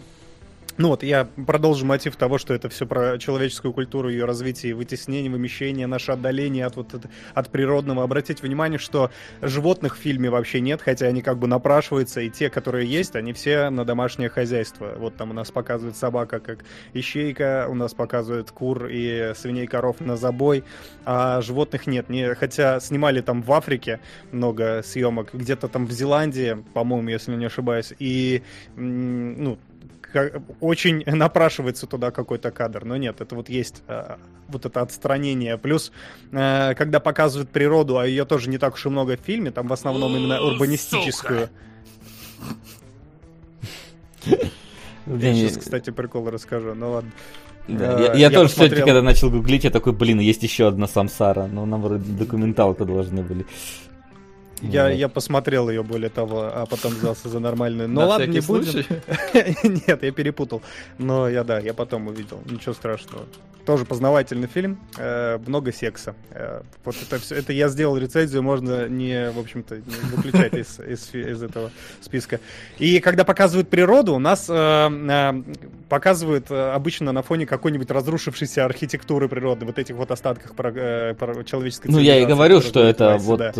ну вот, я продолжу мотив того, что это все про человеческую культуру, ее развитие, вытеснение, вымещение, наше отдаление от, вот, от природного. Обратите внимание, что животных в фильме вообще нет, хотя они как бы напрашиваются, и те, которые есть, они все на домашнее хозяйство. Вот там у нас показывают собака как ищейка, у нас показывают кур и свиней коров на забой, а животных нет. Не, хотя снимали там в Африке много съемок, где-то там в Зеландии, по-моему, если не ошибаюсь, и ну, очень напрашивается туда какой-то кадр, но нет, это вот есть э, вот это отстранение. Плюс, э, когда показывают природу, а ее тоже не так уж и много в фильме, там в основном именно урбанистическую. Я сейчас, кстати, прикол расскажу, ну ладно. Да, я, я, я тоже посмотрел... сегодня, когда начал гуглить, я такой, блин, есть еще одна самсара, но нам вроде документалку должны были. Я, я посмотрел ее, более того, а потом взялся за нормальную. Ну ладно, не будем. Нет, я перепутал. Но я, да, я потом увидел. Ничего страшного. Тоже познавательный фильм. Э, много секса. Э, вот это все. Это я сделал рецензию, можно не, в общем-то, выключать из, из, из этого списка. И когда показывают природу, у нас э, показывают обычно на фоне какой-нибудь разрушившейся архитектуры природы, вот этих вот остатках человеческой Ну, я и говорю, что это вот да.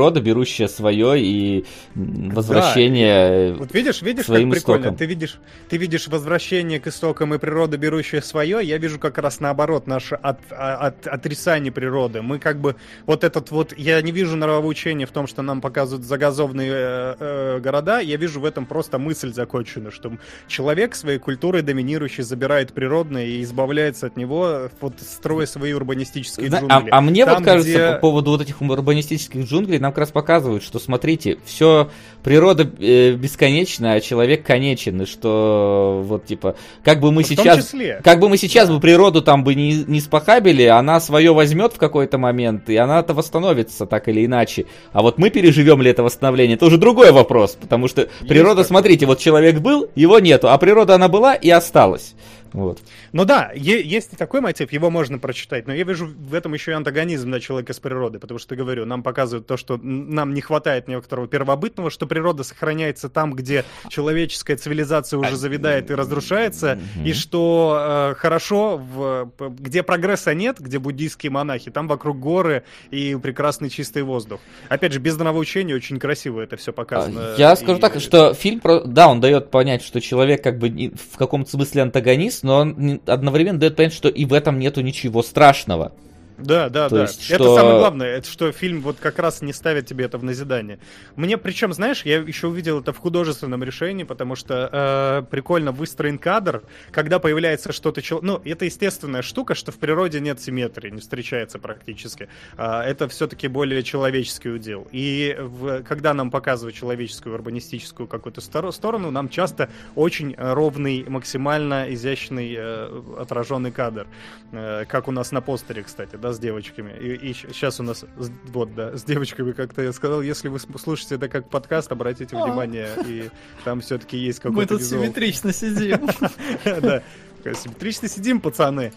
Природа, берущая свое и возвращение да. Вот видишь, видишь, как прикольно. Истокам. Ты видишь, ты видишь возвращение к истокам и природа, берущая свое. Я вижу как раз наоборот наше от, от, отрицание природы. Мы как бы вот этот вот, я не вижу нравоучения в том, что нам показывают загазованные э, э, города. Я вижу в этом просто мысль законченную, что человек своей культурой доминирующей забирает природное и избавляется от него, вот строя свои урбанистические джунгли. А, а мне Там, вот кажется, где... по поводу вот этих урбанистических джунглей, нам нам как раз показывают, что, смотрите, все, природа э, бесконечна, а человек конечен, и что, вот, типа, как бы мы в сейчас, числе. как бы мы сейчас да. бы природу там бы не, не спохабили, она свое возьмет в какой-то момент, и она-то восстановится так или иначе. А вот мы переживем ли это восстановление, это уже другой вопрос, потому что Есть природа, смотрите, вот человек был, его нету, а природа она была и осталась. Вот. Ну да, есть и такой мотив, его можно прочитать, но я вижу в этом еще и антагонизм на человека с природы, потому что, говорю, нам показывают то, что нам не хватает некоторого первобытного, что природа сохраняется там, где человеческая цивилизация уже завидает и разрушается, и что э, хорошо, в, где прогресса нет, где буддийские монахи, там вокруг горы и прекрасный чистый воздух. Опять же, без нравоучения очень красиво это все показано. Я скажу и... так, что фильм, да, он дает понять, что человек как бы в каком-то смысле антагонист, но он одновременно дает понять, что и в этом нету ничего страшного. Да, да, То да. Есть, что... Это самое главное, это что фильм вот как раз не ставит тебе это в назидание. Мне причем, знаешь, я еще увидел это в художественном решении, потому что э, прикольно выстроен кадр, когда появляется что-то... Ну, это естественная штука, что в природе нет симметрии, не встречается практически. Э, это все-таки более человеческий удел. И в, когда нам показывают человеческую урбанистическую какую-то сторону, нам часто очень ровный, максимально изящный э, отраженный кадр. Э, как у нас на постере, кстати, да, с девочками. И, и сейчас у нас, вот, да, с девочками как-то я сказал, если вы слушаете это как подкаст, обратите внимание, и там все-таки есть какой-то Мы тут симметрично сидим. Да, симметрично сидим, пацаны.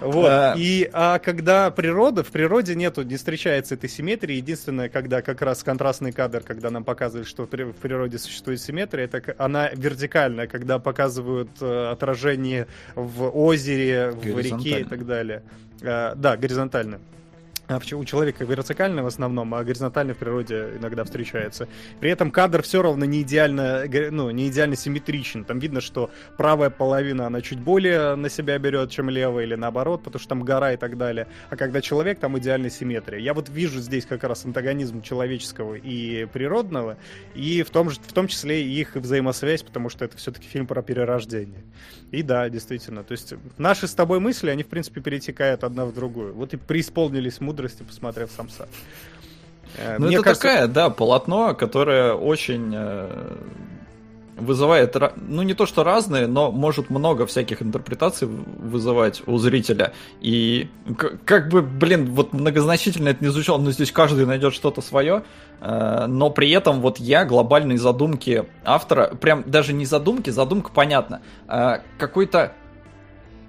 Вот. А... И а когда природа, в природе нету, не встречается этой симметрии. Единственное, когда как раз контрастный кадр, когда нам показывают, что в природе существует симметрия, это она вертикальная, когда показывают э, отражение в озере, в реке и так далее. А, да, горизонтально. А у человека вертикальный в основном, а горизонтальный в природе иногда встречается. При этом кадр все равно не идеально, ну, не идеально симметричен. Там видно, что правая половина, она чуть более на себя берет, чем левая, или наоборот, потому что там гора и так далее. А когда человек, там идеальная симметрия. Я вот вижу здесь как раз антагонизм человеческого и природного, и в том, же, в том числе их взаимосвязь, потому что это все-таки фильм про перерождение. И да, действительно, то есть наши с тобой мысли, они, в принципе, перетекают одна в другую. Вот и преисполнились мудрости мудрости, посмотрев самса. Э, ну, это кажется... такая, да, полотно, которое очень э, вызывает, ну, не то что разные, но может много всяких интерпретаций вызывать у зрителя. И как бы, блин, вот многозначительно это не звучало, но здесь каждый найдет что-то свое, э, но при этом вот я глобальные задумки автора, прям даже не задумки, задумка понятна, какой-то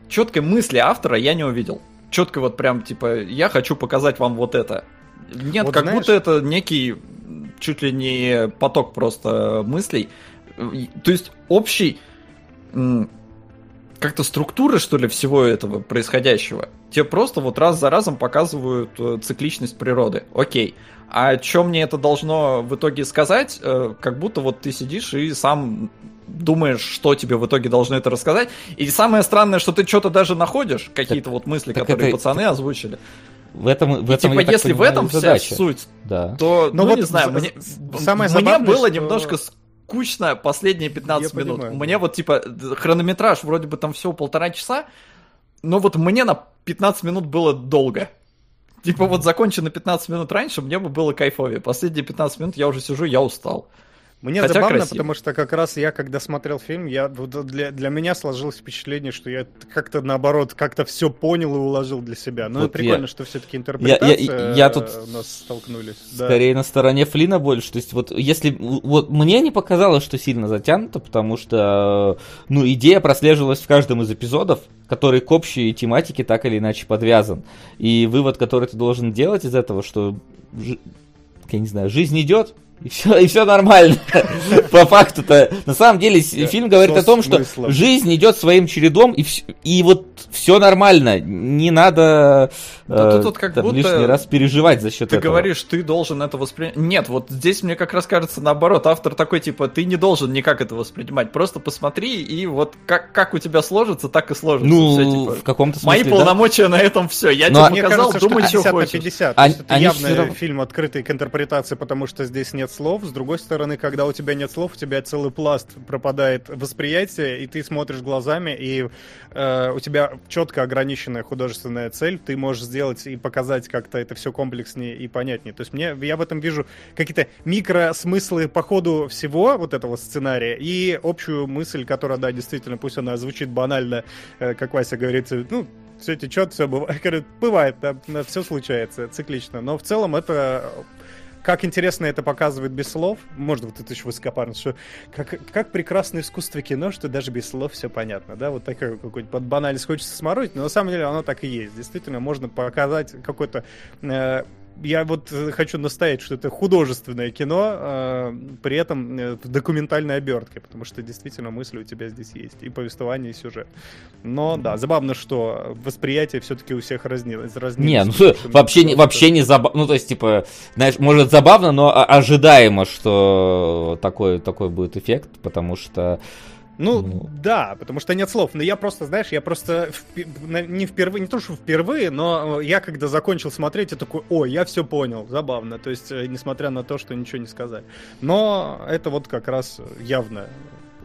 четкой мысли автора я не увидел четко вот прям, типа, я хочу показать вам вот это. Нет, вот как знаешь... будто это некий чуть ли не поток просто мыслей. То есть общий как-то структуры, что ли, всего этого происходящего. Тебе просто вот раз за разом показывают э, цикличность природы. Окей. А что мне это должно в итоге сказать? Э, как будто вот ты сидишь и сам думаешь, что тебе в итоге должны это рассказать. И самое странное, что ты что-то даже находишь, какие-то вот мысли, которые это, пацаны так... озвучили. В этом, в этом и, типа, если понимаю, в этом задача. вся суть, да. то, ну, ну вот не знаю, мне, самое мне было что... немножко скучно последние 15 Я минут. Понимаю. Мне вот, типа, хронометраж вроде бы там всего полтора часа, но вот мне на 15 минут было долго. Типа вот закончено 15 минут раньше, мне бы было кайфовее. Последние 15 минут я уже сижу, я устал. Мне Хотя забавно, красиво. потому что как раз я, когда смотрел фильм, я, для, для меня сложилось впечатление, что я как-то наоборот, как-то все понял и уложил для себя. Ну, вот прикольно, я, что все-таки интерпретация я, я, я тут у нас столкнулись. Скорее да. на стороне Флина больше. То есть, вот если. Вот мне не показалось, что сильно затянуто, потому что ну, идея прослеживалась в каждом из эпизодов, который к общей тематике так или иначе подвязан. И вывод, который ты должен делать из этого, что я не знаю, жизнь идет, и все, и все нормально. По факту-то. На самом деле, фильм говорит о том, что жизнь идет своим чередом, и, и вот все нормально. Не надо э, лишний раз переживать за счет ты этого. Ты говоришь, ты должен это воспринимать. Нет, вот здесь мне как раз кажется наоборот. Автор такой, типа, ты не должен никак это воспринимать. Просто посмотри, и вот как, как у тебя сложится, так и сложится. Ну, все, типа, в каком-то смысле, Мои да? полномочия на этом все. Я Но тебе показал, кажется, думай, что, 50 что хочешь. 50. А, это явно равно... фильм открытый к интерпретации, потому что здесь нет нет слов, с другой стороны, когда у тебя нет слов, слов, у тебя целый пласт пропадает восприятие, и ты смотришь глазами, и э, у тебя четко ограниченная художественная цель, ты можешь сделать и показать как-то это все комплекснее и понятнее. То есть мне, я в этом вижу какие-то микросмыслы по ходу всего вот этого сценария и общую мысль, которая, да, действительно, пусть она звучит банально, э, как Вася говорит, ну, все течет, все бывает, бывает, да, все случается циклично, но в целом это как интересно это показывает без слов, можно вот это еще высокопарно, что как, как прекрасно искусство кино, что даже без слов все понятно, да, вот такой какой-то под банальность хочется сморозить, но на самом деле оно так и есть. Действительно, можно показать какой-то э, я вот э, хочу настоять, что это художественное кино, э, при этом э, документальной обертке, потому что действительно мысли у тебя здесь есть, и повествование, и сюжет. Но да, забавно, что восприятие все-таки у всех разнилось. Не, ну вообще, не, вообще не забавно, ну то есть, типа, знаешь, может забавно, но ожидаемо, что такой, такой будет эффект, потому что ну, ну, да, потому что нет слов. Но я просто, знаешь, я просто не впервые, не то, что впервые, но я когда закончил смотреть, я такой, о, я все понял, забавно. То есть, э, несмотря на то, что ничего не сказали. Но это вот как раз явно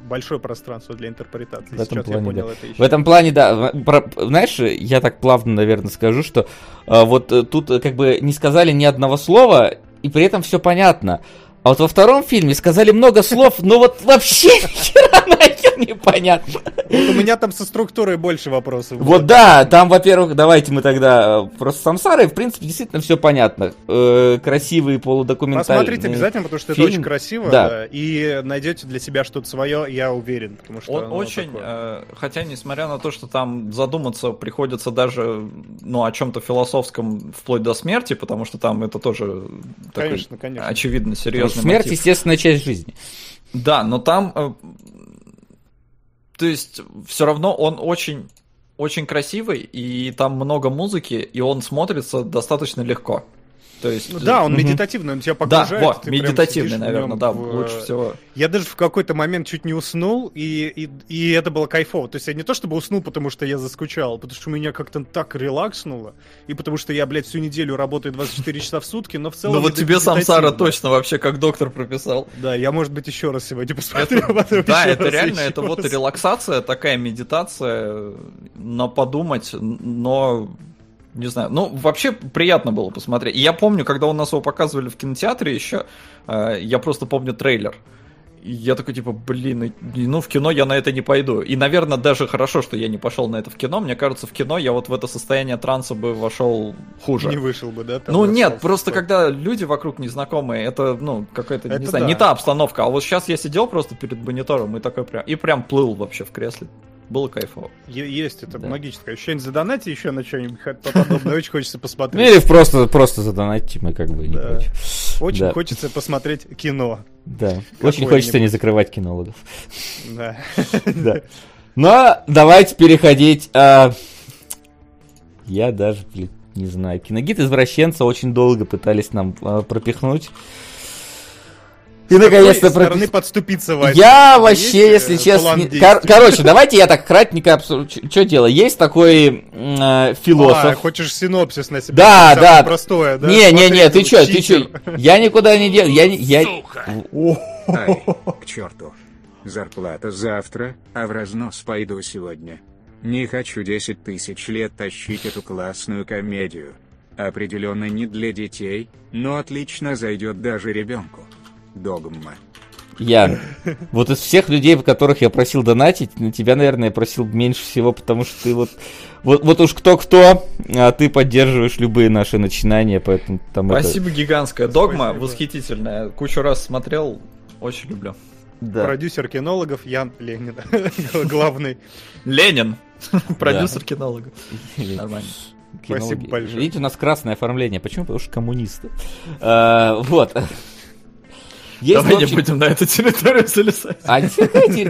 большое пространство для интерпретации. В этом Сейчас плане, я понял да. это еще. В этом плане, да. Про, знаешь, я так плавно, наверное, скажу, что а, вот э, тут э, как бы не сказали ни одного слова, и при этом все понятно. А вот во втором фильме сказали много слов, но вот вообще хера непонятно. Вот у меня там со структурой больше вопросов. Вот да, там, во-первых, давайте мы тогда э, просто самсары, в принципе, действительно все понятно. Э, красивый полудокументальный Посмотрите обязательно, потому что фильм. это очень красиво, да. да. и найдете для себя что-то свое, я уверен. Потому что Он очень, э, хотя, несмотря на то, что там задуматься приходится даже ну, о чем-то философском вплоть до смерти, потому что там это тоже конечно, такой, конечно. очевидно серьезно Смерть, мотив. естественная часть жизни. Да, но там, э, то есть, все равно он очень, очень красивый, и там много музыки, и он смотрится достаточно легко. То есть... Ну, да, он медитативный, он тебя погружает. Да, вот, медитативный, наверное, да, в... лучше всего. Я даже в какой-то момент чуть не уснул, и, и, и это было кайфово. То есть я не то чтобы уснул, потому что я заскучал, потому что меня как-то так релакснуло, и потому что я, блядь, всю неделю работаю 24 часа в сутки, но в целом... Ну вот тебе сам Сара точно вообще как доктор прописал. Да, я, может быть, еще раз сегодня посмотрю. Да, это реально, это вот релаксация, такая медитация, на подумать, но не знаю. Ну, вообще приятно было посмотреть. И я помню, когда у нас его показывали в кинотеатре еще, э, я просто помню трейлер. И я такой, типа, блин, ну в кино я на это не пойду. И, наверное, даже хорошо, что я не пошел на это в кино. Мне кажется, в кино я вот в это состояние транса бы вошел хуже. Не вышел бы, да? Ну нет, просто когда люди вокруг незнакомые, это, ну, какая-то, не знаю, да. не та обстановка. А вот сейчас я сидел просто перед монитором и такой прям, и прям плыл вообще в кресле. Было кайфово. Есть это да. магическое ощущение. Задонати еще на что-нибудь подобное. Очень хочется посмотреть. Ну, или просто, просто задонатить мы как бы не да. Очень да. хочется посмотреть кино. Да. Очень хочется не закрывать кинологов. Да. да. Но давайте переходить. А... Я даже, блин, не знаю. Киногид извращенца очень долго пытались нам а, пропихнуть. И наконец-то стороны подступиться, Вася? Я вообще, есть, если э, честно... Не... Кор- короче, давайте я так кратенько Что дело? Есть такой э, философ... А, хочешь синопсис на себя? Да, да. Простое, да? Не, не, не, ты чё, ты чё? Я никуда не делал. Я, я... Ай, к черту. Зарплата завтра, а в разнос пойду сегодня. Не хочу 10 тысяч лет тащить эту классную комедию. Определенно не для детей, но отлично зайдет даже ребенку. Догма. Я. Вот из всех людей, которых я просил донатить, на тебя, наверное, я просил меньше всего, потому что ты вот... Вот, вот уж кто-кто, а ты поддерживаешь любые наши начинания, поэтому там Спасибо это... гигантское. Догма Спасибо. восхитительная. Кучу раз смотрел, очень люблю. Да. Продюсер кинологов Ян Ленин. Главный. Ленин. Продюсер кинологов. Нормально. Спасибо большое. Видите, у нас красное оформление. Почему? Потому что коммунисты. А, вот. Есть Давай общем... не будем на эту территорию залезать. А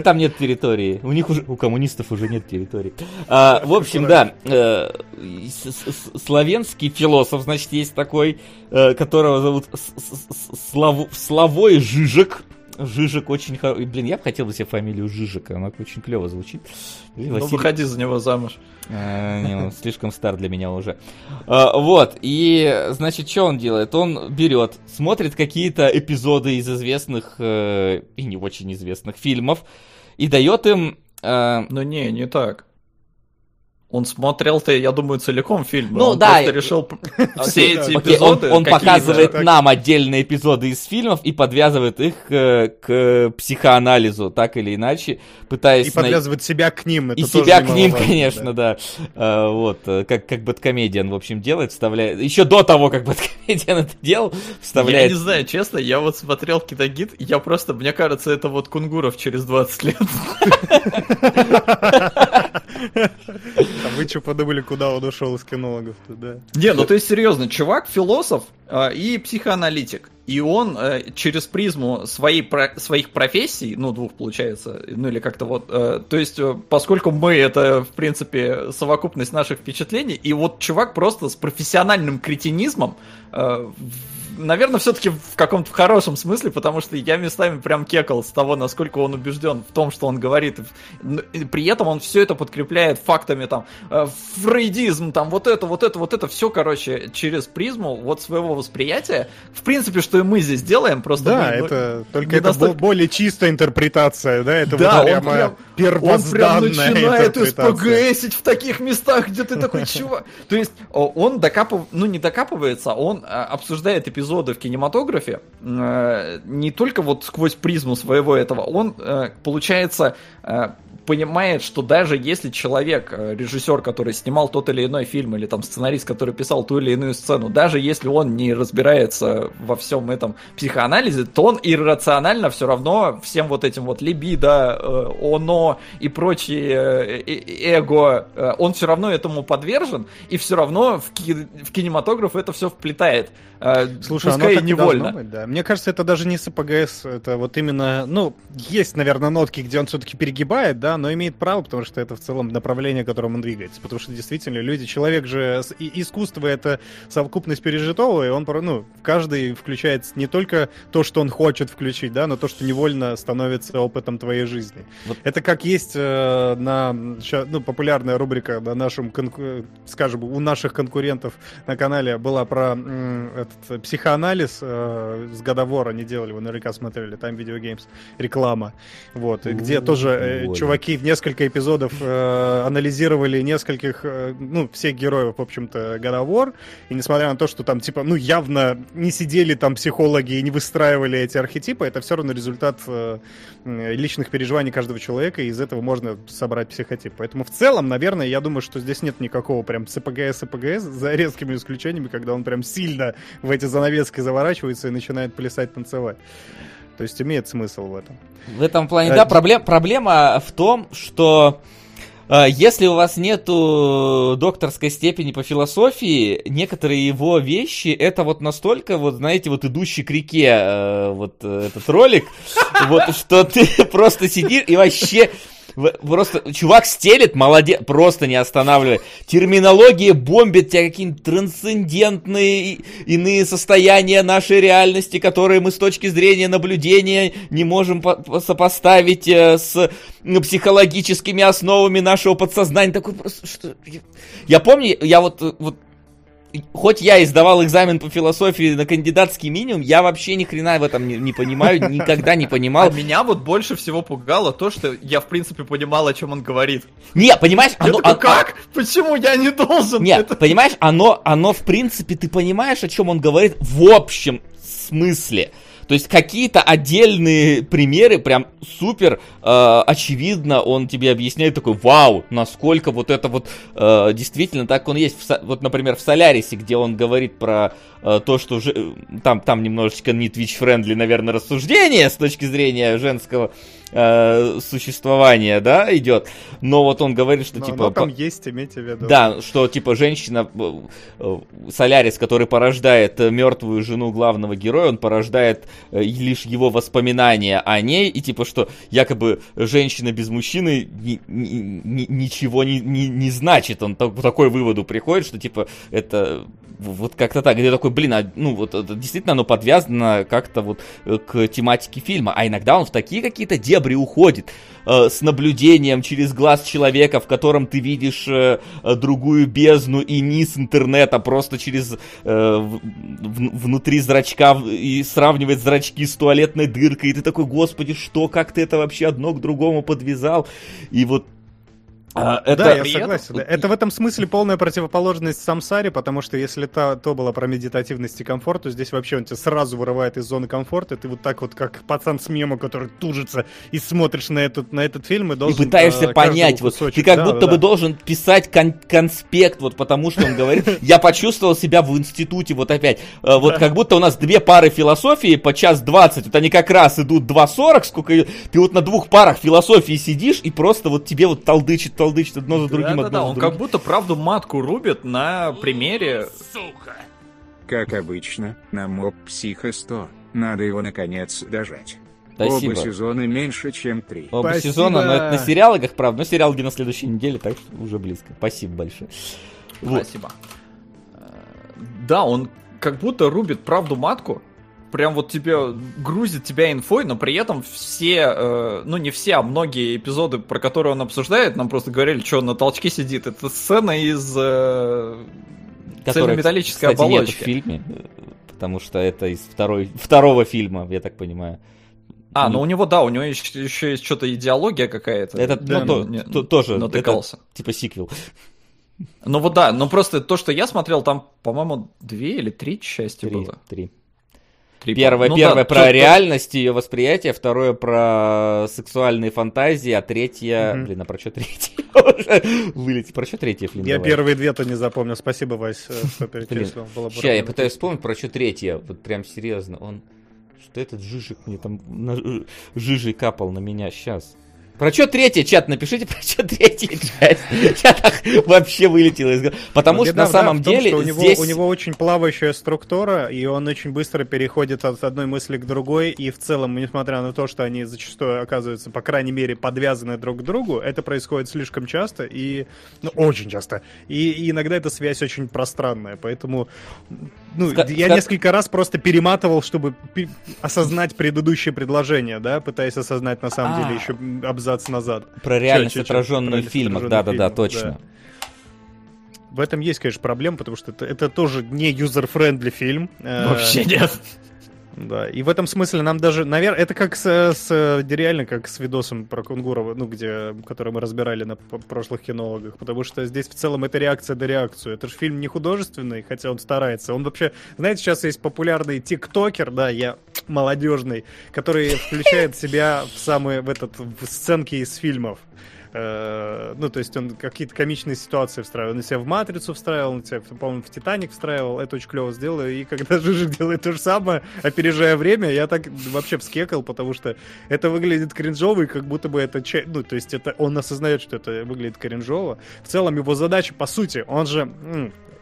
там нет территории. У них уже, у коммунистов уже нет территории. А, в общем, да, э, славянский философ, значит, есть такой, э, которого зовут Слав... Славой Жижик. Жижик очень хороший. Блин, я бы хотел бы себе фамилию Жижика, она очень клево звучит. Ну, выходи за него замуж. А, не, он слишком стар для меня уже. А, вот, и, значит, что он делает? Он берет, смотрит какие-то эпизоды из известных э, и не очень известных фильмов и дает им... Э, ну не, не так. Он смотрел-то, я думаю, целиком фильм. Ну он да. просто решил все эти эпизоды. Он, он показывает нам отдельные эпизоды из фильмов и подвязывает их к, к психоанализу, так или иначе, пытаясь... И подвязывает на... себя к ним. Это и себя к ним, конечно, да. да. А, вот, э, как, как Бэткомедиан, в общем, делает, вставляет... Еще до того, как Бэткомедиан это делал, вставляет... Я не знаю, честно, я вот смотрел Китагид, я просто, мне кажется, это вот Кунгуров через 20 лет. А вы что подумали, куда он ушел из кинологов да? Не, ну то есть серьезно, чувак философ э, и психоаналитик. И он э, через призму своей, про, своих профессий, ну, двух получается, ну или как-то вот, э, то есть, э, поскольку мы это, в принципе, совокупность наших впечатлений, и вот чувак просто с профессиональным кретинизмом э, наверное, все-таки в каком-то хорошем смысле, потому что я местами прям кекал с того, насколько он убежден в том, что он говорит. При этом он все это подкрепляет фактами, там, э, фрейдизм, там, вот это, вот это, вот это, все, короче, через призму вот своего восприятия. В принципе, что и мы здесь делаем, просто... Да, мы, это ну, только это настолько... более чистая интерпретация, да, это да, вот прямо прям, первозданная Он прям начинает СПГСить в таких местах, где ты такой, чувак. То есть он докапывается, ну не докапывается, он а, обсуждает эпизод эпизоды в кинематографе, э, не только вот сквозь призму своего этого, он, э, получается, э, понимает, что даже если человек, э, режиссер, который снимал тот или иной фильм, или там сценарист, который писал ту или иную сцену, даже если он не разбирается во всем этом психоанализе, то он иррационально все равно всем вот этим вот либидо, э, оно и прочие э, эго, он все равно этому подвержен, и все равно в, ки- в кинематограф это все вплетает. Слушай, пускай оно невольно. Быть, да. Мне кажется, это даже не СПГС, это вот именно, ну, есть, наверное, нотки, где он все-таки перегибает, да, но имеет право, потому что это в целом направление, которым он двигается. Потому что действительно люди, человек же, и искусство это совокупность пережитого, и он, ну, каждый включает не только то, что он хочет включить, да, но то, что невольно становится опытом твоей жизни. Вот. Это как есть э, на, ну, популярная рубрика на нашем, конку... скажем, у наших конкурентов на канале была про э, этот психоанализ э, с годовора, они делали, вы наверняка смотрели, там видеогеймс, реклама, вот, где тоже э, чуваки чуваки в несколько эпизодов э, анализировали нескольких, э, ну, всех героев, в общем-то, Годовор, и несмотря на то, что там, типа, ну, явно не сидели там психологи и не выстраивали эти архетипы, это все равно результат э, личных переживаний каждого человека, и из этого можно собрать психотип. Поэтому в целом, наверное, я думаю, что здесь нет никакого прям СПГС, СПГС, за резкими исключениями, когда он прям сильно в эти занавески заворачивается и начинает плясать, танцевать. То есть имеет смысл в этом. В этом плане, а, да, проблем, проблема в том, что э, если у вас нету докторской степени по философии, некоторые его вещи, это вот настолько, вот знаете, вот идущий к реке, э, вот э, этот ролик, вот что ты просто сидишь и вообще Просто чувак стелит, молодец, просто не останавливает. Терминология бомбит тебя какие-то трансцендентные иные состояния нашей реальности, которые мы с точки зрения наблюдения не можем сопоставить э, с психологическими основами нашего подсознания. Такой просто, что... Я помню, я вот, вот хоть я издавал экзамен по философии на кандидатский минимум, я вообще ни хрена в этом не, не понимаю, никогда не понимал. А меня вот больше всего пугало то, что я в принципе понимал, о чем он говорит. Не, понимаешь, оно... Я такой, как? Почему я не должен? Нет, это... понимаешь, оно, оно в принципе, ты понимаешь, о чем он говорит в общем смысле. То есть какие-то отдельные примеры, прям супер э, очевидно, он тебе объясняет такой, вау, насколько вот это вот э, действительно так он есть. В, вот, например, в Солярисе, где он говорит про то, что же, там, там немножечко не Twitch-friendly, наверное, рассуждение с точки зрения женского э, существования, да, идет. Но вот он говорит, что но, типа... Там по... есть, имейте в виду. Да, что типа женщина, э, э, Солярис, который порождает э, мертвую жену главного героя, он порождает лишь его воспоминания о ней, и типа, что якобы женщина без мужчины ни, ни, ни, ничего не, не, не значит. Он так, такой выводу приходит, что типа это вот как-то так, где такой, блин, а, ну вот действительно оно подвязано как-то вот к тематике фильма, а иногда он в такие какие-то дебри уходит э, с наблюдением через глаз человека, в котором ты видишь э, другую бездну и низ интернета просто через э, в, внутри зрачка и сравнивать зрачки с туалетной дыркой, и ты такой, господи, что, как ты это вообще одно к другому подвязал? И вот а, это... Да, я согласен. Да. Это в этом смысле полная противоположность самсаре, потому что если то, то было про медитативность и комфорт, то здесь вообще он тебя сразу вырывает из зоны комфорта, ты вот так вот, как пацан с мема, который тужится, и смотришь на этот, на этот фильм и должен... И пытаешься э, понять, вот ты как да, будто да, бы да. должен писать кон- конспект, вот потому что он говорит, я почувствовал себя в институте, вот опять, э, вот как будто у нас две пары философии по час двадцать, вот они как раз идут 2.40, сколько ты вот на двух парах философии сидишь, и просто вот тебе вот толдычит, толдычит одно за другим, да, одно да, за он другим. как будто правду матку рубит на примере... Сука! Как обычно, на моб Психо 100. Надо его наконец дожать. Спасибо. Оба сезона меньше, чем три. Оба Спасибо. сезона, но это на сериалах, правда. Но сериал на следующей неделе, так что уже близко. Спасибо большое. Спасибо. Вот. Да, он как будто рубит правду матку, прям вот тебе грузит тебя инфой, но при этом все, э, ну не все, а многие эпизоды, про которые он обсуждает, нам просто говорили, что он на толчке сидит. Это сцена из э, цельнометаллической кстати, оболочки. Нет в фильме, потому что это из второй, второго фильма, я так понимаю. А, ну у него, да, у него еще, еще есть что-то идеология какая-то. Это да, ну, то, не, то, тоже, натыкался. Это, типа сиквел. Ну вот да, но просто то, что я смотрел, там, по-моему, две или три части три, было. Три. Три первое, ну, первое да, про реальность ее восприятие, второе про сексуальные фантазии, а третье... Угу. Блин, а про что третье? Вылетит. Про что третье, Флин? Я давай. первые две-то не запомнил. Спасибо, Вась, э, что перечислил. Сейчас, я пытаюсь вспомнить, про что третье. Вот прям серьезно. Он... Что этот жижик мне там... Жижей капал на меня. Сейчас. Про что третья, чат, напишите, про что третья часть. Чат вообще вылетел из Потому что на самом деле у него, у него очень плавающая структура, и он очень быстро переходит от одной мысли к другой, и в целом, несмотря на то, что они зачастую оказываются, по крайней мере, подвязаны друг к другу, это происходит слишком часто, и, ну, очень часто, и, и иногда эта связь очень пространная, поэтому, ну, Ска- я ска- несколько раз просто перематывал, чтобы осознать предыдущее предложение, да, пытаясь осознать на самом деле еще абзац назад. Про реальность, отраженную в фильмах, да-да-да, точно. Да. В этом есть, конечно, проблема, потому что это, это тоже не user-friendly фильм. Э, Вообще нет. Да, и в этом смысле нам даже, наверное, это как с, с реально как с видосом про Кунгурова, ну, где, который мы разбирали на прошлых кинологах, потому что здесь в целом это реакция на реакцию. Это же фильм не художественный, хотя он старается. Он вообще, знаете, сейчас есть популярный тиктокер, да, я молодежный, который включает себя в самые, в этот, в сценки из фильмов. Э, ну, то есть он какие-то комичные ситуации встраивал. Он себя в «Матрицу» встраивал, он себя, по-моему, в «Титаник» встраивал. Это очень клево сделал. И когда Жижик делает то же самое, опережая время, я так вообще вскекал, потому что это выглядит кринжово, и как будто бы это... Ну, то есть это он осознает, что это выглядит кринжово. В целом его задача, по сути, он же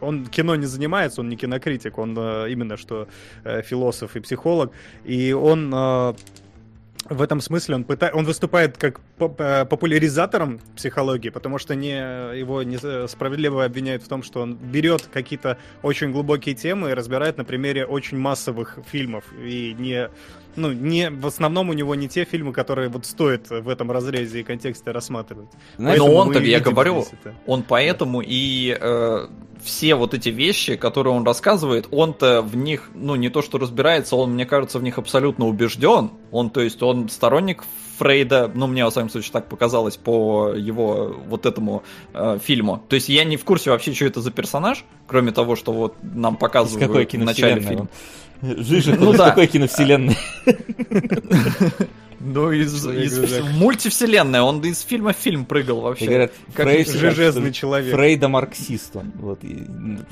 он кино не занимается, он не кинокритик, он э, именно что э, философ и психолог, и он в этом смысле он, пыта... он выступает как э, популяризатором психологии, потому что не, его не справедливо обвиняют в том, что он берет какие-то очень глубокие темы и разбирает на примере очень массовых фильмов. И не, ну, не, в основном у него не те фильмы, которые вот стоит в этом разрезе и контексте рассматривать. Знаешь, но он-то, я говорю, он поэтому и э, все вот эти вещи, которые он рассказывает, он-то в них, ну, не то что разбирается, он, мне кажется, в них абсолютно убежден. Он, то есть, он сторонник Фрейда, ну, мне, во всяком случае, так показалось по его вот этому э, фильму. То есть, я не в курсе вообще, что это за персонаж, кроме того, что вот нам показывают в начале фильма. Жижик, ну, да. какой киновселенной? Ну, из, из мультивселенная, он из фильма в фильм прыгал вообще. И говорят, как Фрейд, железный человек. Фрейда марксист он. Вот,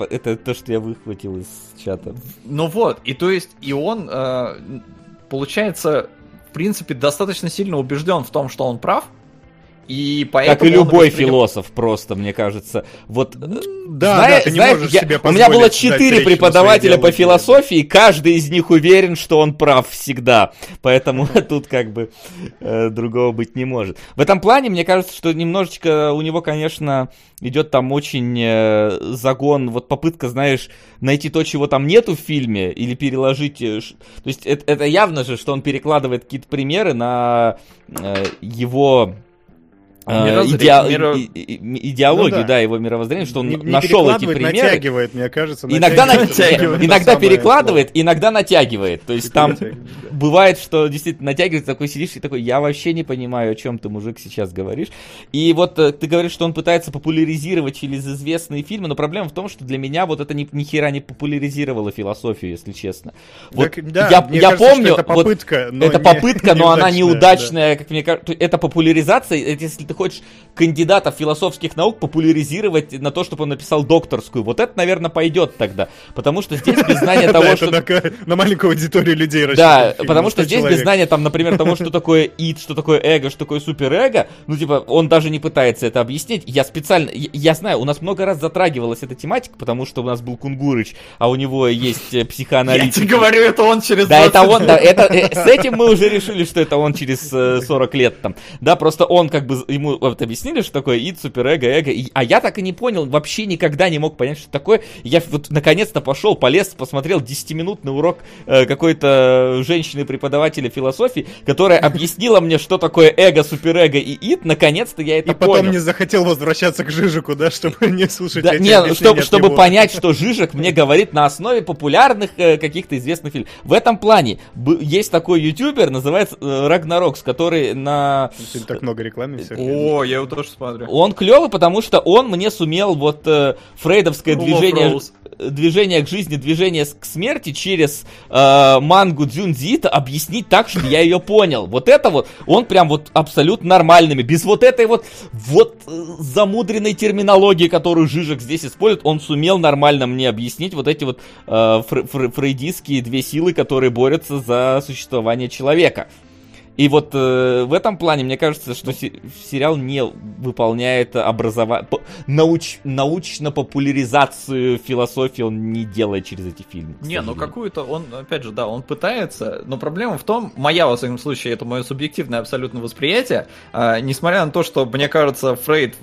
это то, что я выхватил из чата. Ну вот, и то есть, и он, э, получается, в принципе, достаточно сильно убежден в том, что он прав, И поэтому как и любой восприним... философ просто, мне кажется. Вот, да, зная, да, ты не знаешь, можешь я, себе У меня было четыре преподавателя по философии, каждый из них уверен, что он прав всегда. Поэтому тут как бы э, другого быть не может. В этом плане, мне кажется, что немножечко у него, конечно, идет там очень э, загон, вот попытка, знаешь, найти то, чего там нету в фильме, или переложить... Э, то есть это, это явно же, что он перекладывает какие-то примеры на э, его а, идеал, миро... идеологию, ну, да. да, его мировоззрения, что он не, не нашел эти примеры. натягивает, мне кажется. Иногда, натягивает, иногда перекладывает, слово. иногда натягивает. То есть там бывает, что действительно натягивает, такой сидишь и такой, я вообще не понимаю, о чем ты, мужик, сейчас говоришь. И вот э, ты говоришь, что он пытается популяризировать через известные фильмы, но проблема в том, что для меня вот это ни, ни хера не популяризировало философию, если честно. Вот так, да, я, я кажется, помню, это попытка, вот, но, это не, попытка, но она неудачная, да. как мне кажется. Это популяризация, если ты хочешь кандидата философских наук популяризировать на то, чтобы он написал докторскую. Вот это, наверное, пойдет тогда. Потому что здесь без знания того, что... На маленькую аудиторию людей Да, потому что здесь без знания, там, например, того, что такое ид, что такое эго, что такое суперэго, ну, типа, он даже не пытается это объяснить. Я специально... Я знаю, у нас много раз затрагивалась эта тематика, потому что у нас был Кунгурыч, а у него есть э, психоаналитик. Я тебе говорю, это он через Да, это он, да, это, э, с этим мы уже решили, что это он через 40 э, лет там. Да, просто он как бы, ему вот объяснили, что такое ид, суперэго, эго, и, а я так и не понял, вообще никогда не мог понять, что такое. Я вот наконец-то пошел, полез, посмотрел 10-минутный урок э, какой-то женщины-преподавателя философии, которая объяснила мне, что такое эго, суперэго и ид, наконец-то я это и понял. И потом не захотел возвращаться к Жижику, да, чтобы не слушать да, эти не, чтобы, чтобы понять, что Жижик мне говорит на основе популярных э, каких-то известных фильмов. В этом плане есть такой ютубер, называется э, Рагнарокс, который на... Так много рекламы. О, я его тоже смотрю. Он клевый, потому что он мне сумел вот э, фрейдовское Rule движение движение к жизни, движение к смерти через э, мангу Дзюнзита объяснить так, чтобы я ее понял. Вот это вот, он прям вот абсолютно нормальными, без вот этой вот, вот э, замудренной терминологии, которую Жижик здесь использует, он сумел нормально мне объяснить вот эти вот э, фр фр фрейдистские две силы, которые борются за существование человека. И вот э, в этом плане, мне кажется, что сериал не выполняет образование, науч, научно-популяризацию философии он не делает через эти фильмы. Не, ну какую-то он, опять же, да, он пытается, но проблема в том, моя, во всяком случае, это мое субъективное абсолютно восприятие, э, несмотря на то, что, мне кажется, Фрейд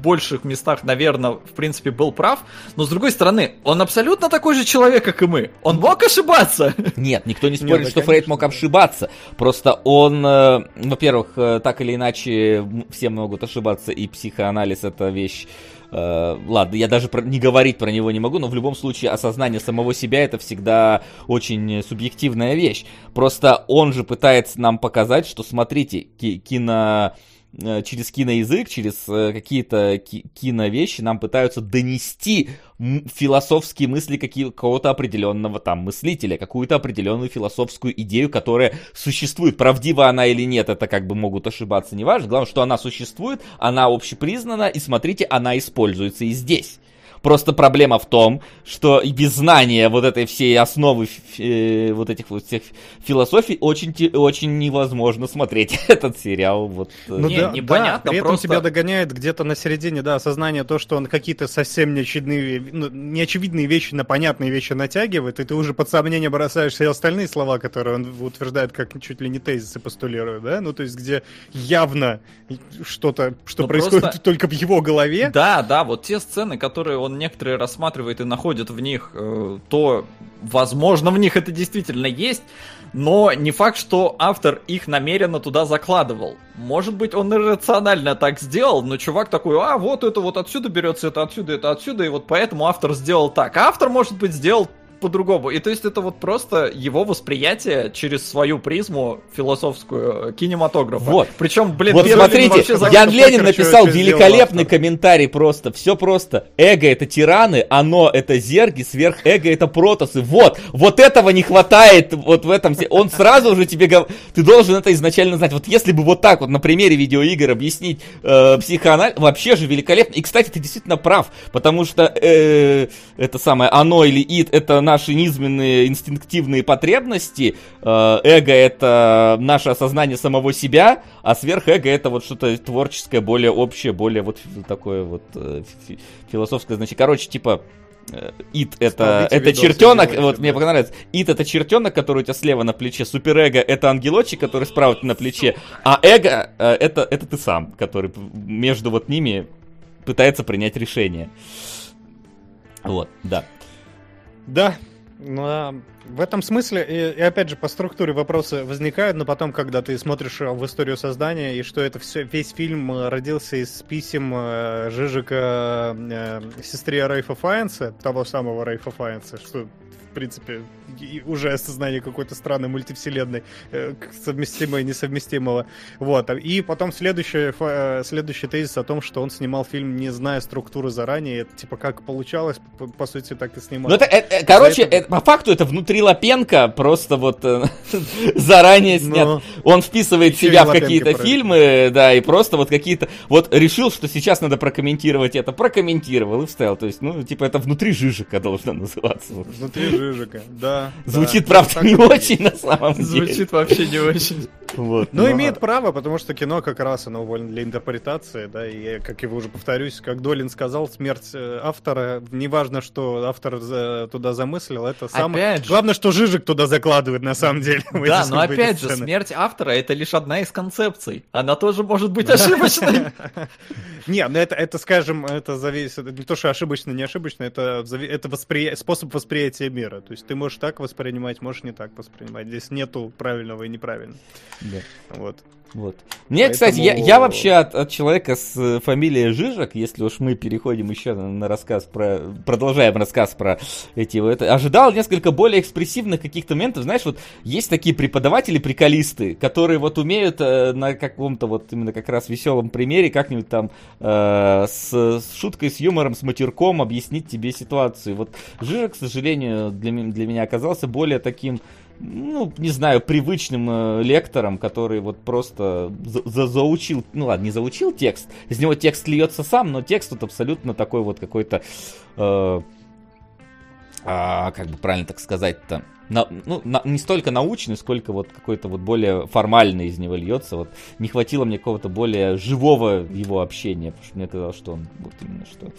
больших местах, наверное, в принципе, был прав. Но, с другой стороны, он абсолютно такой же человек, как и мы. Он мог ошибаться. Нет, никто не спорит, Нет, что Фрейд мог ошибаться. Просто он, э, во-первых, э, так или иначе, все могут ошибаться, и психоанализ это вещь Uh, ладно, я даже про, не говорить про него не могу, но в любом случае осознание самого себя это всегда очень субъективная вещь. Просто он же пытается нам показать, что смотрите, кино Э, через киноязык, через э, какие-то киновещи нам пытаются донести философские мысли какого-то определенного там мыслителя, какую-то определенную философскую идею, которая существует. Правдива она или нет, это как бы могут ошибаться, неважно. Главное, что она существует, она общепризнана, и смотрите, она используется и здесь. Просто проблема в том, что без знания вот этой всей основы э, вот этих вот всех философий очень, очень невозможно смотреть этот сериал. Вот. Э. Ну, не, да, непонятно, да, при этом просто... тебя догоняет где-то на середине, да, осознание то, что он какие-то совсем неочевидные, ну, неочевидные вещи на понятные вещи натягивает, и ты уже под сомнение бросаешь все остальные слова, которые он утверждает, как чуть ли не тезисы постулирует, да, ну, то есть где явно что-то, что ну, происходит просто... только в его голове. Да, да, вот те сцены, которые он он некоторые рассматривает и находит в них, э, то, возможно, в них это действительно есть, но не факт, что автор их намеренно туда закладывал. Может быть, он иррационально так сделал, но чувак такой, а, вот это вот отсюда берется, это отсюда, это отсюда, и вот поэтому автор сделал так. А автор, может быть, сделал по-другому. И то есть это вот просто его восприятие через свою призму философскую кинематографа. Вот. Причем, блин, вот смотрите, Ян Ленин написал великолепный комментарий просто. Все просто. Эго это тираны, оно это зерги, сверхэго это протосы. Вот, вот этого не хватает вот в этом. Он сразу же тебе говорит, ты должен это изначально знать. Вот если бы вот так вот на примере видеоигр объяснить э, психоанализ, вообще же великолепно. И, кстати, ты действительно прав, потому что э, это самое оно или ид, это наши низменные инстинктивные потребности, э, эго это наше осознание самого себя, а сверхэго это вот что-то творческое, более общее, более вот такое вот э, философское значение. Короче, типа, Ит это, это чертенок, вот да. мне понравилось. Ит это чертенок, который у тебя слева на плече. Суперэго это ангелочек, который справа на плече. А эго это, это ты сам, который между вот ними пытается принять решение. Вот, да. Да, ну, в этом смысле, и, и опять же, по структуре вопросы возникают, но потом, когда ты смотришь в историю создания, и что это все, весь фильм родился из писем э, Жижика э, сестре Рейфа Файенса, того самого Рейфа Файенса, что принципе, уже осознание какой-то странной мультивселенной, э, совместимого и несовместимого. Вот. И потом следующий, э, следующий тезис о том, что он снимал фильм, не зная структуры заранее. Это, типа, как получалось, по, по сути, так и снимал. Ну, это, это, короче, это... Это, по факту это внутри Лапенко просто вот э, заранее снят. Но... Он вписывает Еще себя в какие-то фильмы, да, и просто вот какие-то... Вот решил, что сейчас надо прокомментировать это, прокомментировал и вставил. То есть, ну, типа, это внутри Жижика должно называться. Внутри Жижика, да. Звучит, да, правда, не очень на самом деле. Звучит вообще не очень. Вот, но, но имеет право, потому что кино как раз оно вольно для интерпретации, да, и как я уже повторюсь, как Долин сказал, смерть э, автора, неважно, что автор за, туда замыслил, это самое... Опять же... Главное, что Жижик туда закладывает на самом деле. Да, но опять же, смерть автора это лишь одна из концепций. Она тоже может быть ошибочной. Не, ну это, это, скажем, это зависит, не то, что ошибочно, не ошибочно, это, это воспри... способ восприятия мира. То есть ты можешь так воспринимать, можешь не так воспринимать. Здесь нету правильного и неправильного. Да. Вот. Вот. Мне, Поэтому... кстати, я, я вообще от, от человека с э, фамилией Жижик, если уж мы переходим еще на, на рассказ про... Продолжаем рассказ про эти... Вот, ожидал несколько более экспрессивных каких-то моментов. Знаешь, вот есть такие преподаватели-приколисты, которые вот умеют э, на каком-то вот именно как раз веселом примере как-нибудь там э, с, с шуткой, с юмором, с матерком объяснить тебе ситуацию. Вот Жижик, к сожалению, для, для меня оказался более таким ну, не знаю, привычным э, лектором, который вот просто за за заучил, ну ладно, не заучил текст, из него текст льется сам, но текст тут абсолютно такой вот какой-то, э, а, как бы правильно так сказать-то, ну, на, не столько научный, сколько вот какой-то вот более формальный из него льется. Вот не хватило мне какого-то более живого его общения, потому что мне казалось, что он вот именно что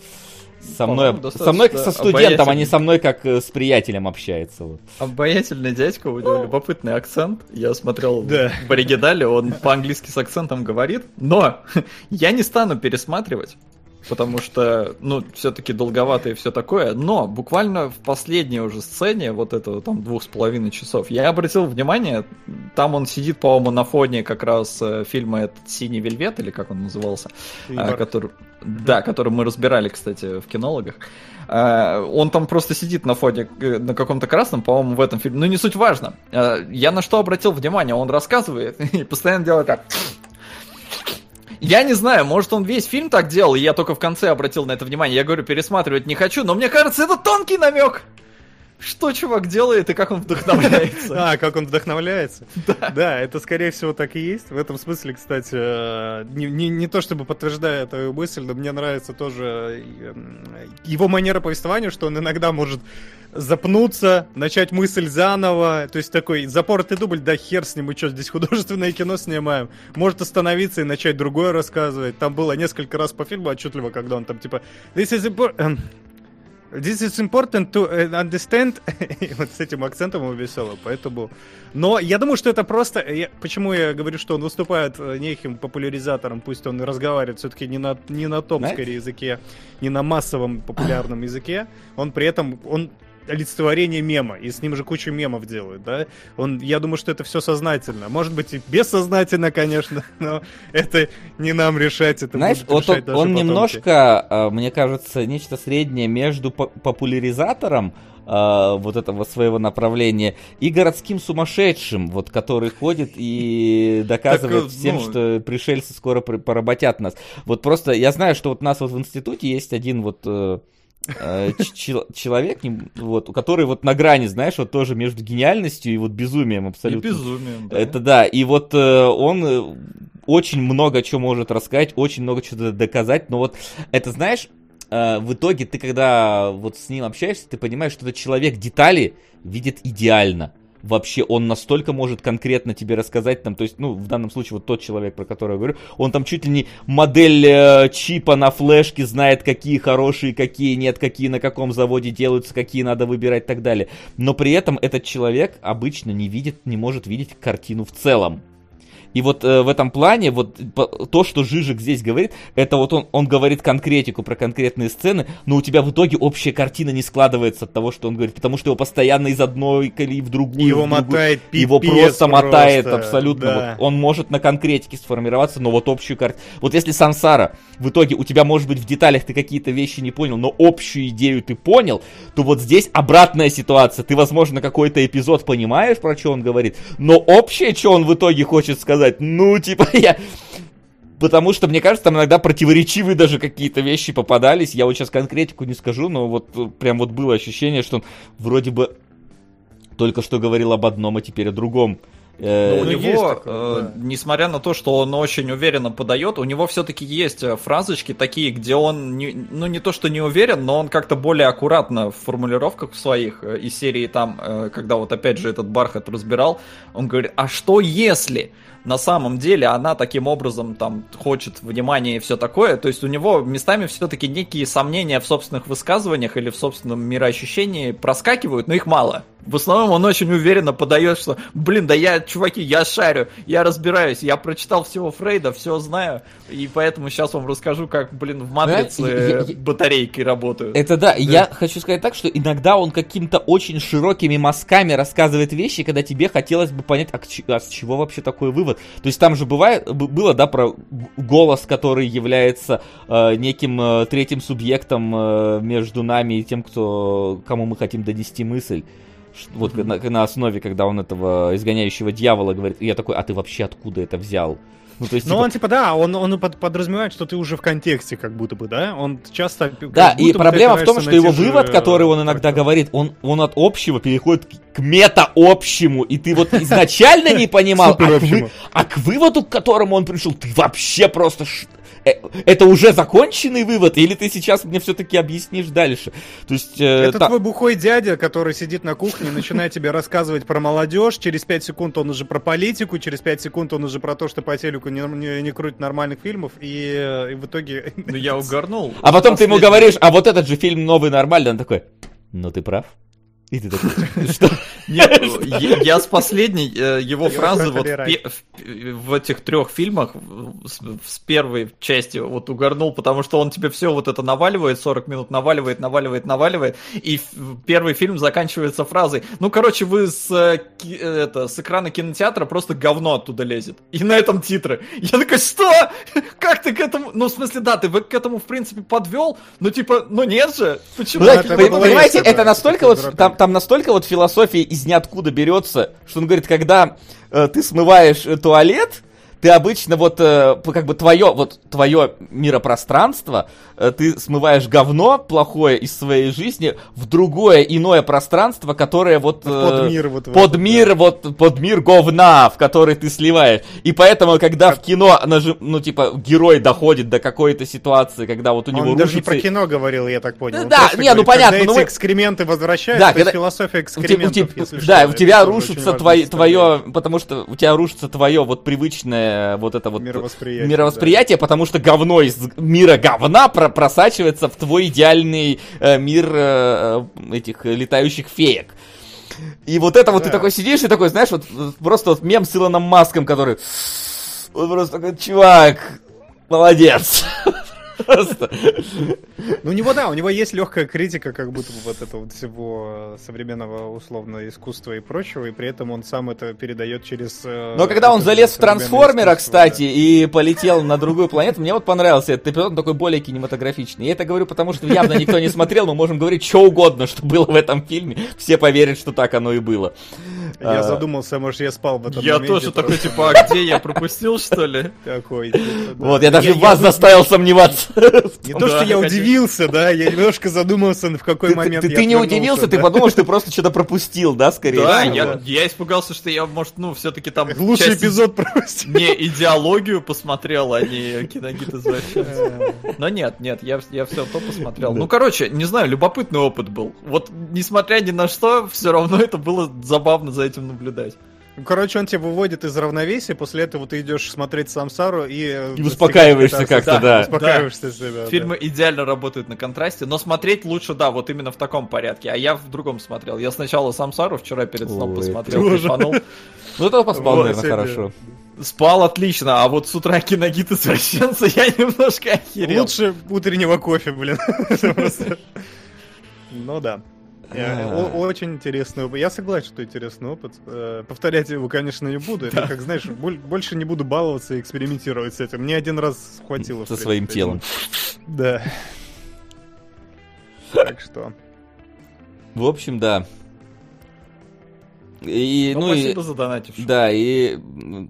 со мной, со мной как со студентом, а не со мной как э, с приятелем общается. Вот. Обаятельный дядька, у него любопытный акцент. Я смотрел да. в оригинале, он по-английски с акцентом говорит, но я не стану пересматривать потому что, ну, все-таки долговато и все такое, но буквально в последней уже сцене, вот этого там двух с половиной часов, я обратил внимание, там он сидит, по-моему, на фоне как раз э, фильма этот «Синий вельвет», или как он назывался, а, который, да, который мы разбирали, кстати, в кинологах, а, он там просто сидит на фоне, э, на каком-то красном, по-моему, в этом фильме, ну, не суть важно. А, я на что обратил внимание, он рассказывает и постоянно делает так я не знаю, может он весь фильм так делал, и я только в конце обратил на это внимание. Я говорю, пересматривать не хочу, но мне кажется, это тонкий намек. Что чувак делает и как он вдохновляется? А, как он вдохновляется? Да. Да, это скорее всего так и есть. В этом смысле, кстати, э, не, не, не то чтобы подтверждая твою мысль, но мне нравится тоже э, его манера повествования, что он иногда может запнуться, начать мысль заново. То есть такой запоротый дубль, да хер с ним, мы что, здесь художественное кино снимаем. Может остановиться и начать другое рассказывать. Там было несколько раз по фильму отчетливо, когда он там типа This is. This is important to э, understand. вот с этим акцентом он веселый, поэтому... Но я думаю, что это просто... Я... Почему я говорю, что он выступает э, неким популяризатором, пусть он и разговаривает все-таки не на, не на том, скорее, языке, не на массовом популярном языке. Он при этом... Он олицетворение мема, и с ним же кучу мемов делают, да? Он, я думаю, что это все сознательно. Может быть, и бессознательно, конечно, но это не нам решать, это Знаешь, вот решать он, он немножко, а, мне кажется, нечто среднее между популяризатором Uh, вот этого своего направления и городским сумасшедшим, вот который ходит и доказывает так, всем, ну... что пришельцы скоро поработят нас. Вот просто я знаю, что вот у нас вот в институте есть один вот Э, человек, вот, который вот на грани, знаешь, вот тоже между гениальностью и вот безумием абсолютно. И безумием, да. Это да, и вот э, он э, очень много чего может рассказать, очень много чего доказать, но вот это, знаешь, э, в итоге ты, когда вот с ним общаешься, ты понимаешь, что этот человек детали видит идеально вообще он настолько может конкретно тебе рассказать, там, то есть, ну, в данном случае вот тот человек, про которого я говорю, он там чуть ли не модель э, чипа на флешке знает, какие хорошие, какие нет, какие на каком заводе делаются, какие надо выбирать и так далее. Но при этом этот человек обычно не видит, не может видеть картину в целом. И вот э, в этом плане, вот то, что Жижик здесь говорит, это вот он, он говорит конкретику про конкретные сцены, но у тебя в итоге общая картина не складывается от того, что он говорит, потому что его постоянно из одной колеи в другую. Его в другую, мотает Его просто мотает абсолютно. Да. Вот, он может на конкретике сформироваться, но вот общую картину. Вот если Сансара, в итоге у тебя, может быть, в деталях ты какие-то вещи не понял, но общую идею ты понял, то вот здесь обратная ситуация. Ты, возможно, какой-то эпизод понимаешь, про что он говорит, но общее, что он в итоге хочет сказать, сказать, ну, типа, я... Потому что, мне кажется, там иногда противоречивые даже какие-то вещи попадались. Я вот сейчас конкретику не скажу, но вот э, прям вот было ощущение, что он вроде бы только что говорил об одном, а теперь о другом. Э, Но у ну, него, такое, э, да. несмотря на то, что он очень уверенно подает, у него все-таки есть фразочки такие, где он, не, ну не то что не уверен, но он как-то более аккуратно в формулировках своих из серии там, когда вот опять же этот Бархат разбирал, он говорит, а что если? на самом деле она таким образом там хочет внимания и все такое. То есть у него местами все-таки некие сомнения в собственных высказываниях или в собственном мироощущении проскакивают, но их мало. В основном он очень уверенно подает, что, блин, да я, чуваки, я шарю, я разбираюсь, я прочитал всего Фрейда, все знаю, и поэтому сейчас вам расскажу, как, блин, в матрице я, батарейки работают. Это да, да, я хочу сказать так, что иногда он каким-то очень широкими мазками рассказывает вещи, когда тебе хотелось бы понять, а, а с чего вообще такой вывод. То есть там же бывает, было, да, про голос, который является э, неким э, третьим субъектом э, между нами и тем, кто, кому мы хотим донести мысль вот на, на основе, когда он этого изгоняющего дьявола говорит, и я такой, а ты вообще откуда это взял? Ну, то есть, ну, типа... он, типа, да, он, он под, подразумевает, что ты уже в контексте, как будто бы, да? Он часто... Да, и проблема в том, что его же... вывод, который он иногда говорит, он, он от общего переходит к мета-общему, и ты вот изначально не понимал, а к, а к выводу, к которому он пришел, ты вообще просто это уже законченный вывод, или ты сейчас мне все-таки объяснишь дальше? То есть, э, это та... твой бухой дядя, который сидит на кухне, начинает тебе рассказывать про молодежь, через 5 секунд он уже про политику, через 5 секунд он уже про то, что по телеку не, не, не крутит нормальных фильмов, и, и в итоге... Ну я угорнул. А потом ты ему говоришь, а вот этот же фильм новый нормальный, он такой, ну ты прав. И ты такой, что? Нет, я с последней э, его фразы вот в этих трех фильмах с первой части вот угорнул, потому что он тебе все вот это наваливает, 40 минут наваливает, наваливает, наваливает, и первый фильм заканчивается фразой, ну, короче, вы с, э, это, с экрана кинотеатра просто говно оттуда лезет. И на этом титры. Я такой, что? Как ты к этому? Ну, в смысле, да, ты к этому, в принципе, подвел, но типа, ну нет же. Почему? Понимаете, это настолько вот, там там настолько вот философия из ниоткуда берется, что он говорит, когда э, ты смываешь э, туалет, ты обычно вот, э, как бы твое, вот твое миропространство, э, ты смываешь говно плохое из своей жизни в другое иное пространство, которое вот... Э, под мир вот. Под этот, мир, да. вот, под мир говна, в который ты сливаешь. И поэтому, когда как... в кино, ну, типа, герой доходит до какой-то ситуации, когда вот у него Он рушится... даже не про кино говорил, я так понял. Да, да не, ну понятно. Когда ну, эти экскременты возвращаются, да, когда... философия экскрементов, у тебя, если Да, что, у тебя рушится твое, твое, потому что у тебя рушится твое вот привычное вот это вот мировосприятие, мировосприятие да. потому что говно из мира говна про просачивается в твой идеальный э, мир э, этих летающих феек. И вот это вот ты такой сидишь и такой, знаешь, вот просто вот мем с Илоном Маском, который... Он просто такой, чувак, молодец. Просто. Ну, у него, да, у него есть легкая критика, как будто бы вот этого всего современного условно искусства и прочего, и при этом он сам это передает через... Э, Но когда он залез в трансформера, кстати, и полетел на другую планету, мне вот понравился этот эпизод, он такой более кинематографичный. Я это говорю, потому что явно никто не смотрел, мы можем говорить что угодно, что было в этом фильме, все поверят, что так оно и было. Я а. задумался, может, я спал в этом Я тоже такой, типа, а где я пропустил, что ли? Такой. Вот, я даже вас заставил сомневаться. Не то, что я удивился, да, я немножко задумался, в какой момент Ты не удивился, ты подумал, что ты просто что-то пропустил, да, скорее Да, я испугался, что я, может, ну, все-таки там... Лучший эпизод пропустил. Не идеологию посмотрел, а не киногид извращенца. Но нет, нет, я все то посмотрел. Ну, короче, не знаю, любопытный опыт был. Вот, несмотря ни на что, все равно это было забавно за этим наблюдать. Ну, короче, он тебя выводит из равновесия, после этого ты идешь смотреть Самсару и... Э, и успокаиваешься как-то, да. Успокаиваешься, да. да. Фильмы да. идеально работают на контрасте, но смотреть лучше, да, вот именно в таком порядке. А я в другом смотрел. Я сначала Самсару вчера перед сном Ой, посмотрел, кайфанул. Ну, это поспал, вот, наверное, хорошо. Спал отлично, а вот с утра киногид извращенца я немножко охерел. Лучше утреннего кофе, блин. Ну да. Очень интересный опыт. Я согласен, что интересный опыт. Э, повторять его, конечно, не буду. Это, как знаешь, больше не буду баловаться и экспериментировать с этим. Мне один раз хватило. Со своим телом. Да. Так что. В общем, да. И, ну, ну спасибо и, за донатив. Да, и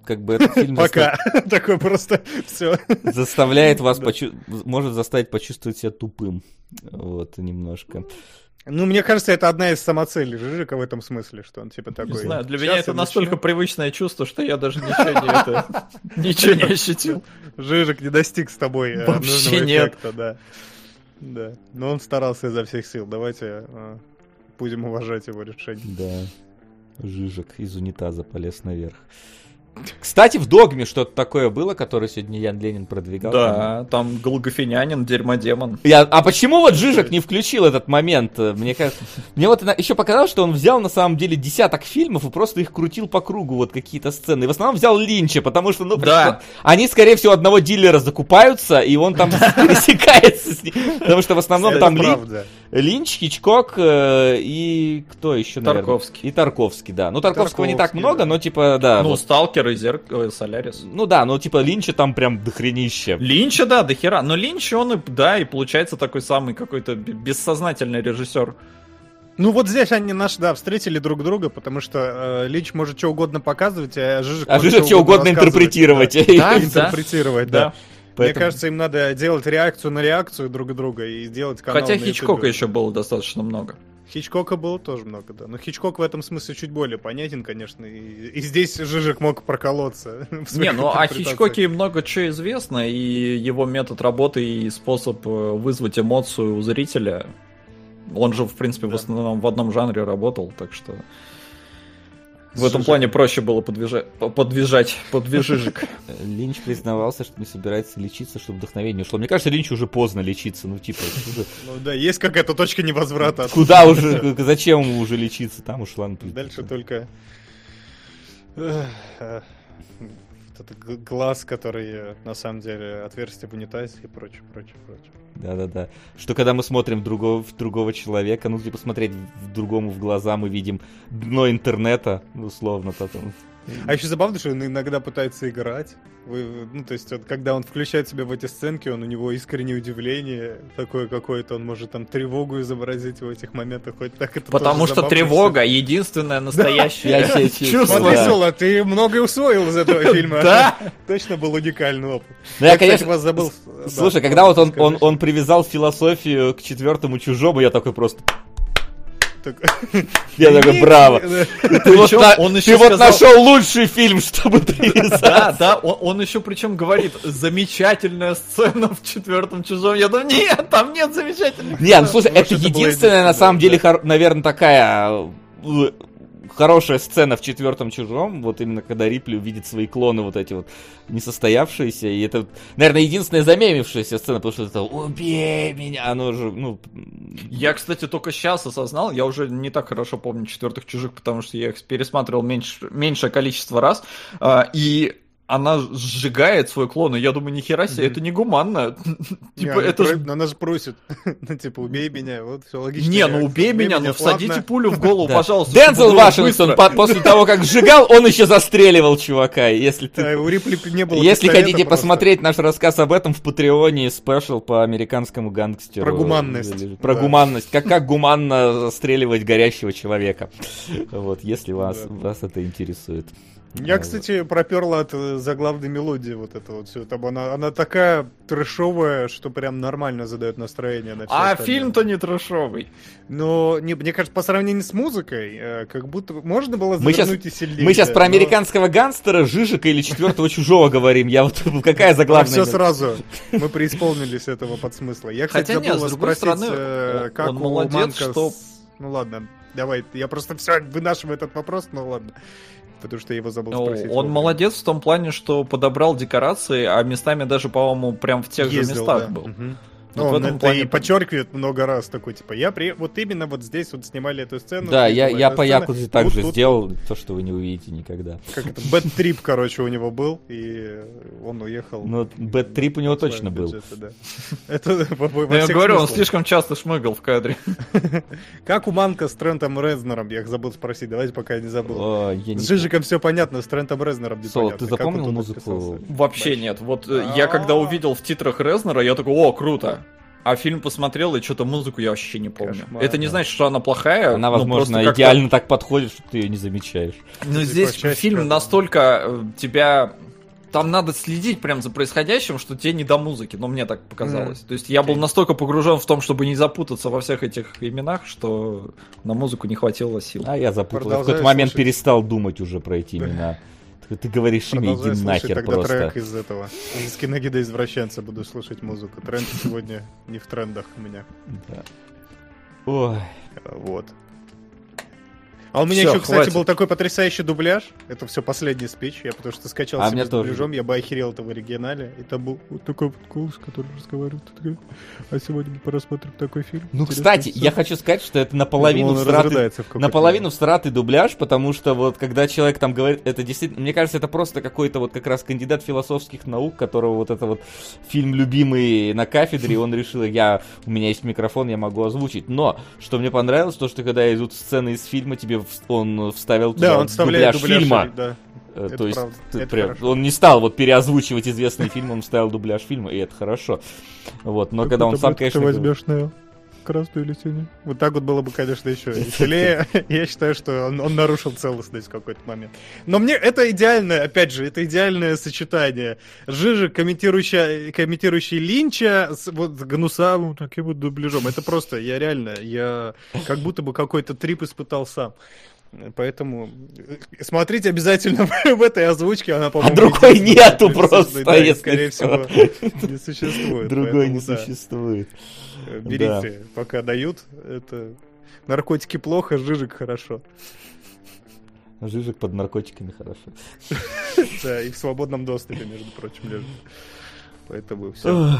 как бы этот фильм... Пока. Такой просто все. Заставляет вас, может заставить почувствовать себя тупым. Вот, немножко. Ну, мне кажется, это одна из самоцелей Жижика в этом смысле, что он типа такой... Не знаю, для меня это настолько привычное чувство, что я даже ничего не, это, ничего не ощутил. Жижик не достиг с тобой э, Вообще нет. Эффекта, да. Да, но он старался изо всех сил. Давайте э, будем уважать его решение. Да, Жижик из унитаза полез наверх. Кстати, в Догме что-то такое было, которое сегодня Ян Ленин продвигал. Да, там Голгофинянин, дерьмодемон. Я, а почему вот Жижик не включил этот момент? Мне кажется, мне вот еще показалось, что он взял на самом деле десяток фильмов и просто их крутил по кругу, вот какие-то сцены. И в основном взял Линча, потому что, ну, да. они, скорее всего, одного дилера закупаются, и он там ним. Потому что в основном там Линч, Хичкок э, и кто еще, наверное? Тарковский. И Тарковский, да. Ну, Тарковского не так много, но типа, да. Ну, Сталкер и Зерк... Солярис. Ну да, ну типа Линча там прям дохренище. Линча, да, дохера. Но Линч, он, и, да, и получается такой самый какой-то бессознательный режиссер. Ну вот здесь они наши, да, встретили друг друга, потому что э, Линч может что угодно показывать, а Жижик а Жижик что угодно интерпретировать. Да, интерпретировать, да. Поэтому... Мне кажется, им надо делать реакцию на реакцию друг друга и делать канал Хотя Хичкока еще было достаточно много. Хичкока было тоже много, да. Но Хичкок в этом смысле чуть более понятен, конечно. И, и здесь Жижик мог проколоться. Не, ну о Хичкоке много чего известно, и его метод работы и способ э, вызвать эмоцию у зрителя. Он же, в принципе, да. в основном в одном жанре работал, так что... В этом плане проще было подвижать, подвижать, подвижижик. Линч признавался, что не собирается лечиться, чтобы вдохновение ушло. Мне кажется, Линч уже поздно лечиться, ну типа. Ну да, есть какая-то точка невозврата. Куда уже, зачем ему уже лечиться? Там ушла. Дальше только это глаз, который э, на самом деле отверстие в унитазе и прочее, прочее, прочее. Да-да-да. Что когда мы смотрим другого, в другого человека, ну, типа, смотреть в другому в глаза, мы видим дно интернета, условно, потом. А еще забавно, что он иногда пытается играть. Вы, ну, то есть, вот, когда он включает себя в эти сценки, он у него искреннее удивление такое какое-то, он может там тревогу изобразить в этих моментах, хоть так это Потому что тревога единственная настоящая чувство. Смотри, Соло, ты многое усвоил из этого фильма. Да. Точно был уникальный опыт. Ну, я, конечно, вас забыл. Слушай, когда вот он, он, он привязал философию к четвертому чужому, я такой просто... Я такой, браво. Ты вот, он еще ты вот нашел лучший фильм, чтобы привязать. Да, да, он, он еще причем говорит, замечательная сцена в четвертом чужом. Я думаю, нет, там нет замечательных Нет, ну слушай, это единственная, на самом деле, наверное, такая э, хорошая сцена в четвертом чужом, вот именно когда Рипли увидит свои клоны вот эти вот несостоявшиеся, и это, наверное, единственная замемившаяся сцена, потому что это «Убей меня!» Оно же, ну... Я, кстати, только сейчас осознал, я уже не так хорошо помню четвертых чужих, потому что я их пересматривал меньше, меньшее количество раз, а, и она сжигает свой клон, и я думаю, нихера себе, это не гуманно. типа, это же... Она же просит, ну, типа, убей меня, вот, все логично. Не, ну убей меня, ну всадите пулю в голову, пожалуйста. Дензел Вашингтон после того, как сжигал, он еще застреливал чувака, если ты... у Рипли не было Если хотите посмотреть наш рассказ об этом в Патреоне, спешл по американскому гангстеру. Про гуманность. Про гуманность. Как, как гуманно застреливать горящего человека. Вот, если вас, вас это интересует. Я, кстати, проперла от э, заглавной мелодии вот это вот все. Там она, она такая трэшовая, что прям нормально задает настроение на все А фильм-то не трэшовый. Но, не, мне кажется, по сравнению с музыкой, э, как будто можно было мы сейчас, и сильнее. Мы сейчас про но... американского гангстера, Жижика или четвертого чужого говорим. Я вот какая заглавная? Все сразу. Мы преисполнились этого подсмысла. Я, кстати, Хотя нет, с другой стороны, э, как молодец, что... Ну ладно, давай, я просто все вынашиваю этот вопрос, ну ладно потому что я его забыл спросить. Он молодец в том плане, что подобрал декорации, а местами даже, по-моему, прям в тех Ездил, же местах да. был. Угу. Ну, вот он это плане... и подчеркивает много раз такой, типа, я при... вот именно вот здесь вот снимали эту сцену. Да, я, я по Якузе также тут, сделал то, что вы не увидите никогда. Как это, Trip, короче, у него был, и он уехал. Ну, Trip у него точно был. Это Я говорю, он слишком часто шмыгал в кадре. Как у Манка с Трентом Резнером, я забыл спросить, давайте пока я не забыл. С Жижиком все понятно, с Трентом Резнером Сол, ты запомнил музыку? Вообще нет. Вот э, я когда увидел в титрах Резнера, я такой, о, круто. А фильм посмотрел, и что-то музыку я вообще не помню. Кошмар, это не да. значит, что она плохая. Она, возможно, идеально так подходит, что ты ее не замечаешь. Но здесь фильм настолько э, тебя там надо следить прям за происходящим, что тебе не до музыки, но мне так показалось. Mm. То есть я был настолько погружен в том, чтобы не запутаться во всех этих именах, что на музыку не хватило сил. А я запутался. В какой-то момент перестал думать уже про эти имена. Ты говоришь имя, иди нахер тогда просто. трек из этого. Из киногида извращенца буду слушать музыку. Тренд сегодня не в трендах у меня. Да. Ой. Вот. А у меня Всё, еще, кстати, хватит. был такой потрясающий дубляж. Это все последний спич. Я потому что скачал а себе с дубляжом, я бы охерел это в оригинале. И там был вот такой вот голос, который разговаривает. А сегодня мы посмотрим такой фильм. Ну, кстати, я хочу сказать, что это наполовину всратый, наполовину всратый дубляж, потому что вот когда человек там говорит, это действительно, мне кажется, это просто какой-то вот как раз кандидат философских наук, которого вот это вот фильм любимый на кафедре, он решил, я, у меня есть микрофон, я могу озвучить. Но, что мне понравилось, то, что когда идут сцены из фильма, тебе он вставил туда да, он дубляж, дубляж фильма. Да. Э, это то есть правда, прям, он не стал вот переозвучивать известный фильм, он вставил дубляж фильма, и это хорошо. Вот, но как когда он сам, конечно... Ты возьмешь на красную или синюю. Вот так вот было бы, конечно, еще веселее. Я считаю, что он, он нарушил целостность в какой-то момент. Но мне это идеальное, опять же, это идеальное сочетание. Жижик, комментирующий, комментирующий Линча с вот гнусавым таким вот дубляжом. Это просто, я реально, я как будто бы какой-то трип испытал сам. Поэтому э, смотрите обязательно в этой озвучке, она, по-моему... А другой нету просто, да, скорее всего, не существует. Другой не существует. Э, берите, пока дают. Это наркотики плохо, жижик хорошо. Жижик под наркотиками хорошо. Да, и в свободном доступе, между прочим, лежит. Поэтому все.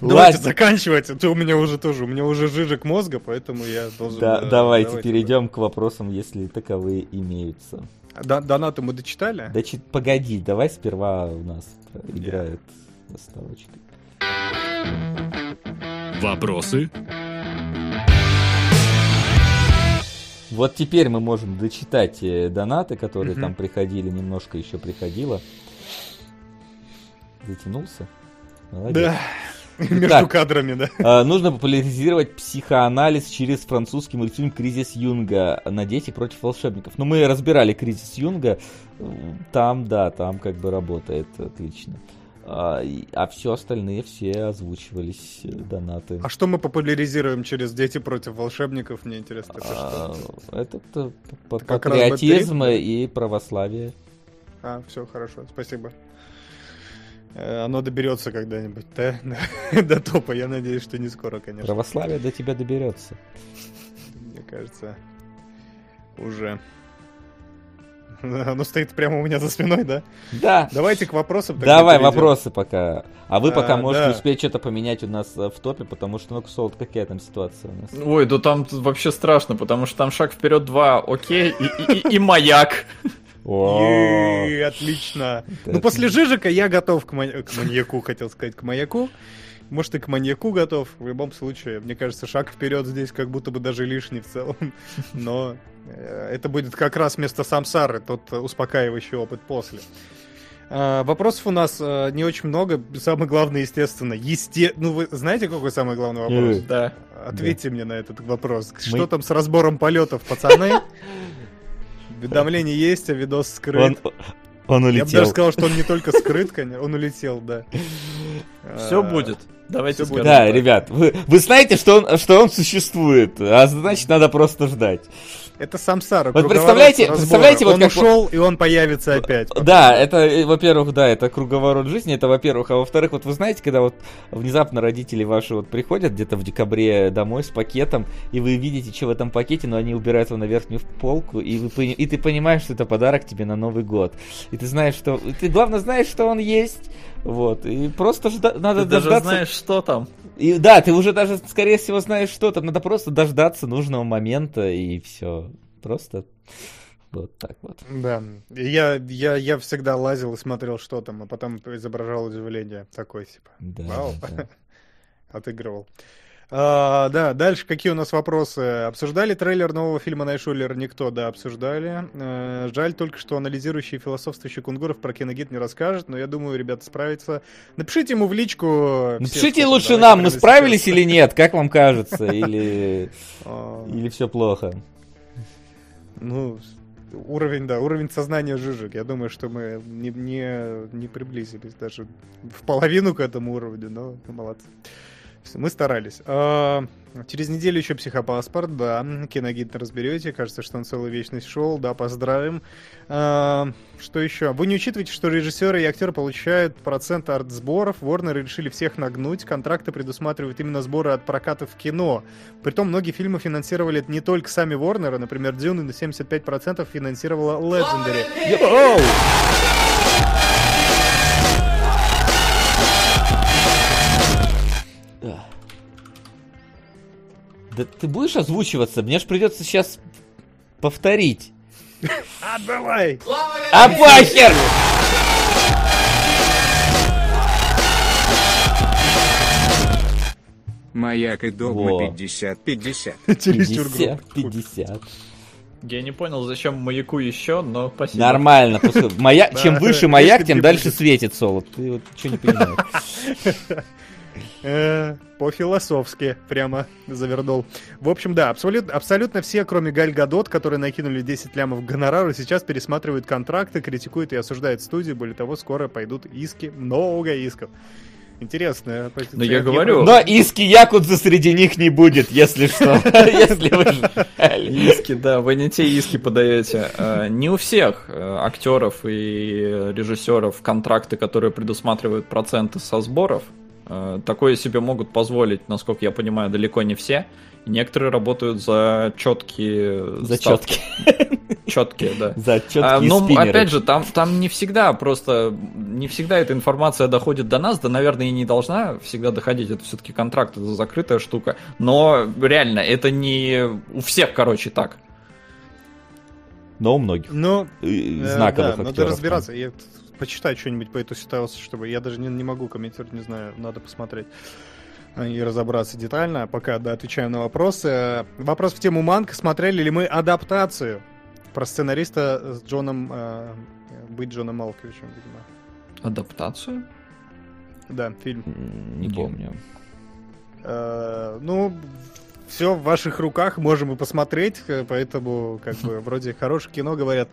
Давайте Ладно. заканчивать, а то у меня уже тоже, у меня уже жижик мозга, поэтому я должен... Да, да давайте, давайте перейдем да. к вопросам, если таковые имеются. Да, донаты мы дочитали? Да, чит, погоди, давай сперва у нас играет yeah. заставочка. Вопросы? Вот теперь мы можем дочитать э, донаты, которые mm-hmm. там приходили, немножко еще приходило. Затянулся? Молодец. Да. Между кадрами, да. А, нужно популяризировать психоанализ через французский мультфильм «Кризис Юнга» на дети против волшебников. Ну, мы разбирали «Кризис Юнга». Там, да, там как бы работает отлично. А, а все остальные все озвучивались э, донаты. А что мы популяризируем через «Дети против волшебников»? Мне интересно, это а, что? Это патриотизм и православие. А, все, хорошо, спасибо. Э, оно доберется когда-нибудь, да? до топа. Я надеюсь, что не скоро, конечно. Православие до тебя доберется. Мне кажется, уже. Оно стоит прямо у меня за спиной, да? Да. Давайте к вопросам. Давай перейдем. вопросы пока. А вы пока а, можете да. успеть что-то поменять у нас э, в топе, потому что, ну, Солд, какая там ситуация у нас? Ой, да там вообще страшно, потому что там шаг вперед два, окей, и, и, и, и маяк. Отлично. Ну, после Жижика я готов к маньяку, хотел сказать, к маяку. Может, и к маньяку готов. В любом случае, мне кажется, шаг вперед здесь как будто бы даже лишний в целом. Но это будет как раз вместо самсары, тот успокаивающий опыт после. А, вопросов у нас а, не очень много. Самое главное, естественно, есте... Ну, вы знаете, какой самый главный вопрос? Да. Ответьте да. мне на этот вопрос. Мы... Что там с разбором полетов, пацаны? Уведомление есть, а видос скрыт. Он, он улетел. Я бы даже сказал, что он не только скрыт, конечно, он улетел, да. Все будет. Давайте скажем. Да, ребят, вы, вы знаете, что он, что он существует, а значит, надо просто ждать. Это самсара. Вот представляете, представляете, вот он как... ушел и он появится опять. Да, это, э, во-первых, да, это круговорот жизни, это во-первых, а во-вторых, вот вы знаете, когда вот внезапно родители ваши вот приходят где-то в декабре домой с пакетом, и вы видите, что в этом пакете, но они убирают его на верхнюю полку, и, вы, и ты понимаешь, что это подарок тебе на Новый год. И ты знаешь, что... Ты, главное, знаешь, что он есть, вот, и просто жда... надо ты дождаться... даже знаешь, что там. И, да, ты уже даже, скорее всего, знаешь, что там. Надо просто дождаться нужного момента, и все. Просто вот так вот. Да, я, я, я всегда лазил и смотрел, что там, а потом изображал удивление. Такой, типа, да, вау, да. отыгрывал. А, да, дальше какие у нас вопросы? Обсуждали трейлер нового фильма Найшулер? Никто, да, обсуждали. А, жаль только, что анализирующий философствующий Кунгуров про киногид не расскажет, но я думаю, ребята справятся. Напишите ему в личку. Напишите лучше нам, мы справились или нет, как вам кажется, или, а. или все плохо. Ну, уровень, да, уровень сознания жижик. Я думаю, что мы не, не, не приблизились даже в половину к этому уровню, но молодцы. Мы старались. А, через неделю еще психопаспорт, да. Киногид разберете. Кажется, что он целую вечность шел. Да, поздравим. А, что еще? Вы не учитываете, что режиссеры и актеры получают процент арт-сборов. Warner решили всех нагнуть. Контракты предусматривают именно сборы от проката в кино. Притом многие фильмы финансировали не только сами Warner. Например, Дюны на 75% финансировала Legendary. Йоу! Да ты будешь озвучиваться? Мне ж придется сейчас повторить. А давай! А похер! Маяк и догма 50-50. 50-50. Я не понял, зачем маяку еще, но спасибо. Нормально. Маяк, чем выше маяк, тем дальше светит солод. Ты вот что не понимаешь. Э, по-философски прямо завернул. В общем, да, абсолютно, абсолютно все, кроме Галь Гадот, которые накинули 10 лямов гонорару, сейчас пересматривают контракты, критикуют и осуждают студию. Более того, скоро пойдут иски, много исков. Интересная позиция. Но я говорю... Но иски Якудза среди них не будет, если что. Если вы Иски, да, вы не те иски подаете. Э, не у всех э, актеров и режиссеров контракты, которые предусматривают проценты со сборов, такое себе могут позволить, насколько я понимаю, далеко не все. Некоторые работают за четкие за ставки. Четкие, да. За четкие а, Но спиннеры. опять же, там, там не всегда просто, не всегда эта информация доходит до нас, да, наверное, и не должна всегда доходить. Это все-таки контракт, это закрытая штука. Но реально, это не у всех, короче, так. Но у многих. Ну, знаковых э, да, Надо разбираться. Я почитать что-нибудь по этой ситуации, чтобы я даже не, не могу комментировать, не знаю, надо посмотреть и разобраться детально. Пока, да, отвечаю на вопросы. Вопрос в тему Манка. Смотрели ли мы адаптацию про сценариста с Джоном... Э, быть Джоном Малковичем, видимо. Адаптацию? Да, фильм. Не помню. Э, ну, все в ваших руках, можем и посмотреть, э, поэтому, как бы, вроде хорошее кино, говорят.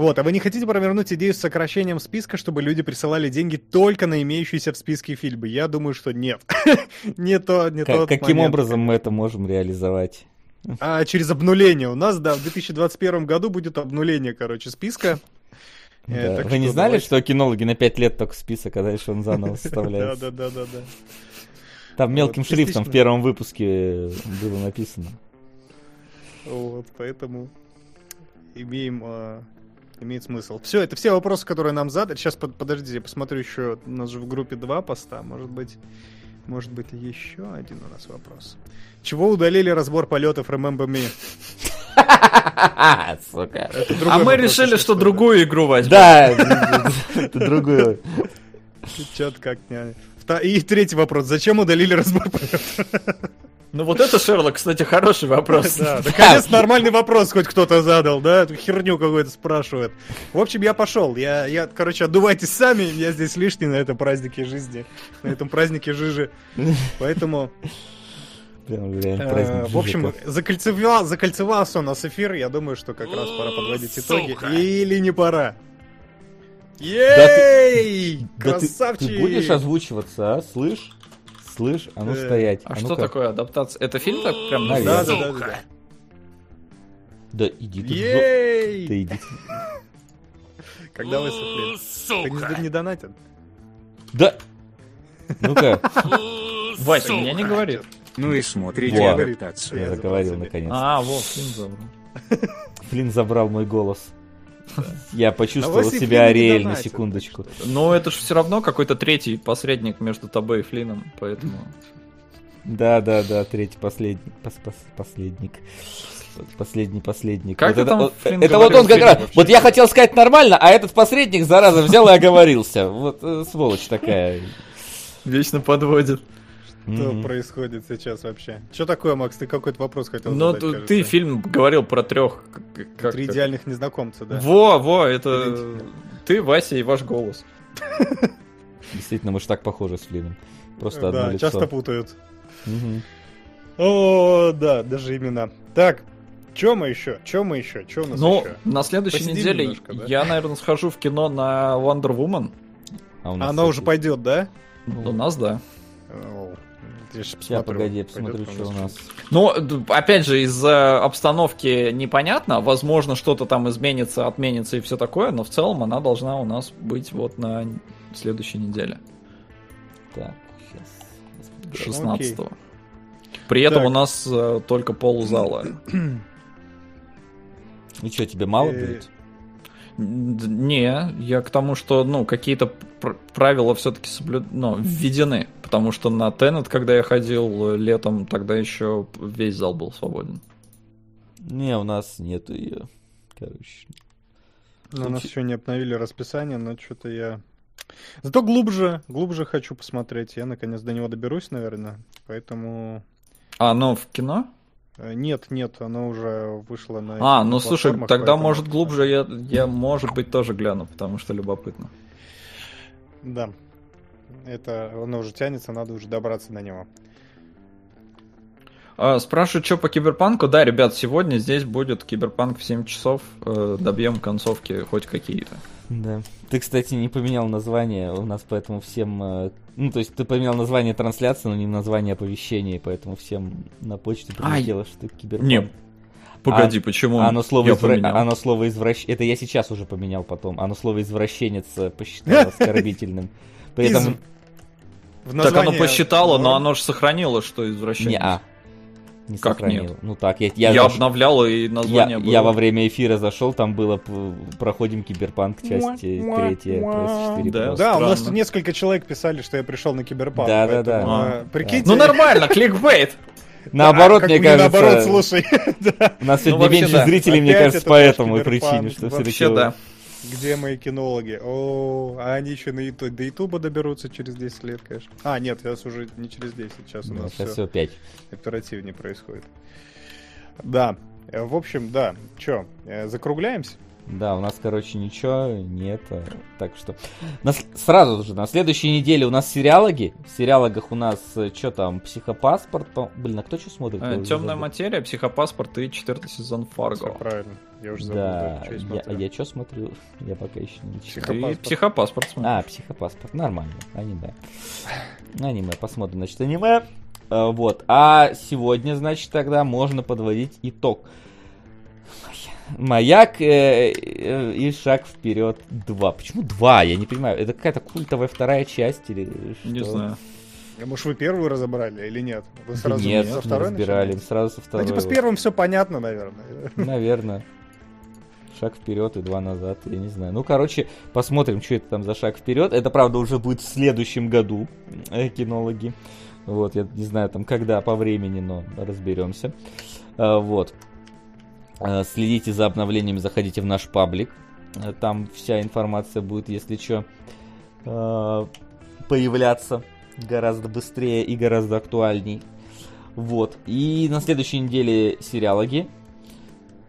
Вот, а вы не хотите провернуть идею с сокращением списка, чтобы люди присылали деньги только на имеющиеся в списке фильмы? Я думаю, что нет. не то, не то. Каким образом мы это можем реализовать? А, через обнуление. У нас, да, в 2021 году будет обнуление, короче, списка. Э, да. Вы не знали, давайте... что кинологи на 5 лет только список, а дальше он заново составляется? Да, да, да, да. Там мелким шрифтом в первом выпуске было написано. Вот, поэтому имеем а, имеет смысл. Все, это все вопросы, которые нам задали. Сейчас, под, подождите, я посмотрю еще, у нас же в группе два поста, может быть, может быть, еще один у нас вопрос. Чего удалили разбор полетов Remember Me? Сука. А мы решили, что другую игру возьмем. Да, другую. Чё-то как не... И третий вопрос. Зачем удалили разбор ну вот это, Шерлок, кстати, хороший вопрос. Да, наконец нормальный вопрос хоть кто-то задал, да? Эту херню какую-то спрашивает. В общем, я пошел. Я, я, короче, отдувайтесь сами, я здесь лишний на этом празднике жизни, на этом празднике жижи. Поэтому... Э, в общем, закольцевал, закольцевался у нас эфир. Я думаю, что как раз пора подводить итоги. Или не пора. Ей! Красавчик! Ты будешь озвучиваться, а? Слышь? Слышь, а ну э, стоять. А, а что такое адаптация? Это фильм так прям Да, да, да, да. Да иди ты. Ей! Да иди Когда высохнет? Ты не донатят? Да. Ну-ка. Вася, меня не говорит. Ну и смотрите адаптацию. Я заговорил наконец. А, вот, Флин забрал. Флин забрал мой голос. Я почувствовал себя Ариэль на секундочку. Но это же все равно какой-то третий посредник между тобой и Флином, поэтому... Да, да, да, третий последний, пос -пос последник. Последний посредник. Как вот это, вот, это вот он как раз. Вот я хотел сказать нормально, а этот посредник, зараза, взял и оговорился. Вот э, сволочь такая. Вечно подводит. Что mm-hmm. происходит сейчас вообще? Что такое, Макс? Ты какой-то вопрос хотел ну, задать? Ну, ты фильм говорил про трех... Как, Три идеальных незнакомца, да? Во, во, это... Ты, Вася и ваш голос. Действительно, мы же так похожи с Флином. Просто одно да, лицо. часто путают. О, да, даже имена. Так, Чем мы еще? Чем мы еще? Чем у нас ну, еще? на следующей Посидим неделе немножко, да? я, наверное, схожу в кино на Wonder Woman. А Она уже пойдет, да? У нас, да. Я Сейчас, погоди, я посмотрю, что у нас. Ну, опять же, из-за обстановки непонятно. Возможно, что-то там изменится, отменится и все такое, но в целом она должна у нас быть вот на следующей неделе. Так, сейчас. 16 -го. При этом так. у нас uh, только ползала. И что, тебе мало э, будет? Не, я к тому, что, ну, какие-то правила все-таки соблюд... ну, введены. Потому что на Теннет, когда я ходил летом, тогда еще весь зал был свободен. Не, у нас нету ее. Короче. Ну, у нас еще не обновили расписание, но что-то я... Зато глубже, глубже хочу посмотреть. Я наконец до него доберусь, наверное. Поэтому... А оно в кино? Э, нет, нет, оно уже вышло на... А, ну слушай, тогда поэтому... может глубже я, я, может быть, тоже гляну, потому что любопытно. Да. Это оно уже тянется, надо уже добраться до него. А, спрашивают, что по киберпанку. Да, ребят, сегодня здесь будет киберпанк в 7 часов. Э, добьем концовки хоть какие-то. Да. Ты, кстати, не поменял название у нас, поэтому всем... Э, ну, то есть ты поменял название трансляции, но не название оповещения, поэтому всем на почту прилетело, что киберпанк... Не, Погоди, а, почему оно слово, я извра... оно слово извращ... Это я сейчас уже поменял потом. Оно слово извращенец посчитал оскорбительным. При этом... Так оно посчитало, но оно же сохранило, что извращенец. Не, а. Не как сохранил. нет? Ну так, я... Я, я заш... обновлял, и название я, было. Я во время эфира зашел, там было «Проходим киберпанк», часть третья, PS4 Да, да у нас несколько человек писали, что я пришел на киберпанк. Да, да, да. А, прикиньте. Ну нормально, кликбейт. Наоборот, мне кажется... Наоборот, слушай. У нас сегодня ну, меньше зрителей, мне кажется, по этому причине, что все-таки... да. Где мои кинологи? О, а они еще на YouTube, до Ютуба доберутся через 10 лет, конечно. А, нет, сейчас уже не через 10, сейчас у нас сейчас все 5. оперативнее происходит. Да, э, в общем, да. Че, э, закругляемся? Да, у нас, короче, ничего нет. Так что на, сразу же на следующей неделе у нас сериалоги. В сериалогах у нас э, что там, психопаспорт. Блин, а кто что смотрит? Э, Темная материя, психопаспорт и четвертый сезон Фарго. Все правильно. Я уже забыл, да, да я, а я что смотрю? Я пока еще не читал. Психопаспорт. психопаспорт смотрю. А, психопаспорт. Нормально. Аниме. Аниме. Посмотрим, значит, аниме. А, вот. А сегодня, значит, тогда можно подводить итог. Маяк э, э, и шаг вперед 2. Почему 2? Я не понимаю. Это какая-то культовая вторая часть или что? Не знаю. А может, вы первую разобрали или нет? Вы сразу нет, со второй разбирали, начали? сразу со второй. Ну, типа с первым все понятно, наверное. Наверное. Шаг вперед и два назад, я не знаю. Ну, короче, посмотрим, что это там за шаг вперед. Это, правда, уже будет в следующем году, э, кинологи. Вот, я не знаю, там, когда по времени, но разберемся. А, вот. Э, следите за обновлениями, заходите в наш паблик. Э, там вся информация будет, если что, э, появляться гораздо быстрее и гораздо актуальней. Вот. И на следующей неделе сериалоги.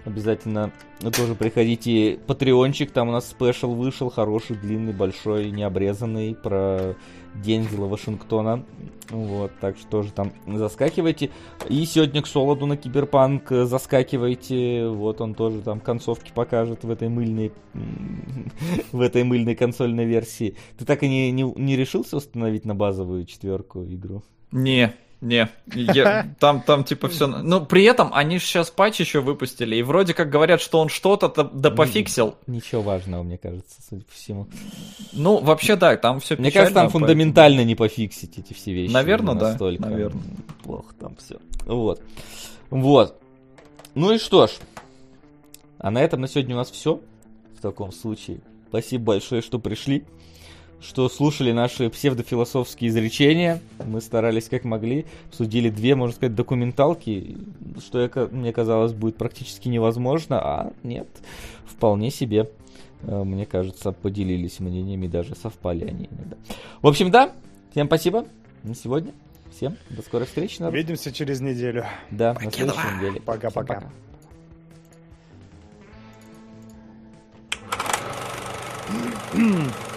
Обязательно тоже приходите. Патреончик, там у нас special вышел, хороший, длинный, большой, необрезанный, про Дензела Вашингтона. Вот, так что тоже там заскакивайте. И сегодня к Солоду на Киберпанк заскакивайте. Вот он тоже там концовки покажет в этой мыльной в этой мыльной консольной версии. Ты так и не, не, не решился установить на базовую четверку игру? Не, не, я, там, там типа все. Но при этом они же сейчас патч еще выпустили, и вроде как говорят, что он что-то да пофиксил. Ничего важного, мне кажется, судя по всему. Ну, вообще да, там все Мне кажется, там фундаментально поэтому... не пофиксить эти все вещи. Наверное, да. Настолько наверное. Плохо там все. Вот. Вот. Ну и что ж. А на этом на сегодня у нас все. В таком случае. Спасибо большое, что пришли что слушали наши псевдофилософские изречения. Мы старались как могли, обсудили две, можно сказать, документалки, что я, мне казалось будет практически невозможно, а нет, вполне себе, э, мне кажется, поделились мнениями, даже совпали они иногда. В общем, да, всем спасибо на сегодня. Всем до скорой встречи. Народ. Увидимся через неделю. Да, Покедова. на следующей неделе. Пока-пока. Mm-hmm.